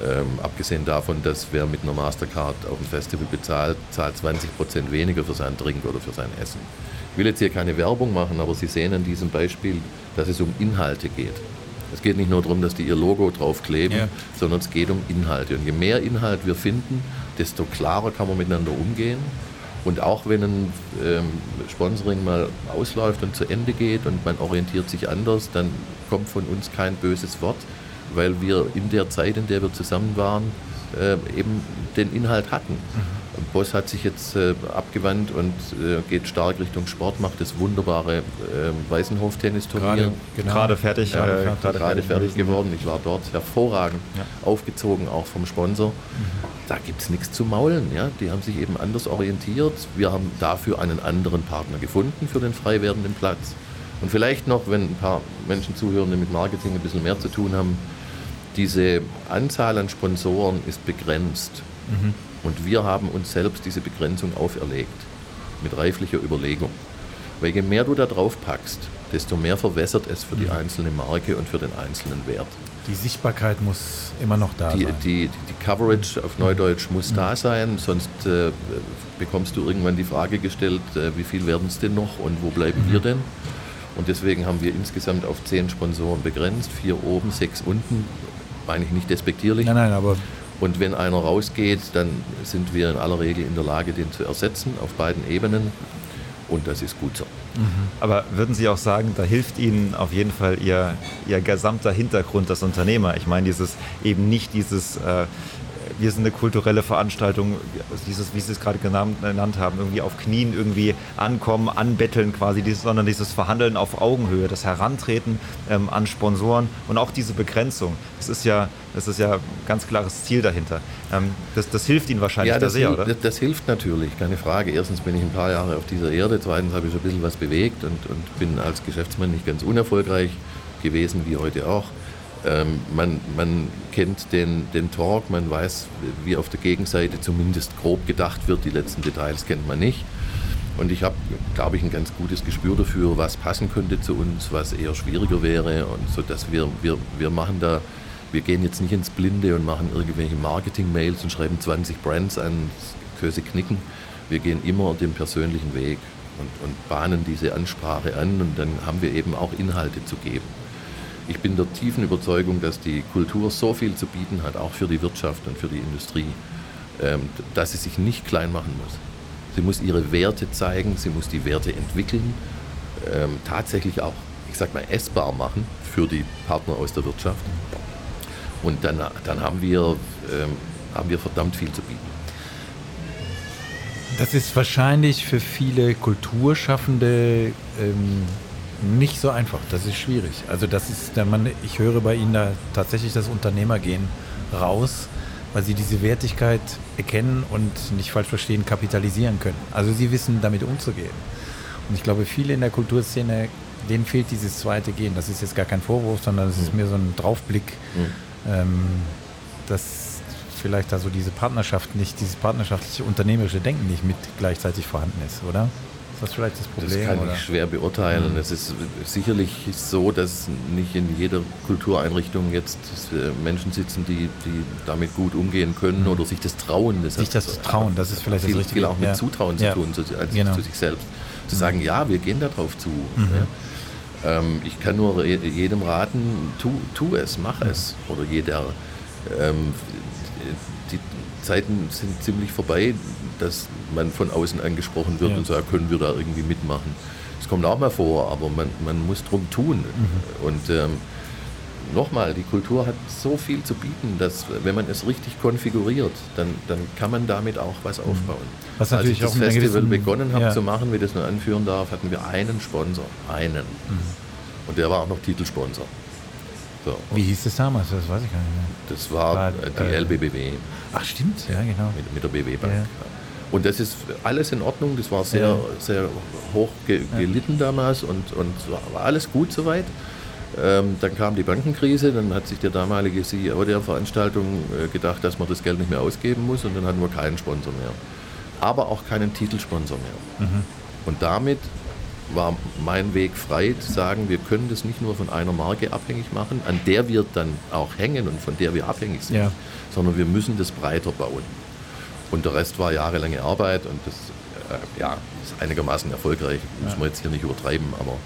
Ähm, abgesehen davon, dass wer mit einer Mastercard auf dem Festival bezahlt, zahlt 20% weniger für sein Trink oder für sein Essen. Ich will jetzt hier keine Werbung machen, aber Sie sehen an diesem Beispiel, dass es um Inhalte geht. Es geht nicht nur darum, dass die ihr Logo draufkleben, ja. sondern es geht um Inhalte. Und je mehr Inhalt wir finden, desto klarer kann man miteinander umgehen. Und auch wenn ein ähm, Sponsoring mal ausläuft und zu Ende geht und man orientiert sich anders, dann kommt von uns kein böses Wort, weil wir in der Zeit, in der wir zusammen waren, äh, eben den Inhalt hatten. Mhm. Boss hat sich jetzt äh, abgewandt und äh, geht stark Richtung Sport, macht das wunderbare äh, Weißenhof-Tennisturnier. Gerade, genau. gerade fertig, ja, äh, gerade, gerade fertig geworden. Ich war dort hervorragend ja. aufgezogen, auch vom Sponsor. Mhm. Da gibt es nichts zu maulen. Ja? Die haben sich eben anders orientiert. Wir haben dafür einen anderen Partner gefunden für den frei werdenden Platz. Und vielleicht noch, wenn ein paar Menschen zuhören, die mit Marketing ein bisschen mehr zu tun haben, diese Anzahl an Sponsoren ist begrenzt. Mhm. Und wir haben uns selbst diese Begrenzung auferlegt, mit reiflicher Überlegung. Weil je mehr du da drauf packst, desto mehr verwässert es für die mhm. einzelne Marke und für den einzelnen Wert. Die Sichtbarkeit muss immer noch da die, sein. Die, die, die Coverage auf Neudeutsch muss mhm. da sein, sonst äh, bekommst du irgendwann die Frage gestellt, äh, wie viel werden es denn noch und wo bleiben mhm. wir denn? Und deswegen haben wir insgesamt auf zehn Sponsoren begrenzt, vier oben, sechs unten. Meine ich nicht despektierlich. Nein, nein, aber und wenn einer rausgeht, dann sind wir in aller Regel in der Lage, den zu ersetzen auf beiden Ebenen. Und das ist gut so. Mhm. Aber würden Sie auch sagen, da hilft Ihnen auf jeden Fall Ihr, Ihr gesamter Hintergrund als Unternehmer? Ich meine, dieses eben nicht dieses äh, wir sind eine kulturelle Veranstaltung, dieses, wie Sie es gerade genannt haben, irgendwie auf Knien irgendwie ankommen, anbetteln quasi, dieses, sondern dieses Verhandeln auf Augenhöhe, das Herantreten ähm, an Sponsoren und auch diese Begrenzung. Das ist ja, das ist ja ein ganz klares Ziel dahinter. Ähm, das, das, hilft Ihnen wahrscheinlich ja, das sehr, oder? Das, das, hilft natürlich, keine Frage. Erstens bin ich ein paar Jahre auf dieser Erde, zweitens habe ich schon ein bisschen was bewegt und, und bin als Geschäftsmann nicht ganz unerfolgreich gewesen, wie heute auch. Ähm, man, man kennt den, den Talk, man weiß, wie auf der Gegenseite zumindest grob gedacht wird. Die letzten Details kennt man nicht. Und ich habe, glaube ich, ein ganz gutes Gespür dafür, was passen könnte zu uns, was eher schwieriger wäre. Und so dass wir, wir, wir machen da, wir gehen jetzt nicht ins Blinde und machen irgendwelche Marketing-Mails und schreiben 20 Brands an, Köse knicken. Wir gehen immer den persönlichen Weg und, und bahnen diese Ansprache an und dann haben wir eben auch Inhalte zu geben. Ich bin der tiefen Überzeugung, dass die Kultur so viel zu bieten hat, auch für die Wirtschaft und für die Industrie, ähm, dass sie sich nicht klein machen muss. Sie muss ihre Werte zeigen, sie muss die Werte entwickeln, ähm, tatsächlich auch, ich sag mal, essbar machen für die Partner aus der Wirtschaft. Und dann, dann haben, wir, ähm, haben wir verdammt viel zu bieten. Das ist wahrscheinlich für viele Kulturschaffende ähm, nicht so einfach. Das ist schwierig. Also das ist der Mann, ich höre bei Ihnen da tatsächlich das Unternehmergehen raus, weil Sie diese Wertigkeit erkennen und nicht falsch verstehen, kapitalisieren können. Also Sie wissen damit umzugehen. Und ich glaube, viele in der Kulturszene, denen fehlt dieses zweite Gehen. Das ist jetzt gar kein Vorwurf, sondern es ist mhm. mehr so ein Draufblick, mhm. ähm, dass vielleicht da so diese Partnerschaft nicht, dieses partnerschaftliche unternehmerische Denken nicht mit gleichzeitig vorhanden ist, oder? Ist das vielleicht das Problem? Das kann oder? ich schwer beurteilen. Mhm. Es ist sicherlich so, dass nicht in jeder Kultureinrichtung jetzt äh, Menschen sitzen, die, die damit gut umgehen können mhm. oder sich das trauen. Das sich das trauen, das ist vielleicht viel, das Richtige. Viel auch mit ja. Zutrauen zu tun, zu, als, genau. zu sich selbst. Zu sagen, mhm. ja, wir gehen darauf zu. Mhm. Ja. Ähm, ich kann nur jedem raten, tu, tu es, mach mhm. es. Oder jeder. Ähm, Zeiten sind ziemlich vorbei, dass man von außen angesprochen wird ja. und sagt, können wir da irgendwie mitmachen. Das kommt auch mal vor, aber man, man muss drum tun. Mhm. Und ähm, nochmal, die Kultur hat so viel zu bieten, dass wenn man es richtig konfiguriert, dann, dann kann man damit auch was mhm. aufbauen. Was Als ich das Festival begonnen habe ja. zu machen, wie das nur anführen darf, hatten wir einen Sponsor, einen. Mhm. Und der war auch noch Titelsponsor. So. Wie hieß das damals? Das weiß ich gar nicht mehr. Das war, war die äh, LBBW. Ach stimmt, ja genau. Mit, mit der BW Bank. Ja. Und das ist alles in Ordnung. Das war sehr, ja. sehr hoch ge gelitten damals und, und war alles gut soweit. Ähm, dann kam die Bankenkrise, dann hat sich der damalige CEO der Veranstaltung äh, gedacht, dass man das Geld nicht mehr ausgeben muss und dann hatten wir keinen Sponsor mehr. Aber auch keinen Titelsponsor mehr. Mhm. Und damit war mein Weg frei zu sagen, wir können das nicht nur von einer Marke abhängig machen, an der wir dann auch hängen und von der wir abhängig sind, ja. sondern wir müssen das breiter bauen. Und der Rest war jahrelange Arbeit und das äh, ja, ist einigermaßen erfolgreich. Ja. Muss man jetzt hier nicht übertreiben, aber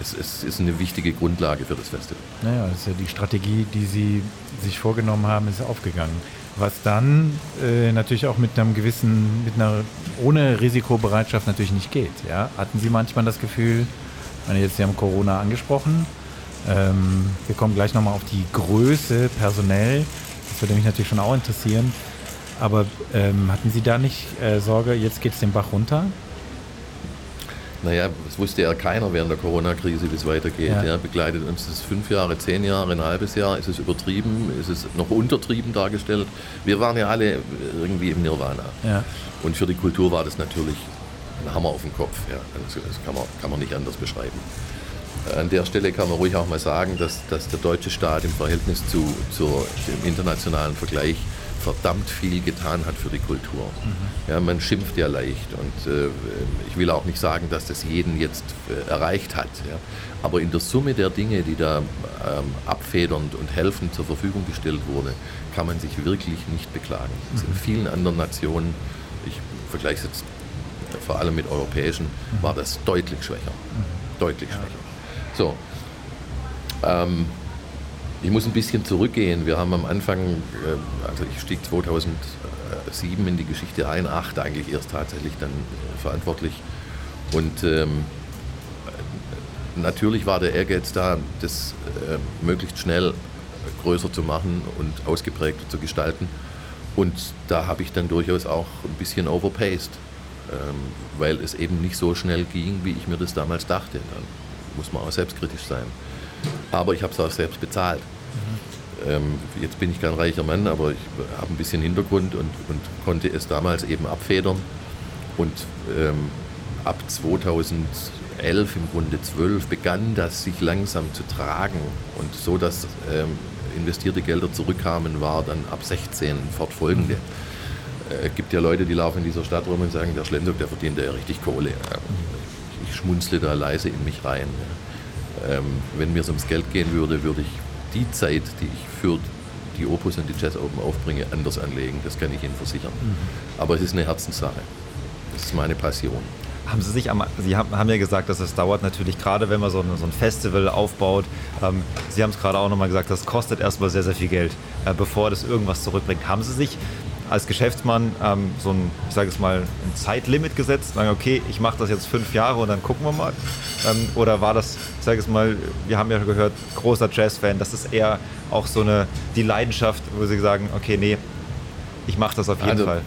es, es, ist eine wichtige Grundlage für das Festival. Naja, das ist ja die Strategie, die Sie sich vorgenommen haben, ist aufgegangen. Was dann äh, natürlich auch mit einem gewissen, mit einer ohne Risikobereitschaft natürlich nicht geht. Ja? Hatten Sie manchmal das Gefühl, wenn jetzt Sie haben Corona angesprochen, Ähm, wir kommen gleich nochmal auf die Größe personell. Das würde mich natürlich schon auch interessieren. Aber ähm, hatten Sie da nicht äh, Sorge, jetzt geht es den Bach runter? Naja, es wusste ja keiner während der Corona-Krise, wie es weitergeht. Ja. ja. begleitet uns das fünf Jahre, zehn Jahre, ein halbes Jahr? Ist es übertrieben? Ist es noch untertrieben dargestellt? Wir waren ja alle irgendwie im Nirvana. Ja. Und für die Kultur war das natürlich ein Hammer auf den Kopf. Ja. Das kann man, kann man nicht anders beschreiben. An der Stelle kann man ruhig auch mal sagen, dass, dass der deutsche Staat im Verhältnis zu, zu dem internationalen Vergleich verdammt viel getan hat für die Kultur. Mhm. Ja, man schimpft ja leicht und äh, ich will auch nicht sagen, dass das jeden jetzt äh, erreicht hat. Ja. Aber in der Summe der Dinge, die da ähm, abfedernd und helfend zur Verfügung gestellt wurde, kann man sich wirklich nicht beklagen. Mhm. In vielen anderen Nationen, ich vergleiche es jetzt vor allem mit europäischen, mhm. war das deutlich schwächer. Mhm. Deutlich schwächer. So. Ähm, ich muss ein bisschen zurückgehen. Wir haben am Anfang, äh, also ich stieg 2007 in die Geschichte ein, 8 eigentlich erst tatsächlich dann äh, verantwortlich. Und ähm, natürlich war der Ehrgeiz da, das äh, möglichst schnell größer zu machen und ausgeprägter zu gestalten. Und da habe ich dann durchaus auch ein bisschen overpaced, ähm, weil es eben nicht so schnell ging, wie ich mir das damals dachte. Dann muss man auch selbstkritisch sein. Aber ich habe es auch selbst bezahlt. Mhm. Ähm, jetzt bin ich kein reicher Mann, aber ich habe ein bisschen Hintergrund und, und, konnte es damals eben abfedern. Und ähm, ab 2011, im Grunde 12, begann das sich langsam zu tragen. Und so, dass ähm, investierte Gelder zurückkamen, war dann ab 16 fortfolgende. Es äh, gibt ja Leute, die laufen in dieser Stadt rum und sagen, der Schlendog, der verdient ja richtig Kohle. Ich schmunzle da leise in mich rein. Wenn mir es ums Geld gehen würde, würde ich die Zeit, die ich für die Opus und die Jazz Open aufbringe, anders anlegen. Das kann ich Ihnen versichern. Mhm. Aber es ist eine Herzenssache. Das ist meine Passion. Haben Sie sich am, Sie haben, haben ja gesagt, dass es dauert natürlich gerade, wenn man so ein, so ein Festival aufbaut. Ähm, Sie haben es gerade auch nochmal gesagt, das kostet erstmal sehr, sehr viel Geld, äh, bevor das irgendwas zurückbringt. Haben Sie sich als Geschäftsmann ähm, so ein, ich sage es mal, ein Zeitlimit gesetzt, sagen, okay, ich mache das jetzt fünf Jahre und dann gucken wir mal? Ähm, oder war das, ich sage es mal, wir haben ja gehört, großer Jazz-Fan, das ist eher auch so eine, die Leidenschaft, wo sie sagen, okay, nee, ich mache das auf jeden also, Fall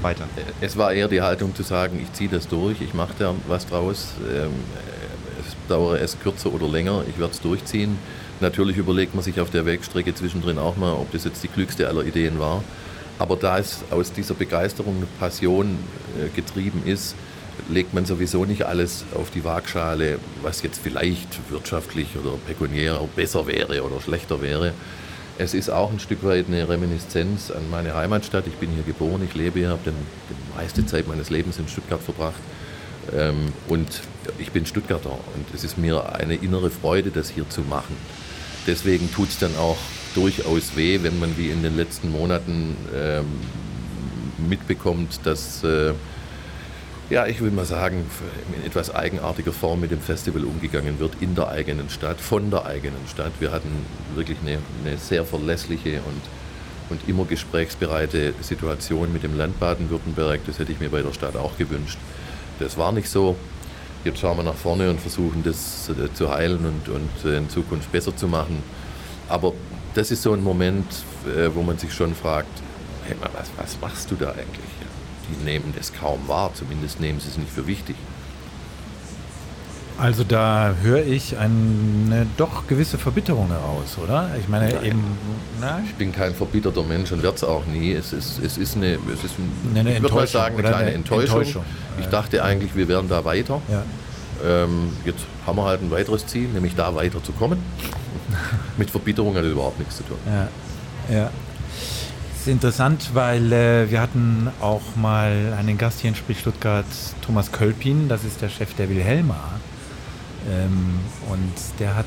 weiter. Es war eher die Haltung zu sagen, ich ziehe das durch, ich mache da was draus, ähm, es dauere es kürzer oder länger, ich werde es durchziehen. Natürlich überlegt man sich auf der Wegstrecke zwischendrin auch mal, ob das jetzt die klügste aller Ideen war. Aber da es aus dieser Begeisterung eine Passion äh, getrieben ist, legt man sowieso nicht alles auf die Waagschale, was jetzt vielleicht wirtschaftlich oder pekuniär besser wäre oder schlechter wäre. Es ist auch ein Stück weit eine Reminiszenz an meine Heimatstadt. Ich bin hier geboren, ich lebe hier, habe die meiste Zeit meines Lebens in Stuttgart verbracht. Ähm, und ich bin Stuttgarter und es ist mir eine innere Freude, das hier zu machen. Deswegen tut es dann auch durchaus weh, wenn man wie in den letzten Monaten ähm, mitbekommt, dass, äh, ja, ich will mal sagen, in etwas eigenartiger Form mit dem Festival umgegangen wird in der eigenen Stadt, von der eigenen Stadt. Wir hatten wirklich eine, eine sehr verlässliche und, und immer gesprächsbereite Situation mit dem Land Baden-Württemberg. Das hätte ich mir bei der Stadt auch gewünscht. Das war nicht so. Jetzt schauen wir nach vorne und versuchen das äh, zu heilen und, und äh, in Zukunft besser zu machen. Aber das ist so ein Moment, äh, wo man sich schon fragt, hey, was, was machst du da eigentlich? Die nehmen das kaum wahr, zumindest nehmen sie es nicht für wichtig. Also da höre ich eine doch gewisse Verbitterung heraus, oder? Ich meine Nein. eben. Na? Ich bin kein verbitterter Mensch und werde es auch nie. Es ist, es ist eine, es ist ein, eine ich würde mal sagen, eine kleine eine Enttäuschung. Enttäuschung. Ich dachte eigentlich, wir wären da weiter. Ja. Ähm, jetzt haben wir halt ein weiteres Ziel, nämlich da weiterzukommen. *laughs* Mit Verbitterung hat das überhaupt nichts zu tun. Ja, ja. Das ist interessant, weil äh, wir hatten auch mal einen Gast hier in Sprich Stuttgart, Thomas Kölpin, das ist der Chef der Wilhelma. Ähm, und der hat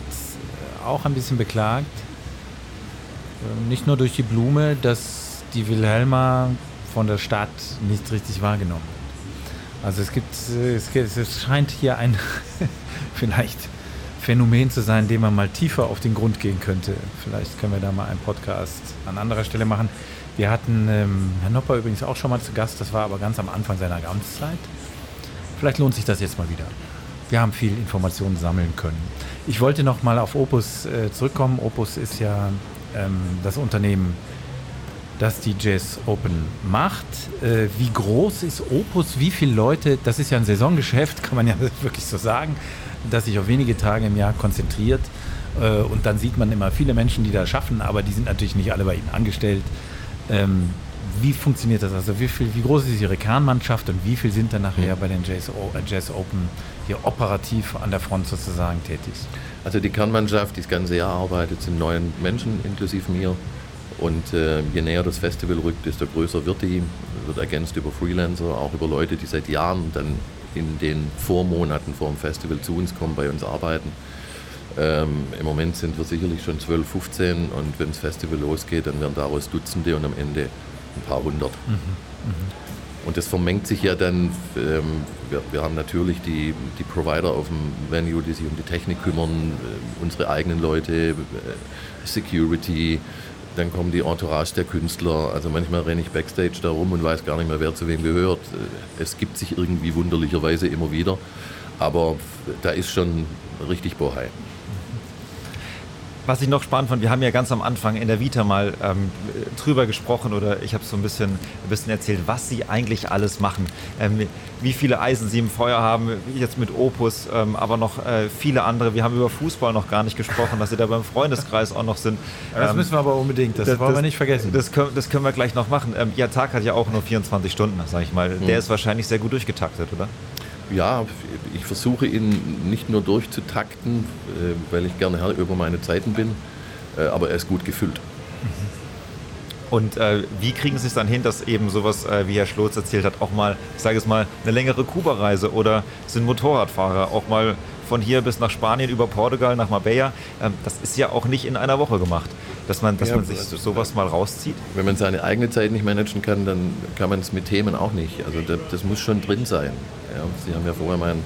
auch ein bisschen beklagt, äh, nicht nur durch die Blume, dass die Wilhelma von der Stadt nicht richtig wahrgenommen wird. Also es gibt, es, es scheint hier ein *laughs* vielleicht Phänomen zu sein, dem man mal tiefer auf den Grund gehen könnte. Vielleicht können wir da mal einen Podcast an anderer Stelle machen. Wir hatten ähm, Herrn Nopper übrigens auch schon mal zu Gast, das war aber ganz am Anfang seiner Amtszeit. Vielleicht lohnt sich das jetzt mal wieder. wir haben viel Informationen sammeln können. Ich wollte noch mal auf Opus äh, zurückkommen. Opus ist ja ähm, das Unternehmen, das die Jazz Open macht. Äh, wie groß ist Opus? Wie viele Leute? Das ist ja ein Saisongeschäft, *laughs* kann man ja wirklich so sagen, das sich auf wenige Tage im Jahr konzentriert. Äh, und dann sieht man immer viele Menschen, die da schaffen, aber die sind natürlich nicht alle bei Ihnen angestellt. Ähm, wie funktioniert das? Also wie, viel, wie groß ist Ihre Kernmannschaft und wie viel sind dann nachher bei den Jazz, Jazz Open hier operativ an der Front sozusagen tätig? Also die Kernmannschaft, die das ganze Jahr arbeitet, sind neun Menschen inklusive mir. Und äh, je näher das Festival rückt, desto größer wird die. Wird ergänzt über Freelancer, auch über Leute, die seit Jahren dann in den Vormonaten vor dem Festival zu uns kommen, bei uns arbeiten. Ähm, Im Moment sind wir sicherlich schon 12, 15 und wenn das Festival losgeht, dann werden daraus Dutzende und am Ende ein paar hundert. Mhm. Mhm. Und das vermengt sich ja dann, ähm, wir, wir, haben natürlich die, die Provider auf dem Venue, die sich um die Technik kümmern, äh, unsere eigenen Leute, äh, Security, dann kommen die Entourage der Künstler. Also manchmal renne ich Backstage da rum und weiß gar nicht mehr, wer zu wem gehört. Es gibt sich irgendwie wunderlicherweise immer wieder, aber da ist schon richtig Bohai. Was ich noch spannend fand, wir haben ja ganz am Anfang in der Vita mal ähm, drüber gesprochen oder ich habe so ein bisschen, ein bisschen erzählt, was Sie eigentlich alles machen. Ähm, wie viele Eisen Sie im Feuer haben, jetzt mit Opus, ähm, aber noch äh, viele andere. Wir haben über Fußball noch gar nicht gesprochen, dass Sie da beim Freundeskreis auch noch sind. das ähm, müssen wir aber unbedingt, das, das wollen wir nicht vergessen. Das können, das können wir gleich noch machen. Ähm, Ihr Tag hat ja auch nur 24 Stunden, sage ich mal. Der hm. ist wahrscheinlich sehr gut durchgetaktet, oder? Ja, ich versuche ihn nicht nur durchzutakten, äh, weil ich gerne Herr über meine Zeiten bin, äh, aber er ist gut gefüllt. Und äh, wie kriegen Sie es dann hin, dass eben sowas, äh, wie Herr Schlotz erzählt hat, auch mal, ich sage es mal, eine längere Kuba-Reise oder sind Motorradfahrer auch mal von hier bis nach Spanien über Portugal nach Marbella, ähm, das ist ja auch nicht in einer Woche gemacht, dass man, dass ja, man sich sowas mal rauszieht. Wenn man seine eigene Zeit nicht managen kann, dann kann man es mit Themen auch nicht. Also das, das muss schon drin sein. Ja, Sie haben ja vorher mein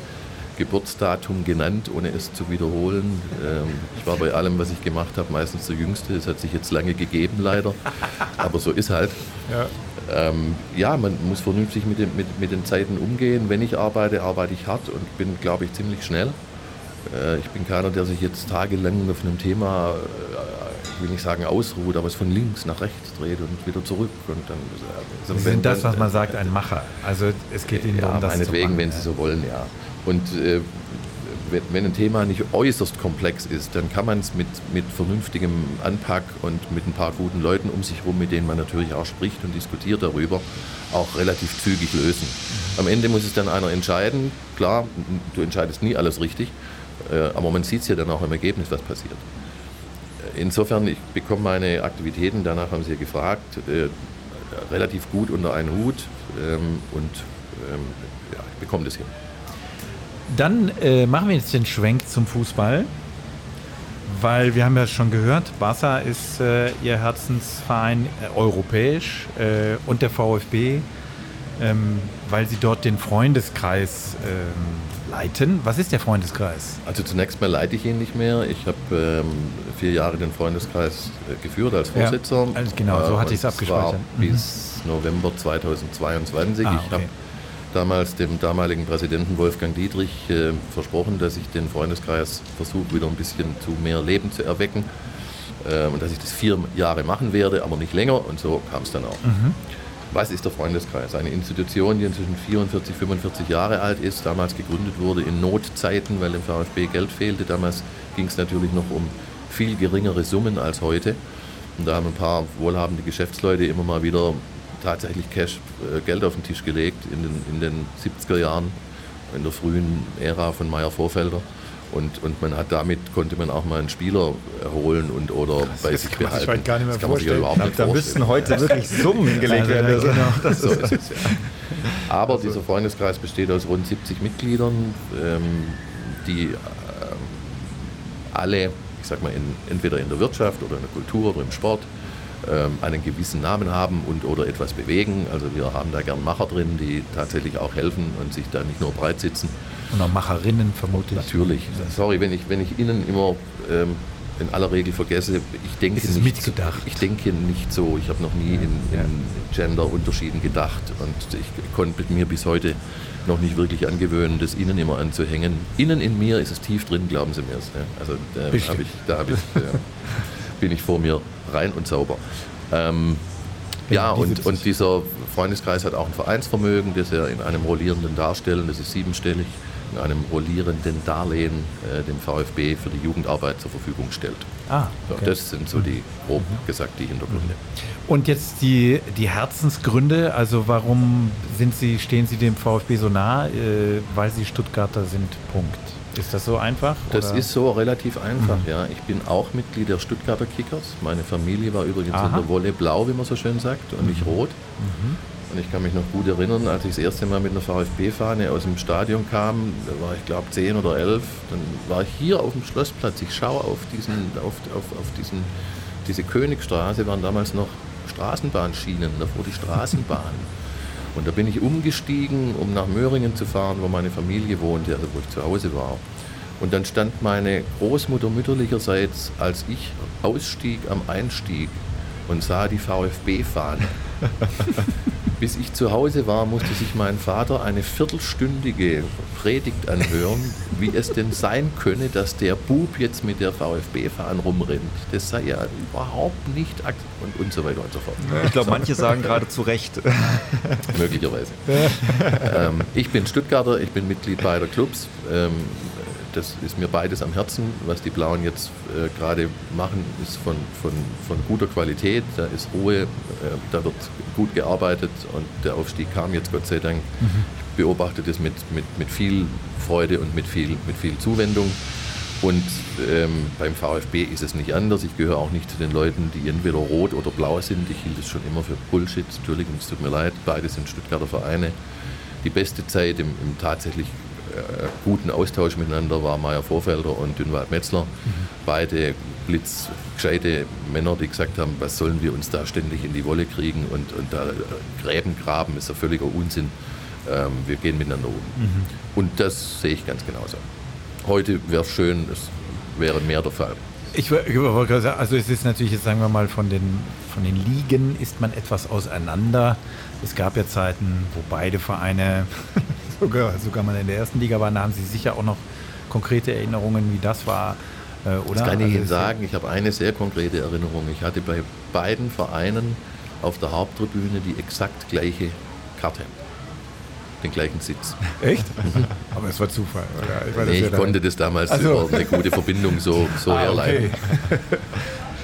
Geburtsdatum genannt, ohne es zu wiederholen. Ähm, ich war bei allem, was ich gemacht habe, meistens der Jüngste. Es hat sich jetzt lange gegeben, leider. Aber so ist halt. Ja. Ähm, ja, man muss vernünftig mit den, mit, mit den Zeiten umgehen. Wenn ich arbeite, arbeite ich hart und bin, glaube ich, ziemlich schnell. Äh, ich bin keiner, der sich jetzt tagelang auf einem Thema, äh, ich will nicht sagen ausruht, aber es von links nach rechts dreht und wieder zurück. Und dann, also Sie sind das, was man sagt, ein Macher. Also es geht Ihnen ja, darum, das meinetwegen, zu machen, wenn Sie so wollen, ja. Und äh, wenn, ein Thema nicht äußerst komplex ist, dann kann man es mit, mit vernünftigem Anpack und mit ein paar guten Leuten um sich herum, mit denen man natürlich auch spricht und diskutiert darüber, auch relativ zügig lösen. Am Ende muss es dann einer entscheiden. Klar, du entscheidest nie alles richtig, aber man sieht es ja dann auch im Ergebnis, was passiert. Insofern, ich bekomme meine Aktivitäten, danach haben Sie ja gefragt, äh, relativ gut unter einen Hut ähm, und ähm, ja, ich bekomme das hin. Dann äh, machen wir jetzt den Schwenk zum Fußball, weil wir haben ja schon gehört, Barca ist äh, Ihr Herzensverein äh, europäisch äh, und der VfB, ähm, weil Sie dort den Freundeskreis ähm, leiten. Was ist der Freundeskreis? Also zunächst mal leite ich ihn nicht mehr. Ich habe ähm, vier Jahre den Freundeskreis äh, geführt als Vorsitzender. Ja, genau, so hatte ich es abgespeichert. Mhm. Bis November 2022. Ah, okay. Ich habe damals dem damaligen Präsidenten Wolfgang Dietrich äh, versprochen, dass ich den Freundeskreis versuche, wieder ein bisschen zu mehr Leben zu erwecken. Äh, und dass ich das vier Jahre machen werde, aber nicht länger. Und so kam es dann auch. Mhm. Was ist der Freundeskreis? Eine Institution, die inzwischen 44, 45 Jahre alt ist, damals gegründet wurde in Notzeiten, weil dem VfB Geld fehlte. Damals ging es natürlich noch um viel geringere Summen als heute. Und da haben ein paar wohlhabende Geschäftsleute immer mal wieder tatsächlich Cash, äh, Geld auf den Tisch gelegt in den, in den 70er Jahren, in der frühen Ära von Meyer Vorfelder. Und, und man hat damit konnte man auch mal einen Spieler holen und oder Krass, bei sich behalten. Das gar nicht mehr das kann man sich überhaupt nicht Da müssten heute wirklich Summen *laughs* gelegt werden. Also, genau, das so ist es. Aber also. dieser Freundeskreis besteht aus rund 70 Mitgliedern, ähm, die ähm, alle, ich sag mal, in, entweder in der Wirtschaft oder in der Kultur oder im Sport einen gewissen Namen haben und oder etwas bewegen. Also wir haben da gern Macher drin, die tatsächlich auch helfen und sich da nicht nur breit sitzen. Und auch Macherinnen vermutlich. Natürlich. Sorry, wenn ich, wenn ich Ihnen immer ähm, in aller Regel vergesse, ich denke, Ist nicht, mitgedacht? ich denke nicht so. Ich habe noch nie in, in Gender-Unterschieden gedacht und ich konnte mir bis heute noch nicht wirklich angewöhnen, das innen immer anzuhängen. Innen in mir ist es tief drin, glauben Sie mir es. Ne? Also da, Bestimmt. hab ich, da hab ich, *laughs* äh, bin ich vor mir rein und sauber. Ähm, ja, und, und dieser Freundeskreis hat auch ein Vereinsvermögen, das er in einem rollierenden Darstellen, das ist siebenstellig, in einem rollierenden Darlehen äh, dem VfB für die Jugendarbeit zur Verfügung stellt. Ah, okay. Das sind so die, grob gesagt, die Hintergründe. Und jetzt die, die Herzensgründe, also warum sind Sie, stehen Sie dem VfB so nah? Äh, weil Sie Stuttgarter sind, Punkt. Ist das so einfach? Das oder? ist so relativ einfach, ja. Ich bin auch Mitglied der Stuttgarter Kickers. Meine Familie war übrigens Aha. in der Wolle blau, wie man so schön sagt, und nicht rot. Und ich kann mich noch gut erinnern, als ich das erste Mal mit einer VfB-Fahne aus dem Stadion kam, da war ich glaube 10 oder 11, dann war ich hier auf dem Schlossplatz. Ich schaue auf diesen, auf, auf, auf diesen, diese Königstraße, waren damals noch Straßenbahnschienen, davor die Straßenbahn. *laughs* Und da bin ich umgestiegen, um nach Möhringen zu fahren, wo meine Familie wohnte, also wo ich zu Hause war. Und dann stand meine Großmutter mütterlicherseits, als ich ausstieg am Einstieg und sah die VfB-Fahne. *laughs* Bis ich zu Hause war, musste sich mein Vater eine viertelstündige Predigt anhören, wie es denn sein könne, dass der Bub jetzt mit der VfB-Fahne rumrennt. Das sei ja überhaupt nicht und, und so weiter und so fort. Ich glaube, manche sagen gerade zu Recht. *laughs* Möglicherweise. ähm, ich bin Stuttgarter, ich bin Mitglied beider Clubs. Ähm, das ist mir beides am Herzen. Was die Blauen jetzt äh, gerade machen, ist von, von, von guter Qualität. Da ist Ruhe, äh, da wird gut gearbeitet und der Aufstieg kam jetzt Gott sei Dank. Ich beobachte das mit, mit, mit viel Freude und mit viel, mit viel Zuwendung. Und ähm, beim VfB ist es nicht anders. Ich gehöre auch nicht zu den Leuten, die entweder rot oder blau sind. Ich hielt es schon immer für Bullshit. Entschuldigung, es tut mir leid. Beide sind Stuttgarter Vereine. Die beste Zeit im, im tatsächlich guten Austausch miteinander war Meier Vorfelder und Dünwald Metzler. Beide blitzgescheite Männer, die gesagt haben, was sollen wir uns da ständig in die Wolle kriegen und, und da äh, Gräben graben, ist ja völliger Unsinn. Ähm, wir gehen miteinander um. Und das sehe ich ganz genauso. Heute wäre es schön, es wäre mehr der Fall. Ich wollte gerade sagen, also es ist natürlich jetzt, sagen wir mal, von den, von den Ligen ist man etwas auseinander. Es gab ja Zeiten, wo beide Vereine, sogar, sogar mal in der ersten Liga waren, da haben Sie sicher auch noch konkrete Erinnerungen, wie das war, äh, oder? Das kann ich Also Ihnen sagen. Ich habe eine sehr konkrete Erinnerung. Ich hatte bei beiden Vereinen auf der Haupttribüne die exakt gleiche Karte. Den gleichen Sitz. Echt? Aber es war Zufall? Ich, weiß, Nee, ich konnte das damals Ach so. über eine gute Verbindung so, *laughs* so Ah, herleiten. okay.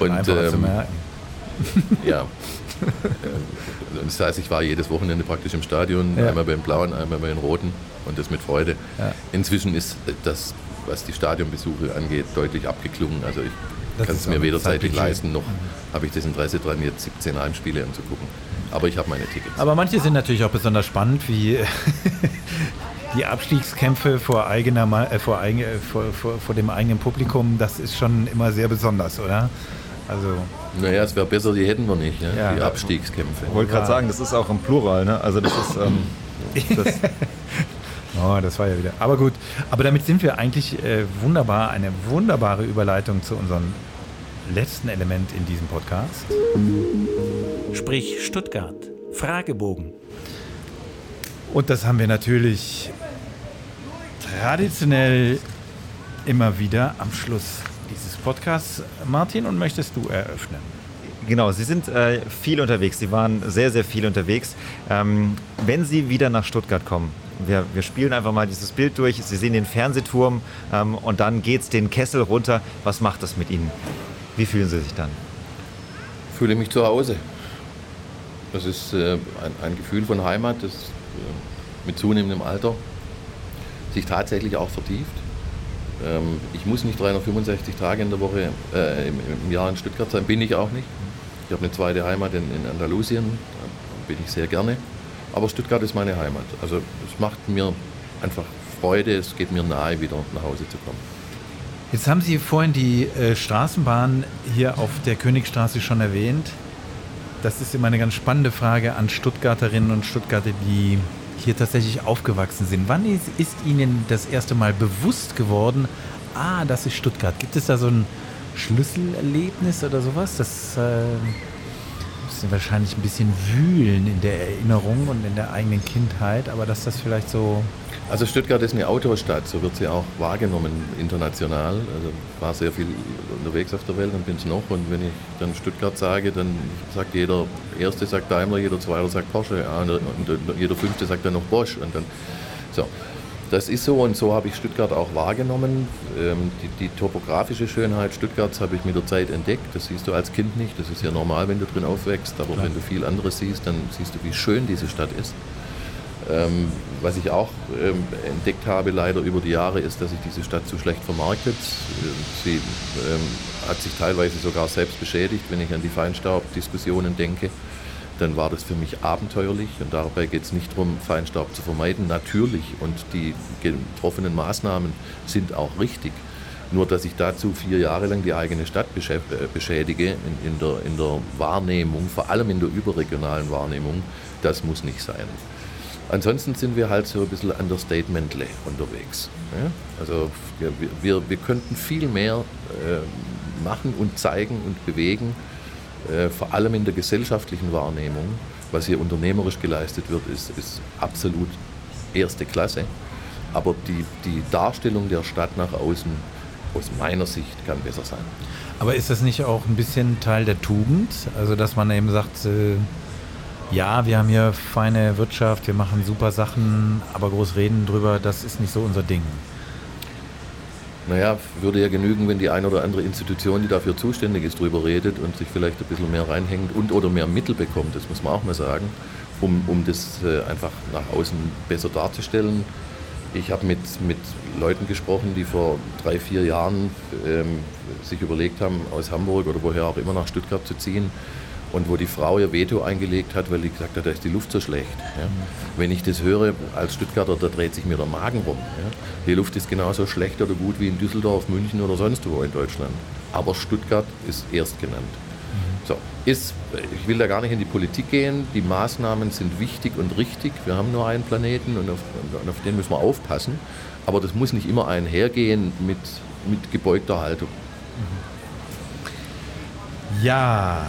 *laughs* Und Einfacher zu ähm, merken. ja. Ähm, Das heißt, ich war jedes Wochenende praktisch im Stadion, Ja. einmal beim Blauen, einmal bei den Roten und das mit Freude. Ja. Inzwischen ist das, was die Stadionbesuche angeht, deutlich abgeklungen. Also ich kann es mir weder zeitlich leisten, noch habe ich das Interesse dran, jetzt 17 Heimspiele anzugucken. Aber ich habe meine Tickets. Aber manche sind natürlich auch besonders spannend, wie *laughs* die Abstiegskämpfe vor, eigener, äh, vor, eigen, äh, vor, vor, vor dem eigenen Publikum. Das ist schon immer sehr besonders, oder? Also, Naja, es wäre besser, die hätten wir nicht, ja? Ja. die Abstiegskämpfe. Ich wollte gerade sagen, das ist auch im Plural. Ne? Also das ist, ähm, das, *laughs* oh, das war ja wieder. Aber gut, aber damit sind wir eigentlich äh, wunderbar, eine wunderbare Überleitung zu unserem letzten Element in diesem Podcast. Sprich Stuttgart. Fragebogen. Und das haben wir natürlich traditionell immer wieder am Schluss dieses Podcasts. Martin, und möchtest du eröffnen? Genau, Sie sind äh, viel unterwegs. Sie waren sehr, sehr viel unterwegs. Ähm, wenn Sie wieder nach Stuttgart kommen, wir, wir spielen einfach mal dieses Bild durch. Sie sehen den Fernsehturm ähm, und dann geht es den Kessel runter. Was macht das mit Ihnen? Wie fühlen Sie sich dann? Ich fühle mich zu Hause. Das ist äh, ein, ein Gefühl von Heimat, das äh, mit zunehmendem Alter sich tatsächlich auch vertieft. Ähm, ich muss nicht 365 Tage in der Woche äh, im, im Jahr in Stuttgart sein, bin ich auch nicht. Ich habe eine zweite Heimat in, in Andalusien, da bin ich sehr gerne. Aber Stuttgart ist meine Heimat. Also es macht mir einfach Freude, es geht mir nahe, wieder nach Hause zu kommen. Jetzt haben Sie vorhin die äh, Straßenbahn hier auf der Königstraße schon erwähnt. Das ist immer eine ganz spannende Frage an Stuttgarterinnen und Stuttgarter, die hier tatsächlich aufgewachsen sind. Wann ist, ist Ihnen das erste Mal bewusst geworden, ah, das ist Stuttgart? Gibt es da so einen, Schlüsselerlebnis oder sowas? Das äh, müssen wahrscheinlich ein bisschen wühlen in der Erinnerung und in der eigenen Kindheit, aber dass das vielleicht so also Stuttgart ist eine Autostadt, so wird sie auch wahrgenommen international. Also war sehr viel unterwegs auf der Welt und bin es noch. Und wenn ich dann Stuttgart sage, dann sagt jeder Erste sagt Daimler, jeder Zweite sagt Porsche und, jeder Fünfte sagt dann noch Bosch. Und dann, so. Das ist so und so habe ich Stuttgart auch wahrgenommen. Ähm, die, die, topografische Schönheit Stuttgarts habe ich mit der Zeit entdeckt. Das siehst du als Kind nicht. Das ist ja normal, wenn du drin aufwächst. Aber Klar. wenn du viel anderes siehst, dann siehst du, wie schön diese Stadt ist. Ähm, was ich auch ähm, entdeckt habe, leider über die Jahre, ist, dass sich diese Stadt zu schlecht vermarktet. Sie ähm, hat sich teilweise sogar selbst beschädigt. Wenn ich an die Feinstaubdiskussionen denke, dann war das für mich abenteuerlich. Und dabei geht es nicht darum, Feinstaub zu vermeiden. Natürlich, und die getroffenen Maßnahmen sind auch richtig. Nur, dass ich dazu vier Jahre lang die eigene Stadt äh, beschädige in, in, der, in der Wahrnehmung, vor allem in der überregionalen Wahrnehmung, das muss nicht sein. Ansonsten sind wir halt so ein bisschen understatementle unterwegs. Ja? Also wir, wir, wir könnten viel mehr äh, machen und zeigen und bewegen, äh, vor allem in der gesellschaftlichen Wahrnehmung. Was hier unternehmerisch geleistet wird, ist, ist absolut erste Klasse. Aber die, die Darstellung der Stadt nach außen, aus meiner Sicht, kann besser sein. Aber ist das nicht auch ein bisschen Teil der Tugend? Also dass man eben sagt, äh ja, wir haben hier feine Wirtschaft, wir machen super Sachen, aber groß reden drüber, das ist nicht so unser Ding. Naja, würde ja genügen, wenn die eine oder andere Institution, die dafür zuständig ist, drüber redet und sich vielleicht ein bisschen mehr reinhängt und oder mehr Mittel bekommt, das muss man auch mal sagen, um, um das äh, einfach nach außen besser darzustellen. Ich habe mit, mit Leuten gesprochen, die vor drei, vier Jahren ähm, sich überlegt haben, aus Hamburg oder woher auch immer nach Stuttgart zu ziehen und wo die Frau ihr Veto eingelegt hat, weil die gesagt hat, da ist die Luft so schlecht. Ja. Wenn ich das höre als Stuttgarter, da dreht sich mir der Magen rum. Ja. Die Luft ist genauso schlecht oder gut wie in Düsseldorf, München oder sonst wo in Deutschland. Aber Stuttgart ist erst genannt. Mhm. So, ist, ich will da gar nicht in die Politik gehen. Die Maßnahmen sind wichtig und richtig. Wir haben nur einen Planeten und auf, und auf den müssen wir aufpassen. Aber das muss nicht immer einhergehen mit, mit gebeugter Haltung. Ja,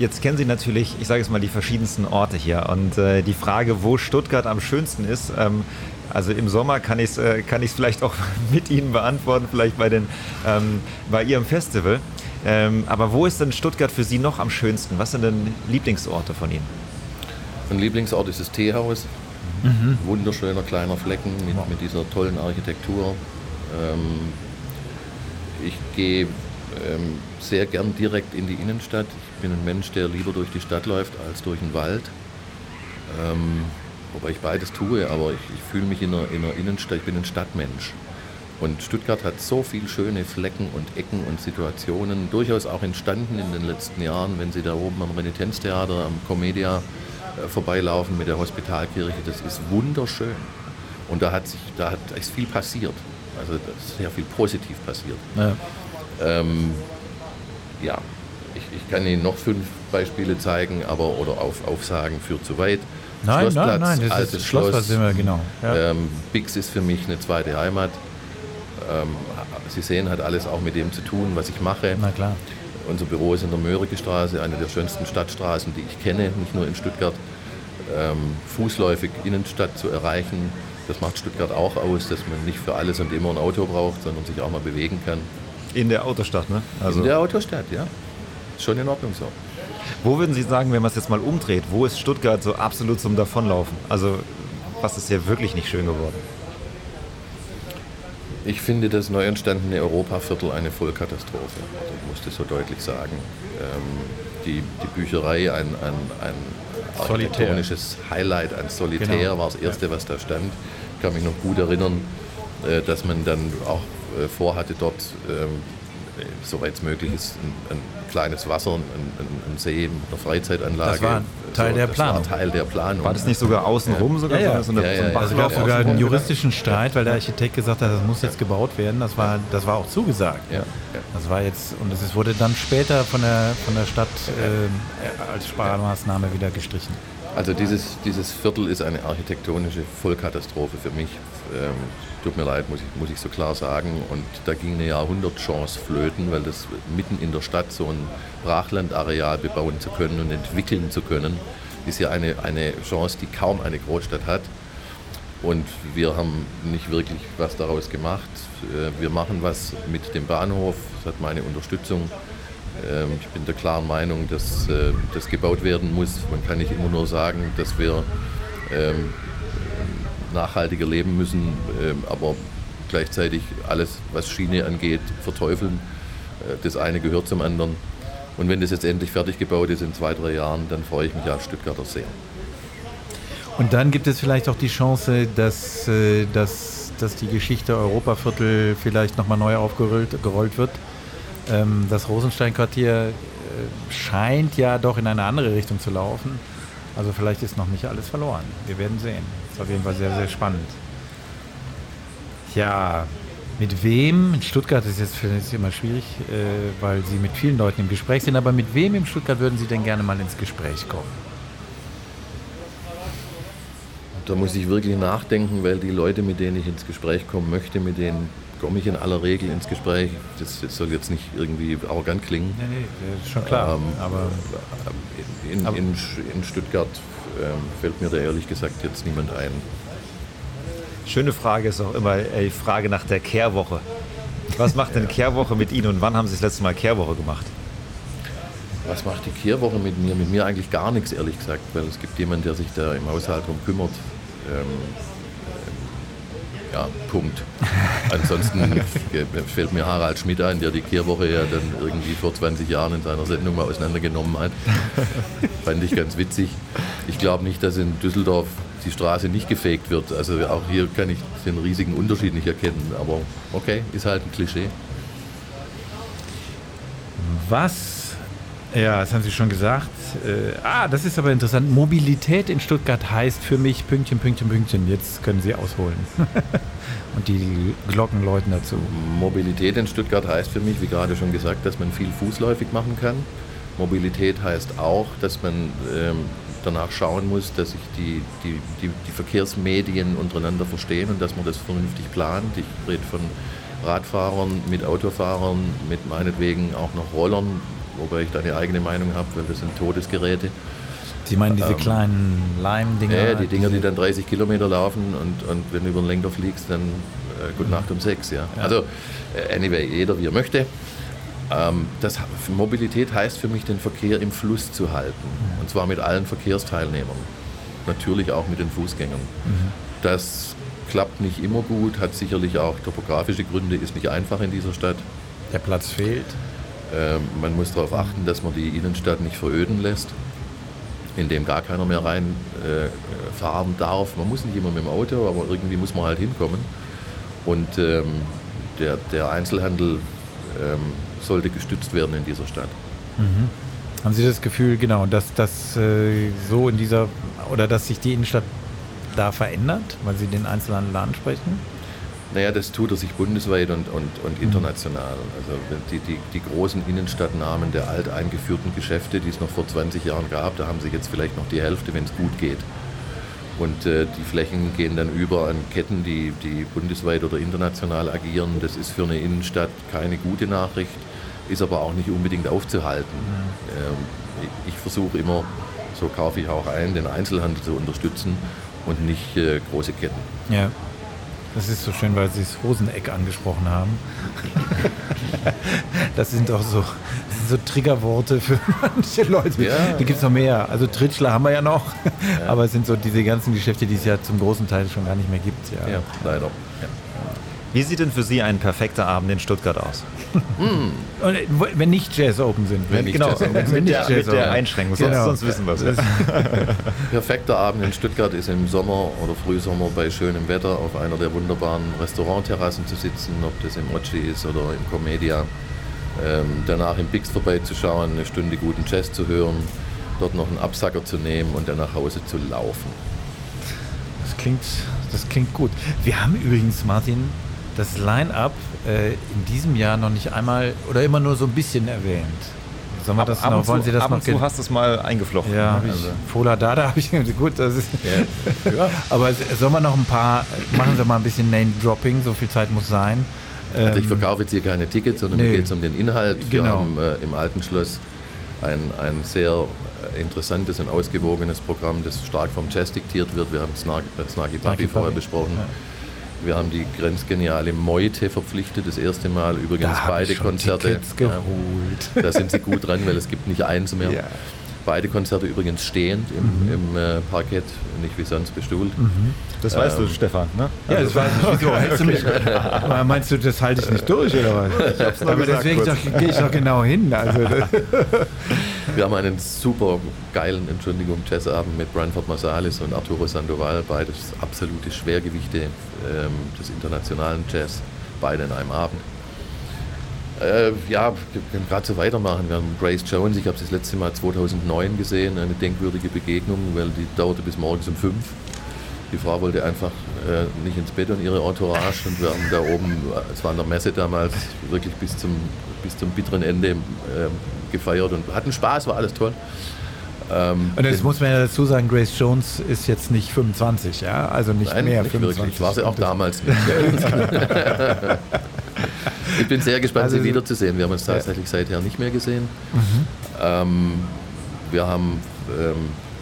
Jetzt kennen Sie natürlich, ich sage es mal, die verschiedensten Orte hier. Und äh, die Frage, wo Stuttgart am schönsten ist, ähm, also im Sommer kann ich es äh, vielleicht auch *laughs* mit Ihnen beantworten, vielleicht bei, den, ähm, bei Ihrem Festival. Ähm, aber wo ist denn Stuttgart für Sie noch am schönsten? Was sind denn Lieblingsorte von Ihnen? Mein Lieblingsort ist das Teehaus. Mhm. Wunderschöner kleiner Flecken mit, wow. mit dieser tollen Architektur. Ähm, ich gehe ähm, sehr gern direkt in die Innenstadt. Ich bin ein Mensch, der lieber durch die Stadt läuft als durch den Wald. Ähm, wobei ich beides tue, aber ich, ich fühle mich in der, in der Innenstadt, ich bin ein Stadtmensch. Und Stuttgart hat so viele schöne Flecken und Ecken und Situationen, durchaus auch entstanden in den letzten Jahren, wenn Sie da oben am Renitenztheater, am Comedia äh, vorbeilaufen mit der Hospitalkirche. Das ist wunderschön. Und da hat sich, da hat, ist viel passiert. Also sehr viel positiv passiert. Ja. Ähm, ja, ich, kann Ihnen noch fünf Beispiele zeigen, aber oder auf, Aufsagen führt zu weit. Nein, nein, nein, das altes ist Schloss, Schloss sind wir, genau. Ja. Ähm, Bix ist für mich eine zweite Heimat. Ähm, Sie sehen, hat alles auch mit dem zu tun, was ich mache. Na klar. Unser Büro ist in der Mörike Straße, eine der schönsten Stadtstraßen, die ich kenne, nicht nur in Stuttgart. Ähm, fußläufig Innenstadt zu erreichen, das macht Stuttgart auch aus, dass man nicht für alles und immer ein Auto braucht, sondern sich auch mal bewegen kann. In der Autostadt, ne? Also in der Autostadt, ja. Schon in Ordnung so. Wo würden Sie sagen, wenn man es jetzt mal umdreht, wo ist Stuttgart so absolut zum Davonlaufen? Also, was ist hier wirklich nicht schön geworden? Ich finde das neu entstandene Europaviertel eine Vollkatastrophe. Also ich muss das so deutlich sagen. Ähm, die, die Bücherei, ein, ein, ein architektonisches Highlight, ein Solitär genau. war das erste, was da stand. Ich kann mich noch gut erinnern, äh, dass man dann auch äh, vorhatte, dort, ähm, soweit es möglich ist, ein, ein kleines Wasser, ein, ein, See mit einer Freizeitanlage. Das war Teil so, der Planung. War Teil der Planung. War das nicht sogar außenrum ja. sogar? Ja, ja. So eine, ja, ja, so es gab sogar einen juristischen Streit, weil der Architekt gesagt hat, das muss jetzt gebaut werden. Das war, das war auch zugesagt. Ja. Das war jetzt, und es wurde dann später von der, von der Stadt äh, als Sparmaßnahme wieder gestrichen. Also dieses, dieses Viertel ist eine architektonische Vollkatastrophe für mich. Ähm, tut mir leid, muss ich, muss ich so klar sagen. Und da ging eine Jahrhundertchance flöten, weil das mitten in der Stadt so ein Brachlandareal bebauen zu können und entwickeln zu können, ist ja eine, eine Chance, die kaum eine Großstadt hat. Und wir haben nicht wirklich was daraus gemacht. Äh, wir machen was mit dem Bahnhof, das hat meine Unterstützung. Ähm, ich bin der klaren Meinung, dass äh, das gebaut werden muss. Man kann nicht immer nur sagen, dass wir ähm, nachhaltiger leben müssen, ähm, aber gleichzeitig alles, was Schiene angeht, verteufeln. Äh, das eine gehört zum anderen. Und wenn das jetzt endlich fertig gebaut ist in zwei, drei Jahren, dann freue ich mich als Stuttgarter sehr. Und dann gibt es vielleicht auch die Chance, dass, äh, dass, dass die Geschichte Europaviertel vielleicht nochmal neu aufgerollt gerollt wird. Ähm, das Rosenstein-Quartier äh, scheint ja doch in eine andere Richtung zu laufen. Also vielleicht ist noch nicht alles verloren. Wir werden sehen. Ist auf jeden Fall sehr, sehr spannend. Ja, mit wem? In Stuttgart ist jetzt ist immer schwierig, äh, weil Sie mit vielen Leuten im Gespräch sind. Aber mit wem in Stuttgart würden Sie denn gerne mal ins Gespräch kommen? Da muss ich wirklich nachdenken, weil die Leute, mit denen ich ins Gespräch kommen möchte, mit denen komme ich in aller Regel ins Gespräch. Das, das, soll jetzt nicht irgendwie arrogant klingen. Nee, nee, das ist schon klar. Ähm, aber in, in, in, in Stuttgart ähm, fällt mir da ehrlich gesagt jetzt niemand ein. Schöne Frage ist auch immer die Frage nach der Kehrwoche. Was macht denn *laughs* Kehrwoche mit Ihnen und wann haben Sie das letzte Mal Kehrwoche gemacht? Was macht die Kehrwoche mit mir? Mit mir eigentlich gar nichts, ehrlich gesagt, weil es gibt jemanden, der sich da im Haushalt darum kümmert. Ähm, ja, Punkt. Ansonsten *laughs* fällt mir Harald Schmidt ein, der die Kehrwoche ja dann irgendwie vor 20 Jahren in seiner Sendung mal auseinandergenommen hat. *laughs* Fand ich ganz witzig. Ich glaube nicht, dass in Düsseldorf die Straße nicht gefegt wird. Also auch hier kann ich den riesigen Unterschied nicht erkennen. Aber okay, ist halt ein Klischee. Was ja, das haben Sie schon gesagt. Äh, ah, das ist aber interessant. Mobilität in Stuttgart heißt für mich Pünktchen, Pünktchen, Pünktchen. Jetzt können Sie ausholen. *laughs* Und die Glocken läuten dazu. Mobilität in Stuttgart heißt für mich, wie gerade schon gesagt, dass man viel fußläufig machen kann. Mobilität heißt auch, dass man ähm, danach schauen muss, dass sich die, die, die, die, Verkehrsmedien untereinander verstehen und dass man das vernünftig plant. Ich rede von Radfahrern, mit Autofahrern, mit meinetwegen auch noch Rollern, wobei ich da eine eigene Meinung habe, weil das sind Todesgeräte. Sie meinen diese ähm, kleinen Leim-Dinger? Ja, die Dinger, die dann 30 Kilometer laufen und, und wenn du über den Lenker fliegst, dann äh, gute Nacht um sechs. Ja. ja. Also, äh, anyway, jeder wie er möchte. Ähm, das, Mobilität heißt für mich, den Verkehr im Fluss zu halten. Mhm. Und zwar mit allen Verkehrsteilnehmern. Natürlich auch mit den Fußgängern. Mhm. Das klappt nicht immer gut, hat sicherlich auch topografische Gründe, ist nicht einfach in dieser Stadt. Der Platz fehlt. Ähm, man muss darauf achten, dass man die Innenstadt nicht veröden lässt, indem gar keiner mehr reinfahren äh, darf. Man muss nicht immer mit dem Auto, aber irgendwie muss man halt hinkommen. Und ähm, der, der, Einzelhandel ähm, sollte gestützt werden in dieser Stadt. Mhm. Haben Sie das Gefühl, genau, dass das äh, so in dieser oder dass sich die Innenstadt da verändert, weil Sie den Einzelhandel ansprechen? Naja, das tut er sich bundesweit und, und, und mhm. international. Also die, die, die großen Innenstadtnamen der alteingeführten Geschäfte, die es noch vor 20 Jahren gab, da haben sie jetzt vielleicht noch die Hälfte, wenn es gut geht. Und äh, die Flächen gehen dann über an Ketten, die, die bundesweit oder international agieren. Das ist für eine Innenstadt keine gute Nachricht, ist aber auch nicht unbedingt aufzuhalten. Mhm. Ähm, ich, ich versuche immer, so kaufe ich auch ein, den Einzelhandel zu unterstützen und nicht äh, große Ketten. Ja. Das ist so schön, weil Sie das Hoseneck angesprochen haben. *laughs* das sind auch so, so Triggerworte für *laughs* manche Leute. Ja, da gibt es noch mehr. Also Tritschler haben wir ja noch, *laughs* ja. aber es sind so diese ganzen Geschäfte, die es ja zum großen Teil schon gar nicht mehr gibt. Ja, ja leider. Wie sieht denn für Sie ein perfekter Abend in Stuttgart aus? *laughs* Hm. wenn nicht Jazz Open sind. Wenn, wenn genau, Jazz Open. Wenn, wenn nicht Jazz Open. der Einschränkung, sonst, genau. sonst wissen wir es. *laughs* Perfekter Abend in Stuttgart ist im Sommer oder Frühsommer bei schönem Wetter auf einer der wunderbaren Restaurantterrassen zu sitzen, ob das im Oci ist oder im Comedia. Ähm, danach im Bix vorbeizuschauen, eine Stunde guten Jazz zu hören, dort noch einen Absacker zu nehmen und dann nach Hause zu laufen. Das klingt, das klingt gut. Wir haben übrigens, Martin, das Line-up äh, in diesem Jahr noch nicht einmal oder immer nur so ein bisschen erwähnt. Sollen wir das noch, wollen Sie das ab noch und zu hast du es mal eingeflochten. Ja, habe ich. Also, Fola Dada habe ich. *laughs* Gut, das ist. *laughs* Aber sollen wir noch ein paar. Machen Sie mal ein bisschen Name-Dropping, so viel Zeit muss sein. Also ich Ähm, verkaufe jetzt hier keine Tickets, sondern nee. mir geht es um den Inhalt. Wir Genau. haben äh, im Alten Schloss ein, ein sehr äh, interessantes und ausgewogenes Programm, das stark vom Jazz diktiert wird. Wir haben Snarky, äh, Snarky Puppy vorher besprochen. Ja. Wir haben die grenzgeniale Meute verpflichtet, das erste Mal übrigens Da beide Konzerte. Tickets geholt. Ja, da sind sie gut dran, weil es gibt nicht eins mehr. *laughs* Ja. Beide Konzerte übrigens stehend im, im äh, Parkett, nicht wie sonst bestuhlt. das weißt du, Ähm, Stefan, ne? Ja, das weiß ich. Wieso *laughs* hältst du mich? Aber Meinst du, das halte ich nicht durch oder was? Aber gesagt deswegen gehe ich doch genau hin. Also, *laughs* Wir haben einen super geilen, Entschuldigung, Jazzabend mit Branford Marsalis und Arturo Sandoval, beides absolute Schwergewichte ähm, des internationalen Jazz, beide in einem Abend. Äh, ja, wir können gerade so weitermachen. Wir haben Grace Jones, ich habe sie das letzte Mal 2009 gesehen, eine denkwürdige Begegnung, weil die dauerte bis morgens um fünf. Die Frau wollte einfach äh, nicht ins Bett und ihre Entourage und wir haben da oben, äh, es war an der Messe damals, wirklich bis zum, bis zum bitteren Ende ähm, gefeiert und hatten Spaß, war alles toll. Ähm, und das muss man ja dazu sagen, Grace Jones ist jetzt nicht 25, ja? Also nicht Nein, mehr nicht 25. wirklich. War sie auch damals nicht. ich bin sehr gespannt, Also- sie wiederzusehen. Wir haben uns tatsächlich seither nicht mehr gesehen. Mhm. Ähm, wir haben, ähm,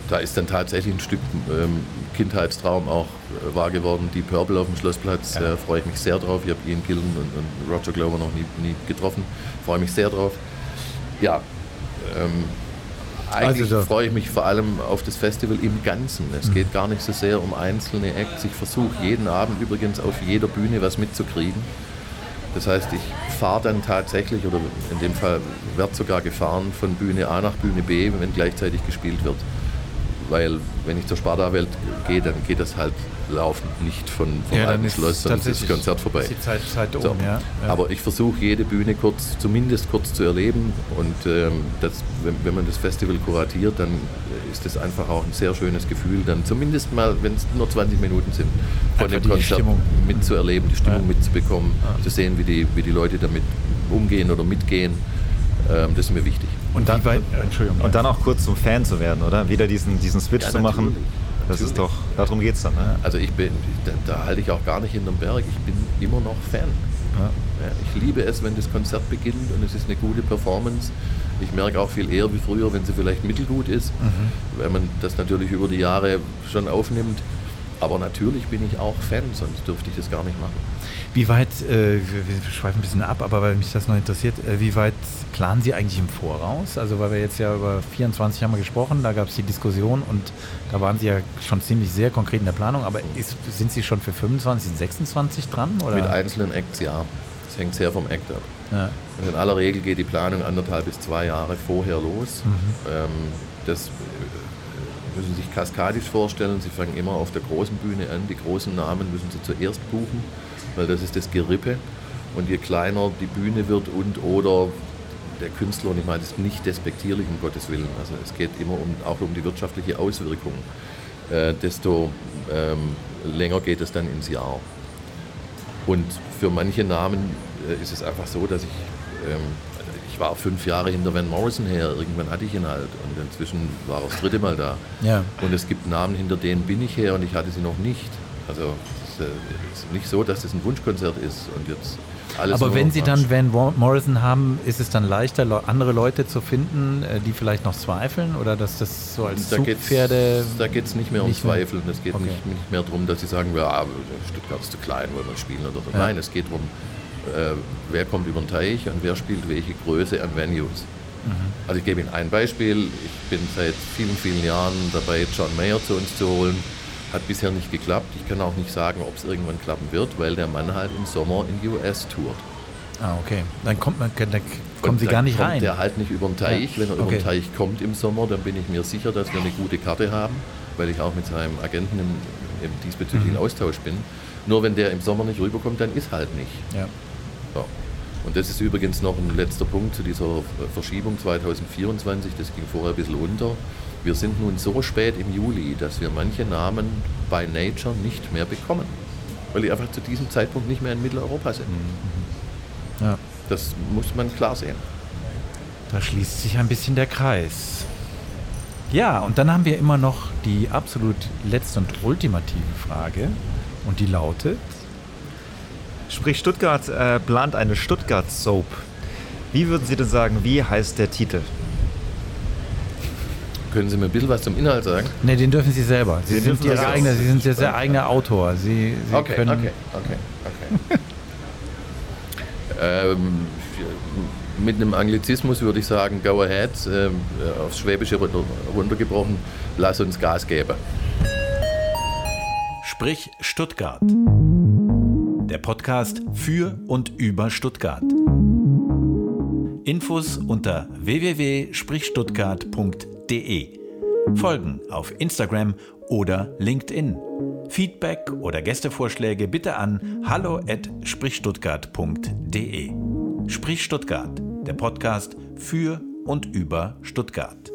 da ist dann tatsächlich ein Stück ähm, Kindheitstraum auch äh, wahr geworden. Die Purple auf dem Schlossplatz, Ja. äh, freue ich mich sehr drauf. Ich habe Ian Gillen und, und Roger Glover noch nie, nie getroffen. Freue mich sehr drauf. Ja, ähm, eigentlich Also so. freue ich mich vor allem auf das Festival im Ganzen. Es geht gar nicht so sehr um einzelne Acts. Ich versuche jeden Abend übrigens auf jeder Bühne was mitzukriegen. Das heißt, ich fahre dann tatsächlich, oder in dem Fall wird sogar gefahren von Bühne A nach Bühne B, wenn gleichzeitig gespielt wird. Weil wenn ich zur Sparta-Welt gehe, dann geht das halt laufend nicht von, vom Ja, dann alten ist Schloss, sonst ist das Konzert vorbei. ist die Zeit, Zeit um, So. ja. ja. Aber ich versuche jede Bühne kurz, zumindest kurz zu erleben. Und ähm, das, wenn, wenn man das Festival kuratiert, dann ist das einfach auch ein sehr schönes Gefühl, dann zumindest mal, wenn es nur 20 Minuten sind, von Einfach dem Konzert Stimmung. mitzuerleben, die Stimmung Ja. mitzubekommen, zu sehen, wie die, wie die Leute damit umgehen oder mitgehen. Ähm, das ist mir wichtig. Und dann. Und dann auch kurz zum Fan zu werden, oder? Wieder diesen, diesen Switch Ja, zu machen. natürlich. Das ist doch, darum geht es dann. Ne? Also ich bin, da, da halte ich auch gar nicht hinterm Berg. Ich bin immer noch Fan. Ja, ich liebe es, wenn das Konzert beginnt und es ist eine gute Performance. Ich merke auch viel eher wie früher, wenn sie vielleicht mittelgut ist, wenn man das natürlich über die Jahre schon aufnimmt. Aber natürlich bin ich auch Fan, sonst dürfte ich das gar nicht machen. Wie weit, äh, wir, schweifen ein bisschen ab, aber weil mich das noch interessiert, äh, wie weit planen Sie eigentlich im Voraus? Also weil wir jetzt ja über 24 haben wir gesprochen, da gab es die Diskussion und da waren Sie ja schon ziemlich sehr konkret in der Planung, aber ist, sind Sie schon für 25, 26 dran? Oder? Mit einzelnen Acts ja. Das hängt sehr vom Act ab. ja. Und in aller Regel geht die Planung anderthalb bis zwei Jahre vorher los. Ähm, das müssen sich kaskadisch vorstellen. Sie fangen immer auf der großen Bühne an. Die großen Namen müssen Sie zuerst buchen, weil das ist das Gerippe. Und je kleiner die Bühne wird und oder der Künstler, und ich meine das nicht despektierlich, um Gottes Willen, also es geht immer um, auch um die wirtschaftliche Auswirkung, äh, desto ähm, länger geht es dann ins Jahr. Und für manche Namen äh, ist es einfach so, dass ich, ähm, ich war fünf Jahre hinter Van Morrison her, irgendwann hatte ich ihn halt und inzwischen war er das dritte Mal da. Ja. Und es gibt Namen, hinter denen bin ich her und ich hatte sie noch nicht. Also es ist, äh, nicht so, dass das ein Wunschkonzert ist und jetzt alles Aber wenn Sie dann Van Morrison haben, ist es dann leichter, le- andere Leute zu finden, äh, die vielleicht noch zweifeln oder dass das so als da geht's, Zugpferde... da geht es nicht mehr um nicht Zweifeln. Es geht Okay. nicht, nicht mehr darum, dass sie sagen, ja, Stuttgart ist zu klein, wollen wir spielen oder so. Ja. Nein, es geht darum, äh, wer kommt über den Teich und wer spielt welche Größe an Venues. Mhm. Also ich gebe Ihnen ein Beispiel. Ich bin seit vielen, vielen Jahren dabei, John Mayer zu uns zu holen. Hat bisher nicht geklappt. Ich kann auch nicht sagen, ob es irgendwann klappen wird, weil der Mann halt im Sommer in die US tourt. Ah, okay. Dann kommt man, dann kommen Und Sie dann gar nicht kommt rein. Der halt nicht über den Teich. Ja, Wenn er über okay. den Teich kommt im Sommer, dann bin ich mir sicher, dass wir eine gute Karte haben, weil ich auch mit seinem Agenten im, im diesbezüglichen Mhm. Austausch bin. Nur wenn der im Sommer nicht rüberkommt, dann ist halt nicht. Ja. So. Und das ist übrigens noch ein letzter Punkt zu dieser Verschiebung 2024. Das ging vorher ein bisschen unter. Wir sind nun so spät im Juli, dass wir manche Namen bei Nature nicht mehr bekommen, weil die einfach zu diesem Zeitpunkt nicht mehr in Mitteleuropa sind. Ja. Das muss man klar sehen. Da schließt sich ein bisschen der Kreis. Ja, und dann haben wir immer noch die absolut letzte und ultimative Frage. Und die lautet: Sprich, Stuttgart äh, plant eine Stuttgart-Soap. Wie würden Sie denn sagen, wie heißt der Titel? Können Sie mir ein bisschen was zum Inhalt sagen? Ne, den dürfen Sie selber. Sie, Sie sind, dürfen Ihre das eigene, auch. Sie sind jetzt der eigene Autor. Sie, Sie Okay, können. okay, okay, okay. *laughs* ähm, mit einem Anglizismus würde ich sagen, go ahead, ähm, aufs Schwäbische runter, runtergebrochen, lass uns Gas geben. Sprich Stuttgart. Der Podcast für und über Stuttgart. Infos unter www.sprichstuttgart.de. Folgen auf Instagram oder LinkedIn. Feedback oder Gästevorschläge bitte an hallo@sprichstuttgart.de. Sprich Stuttgart, der Podcast für und über Stuttgart.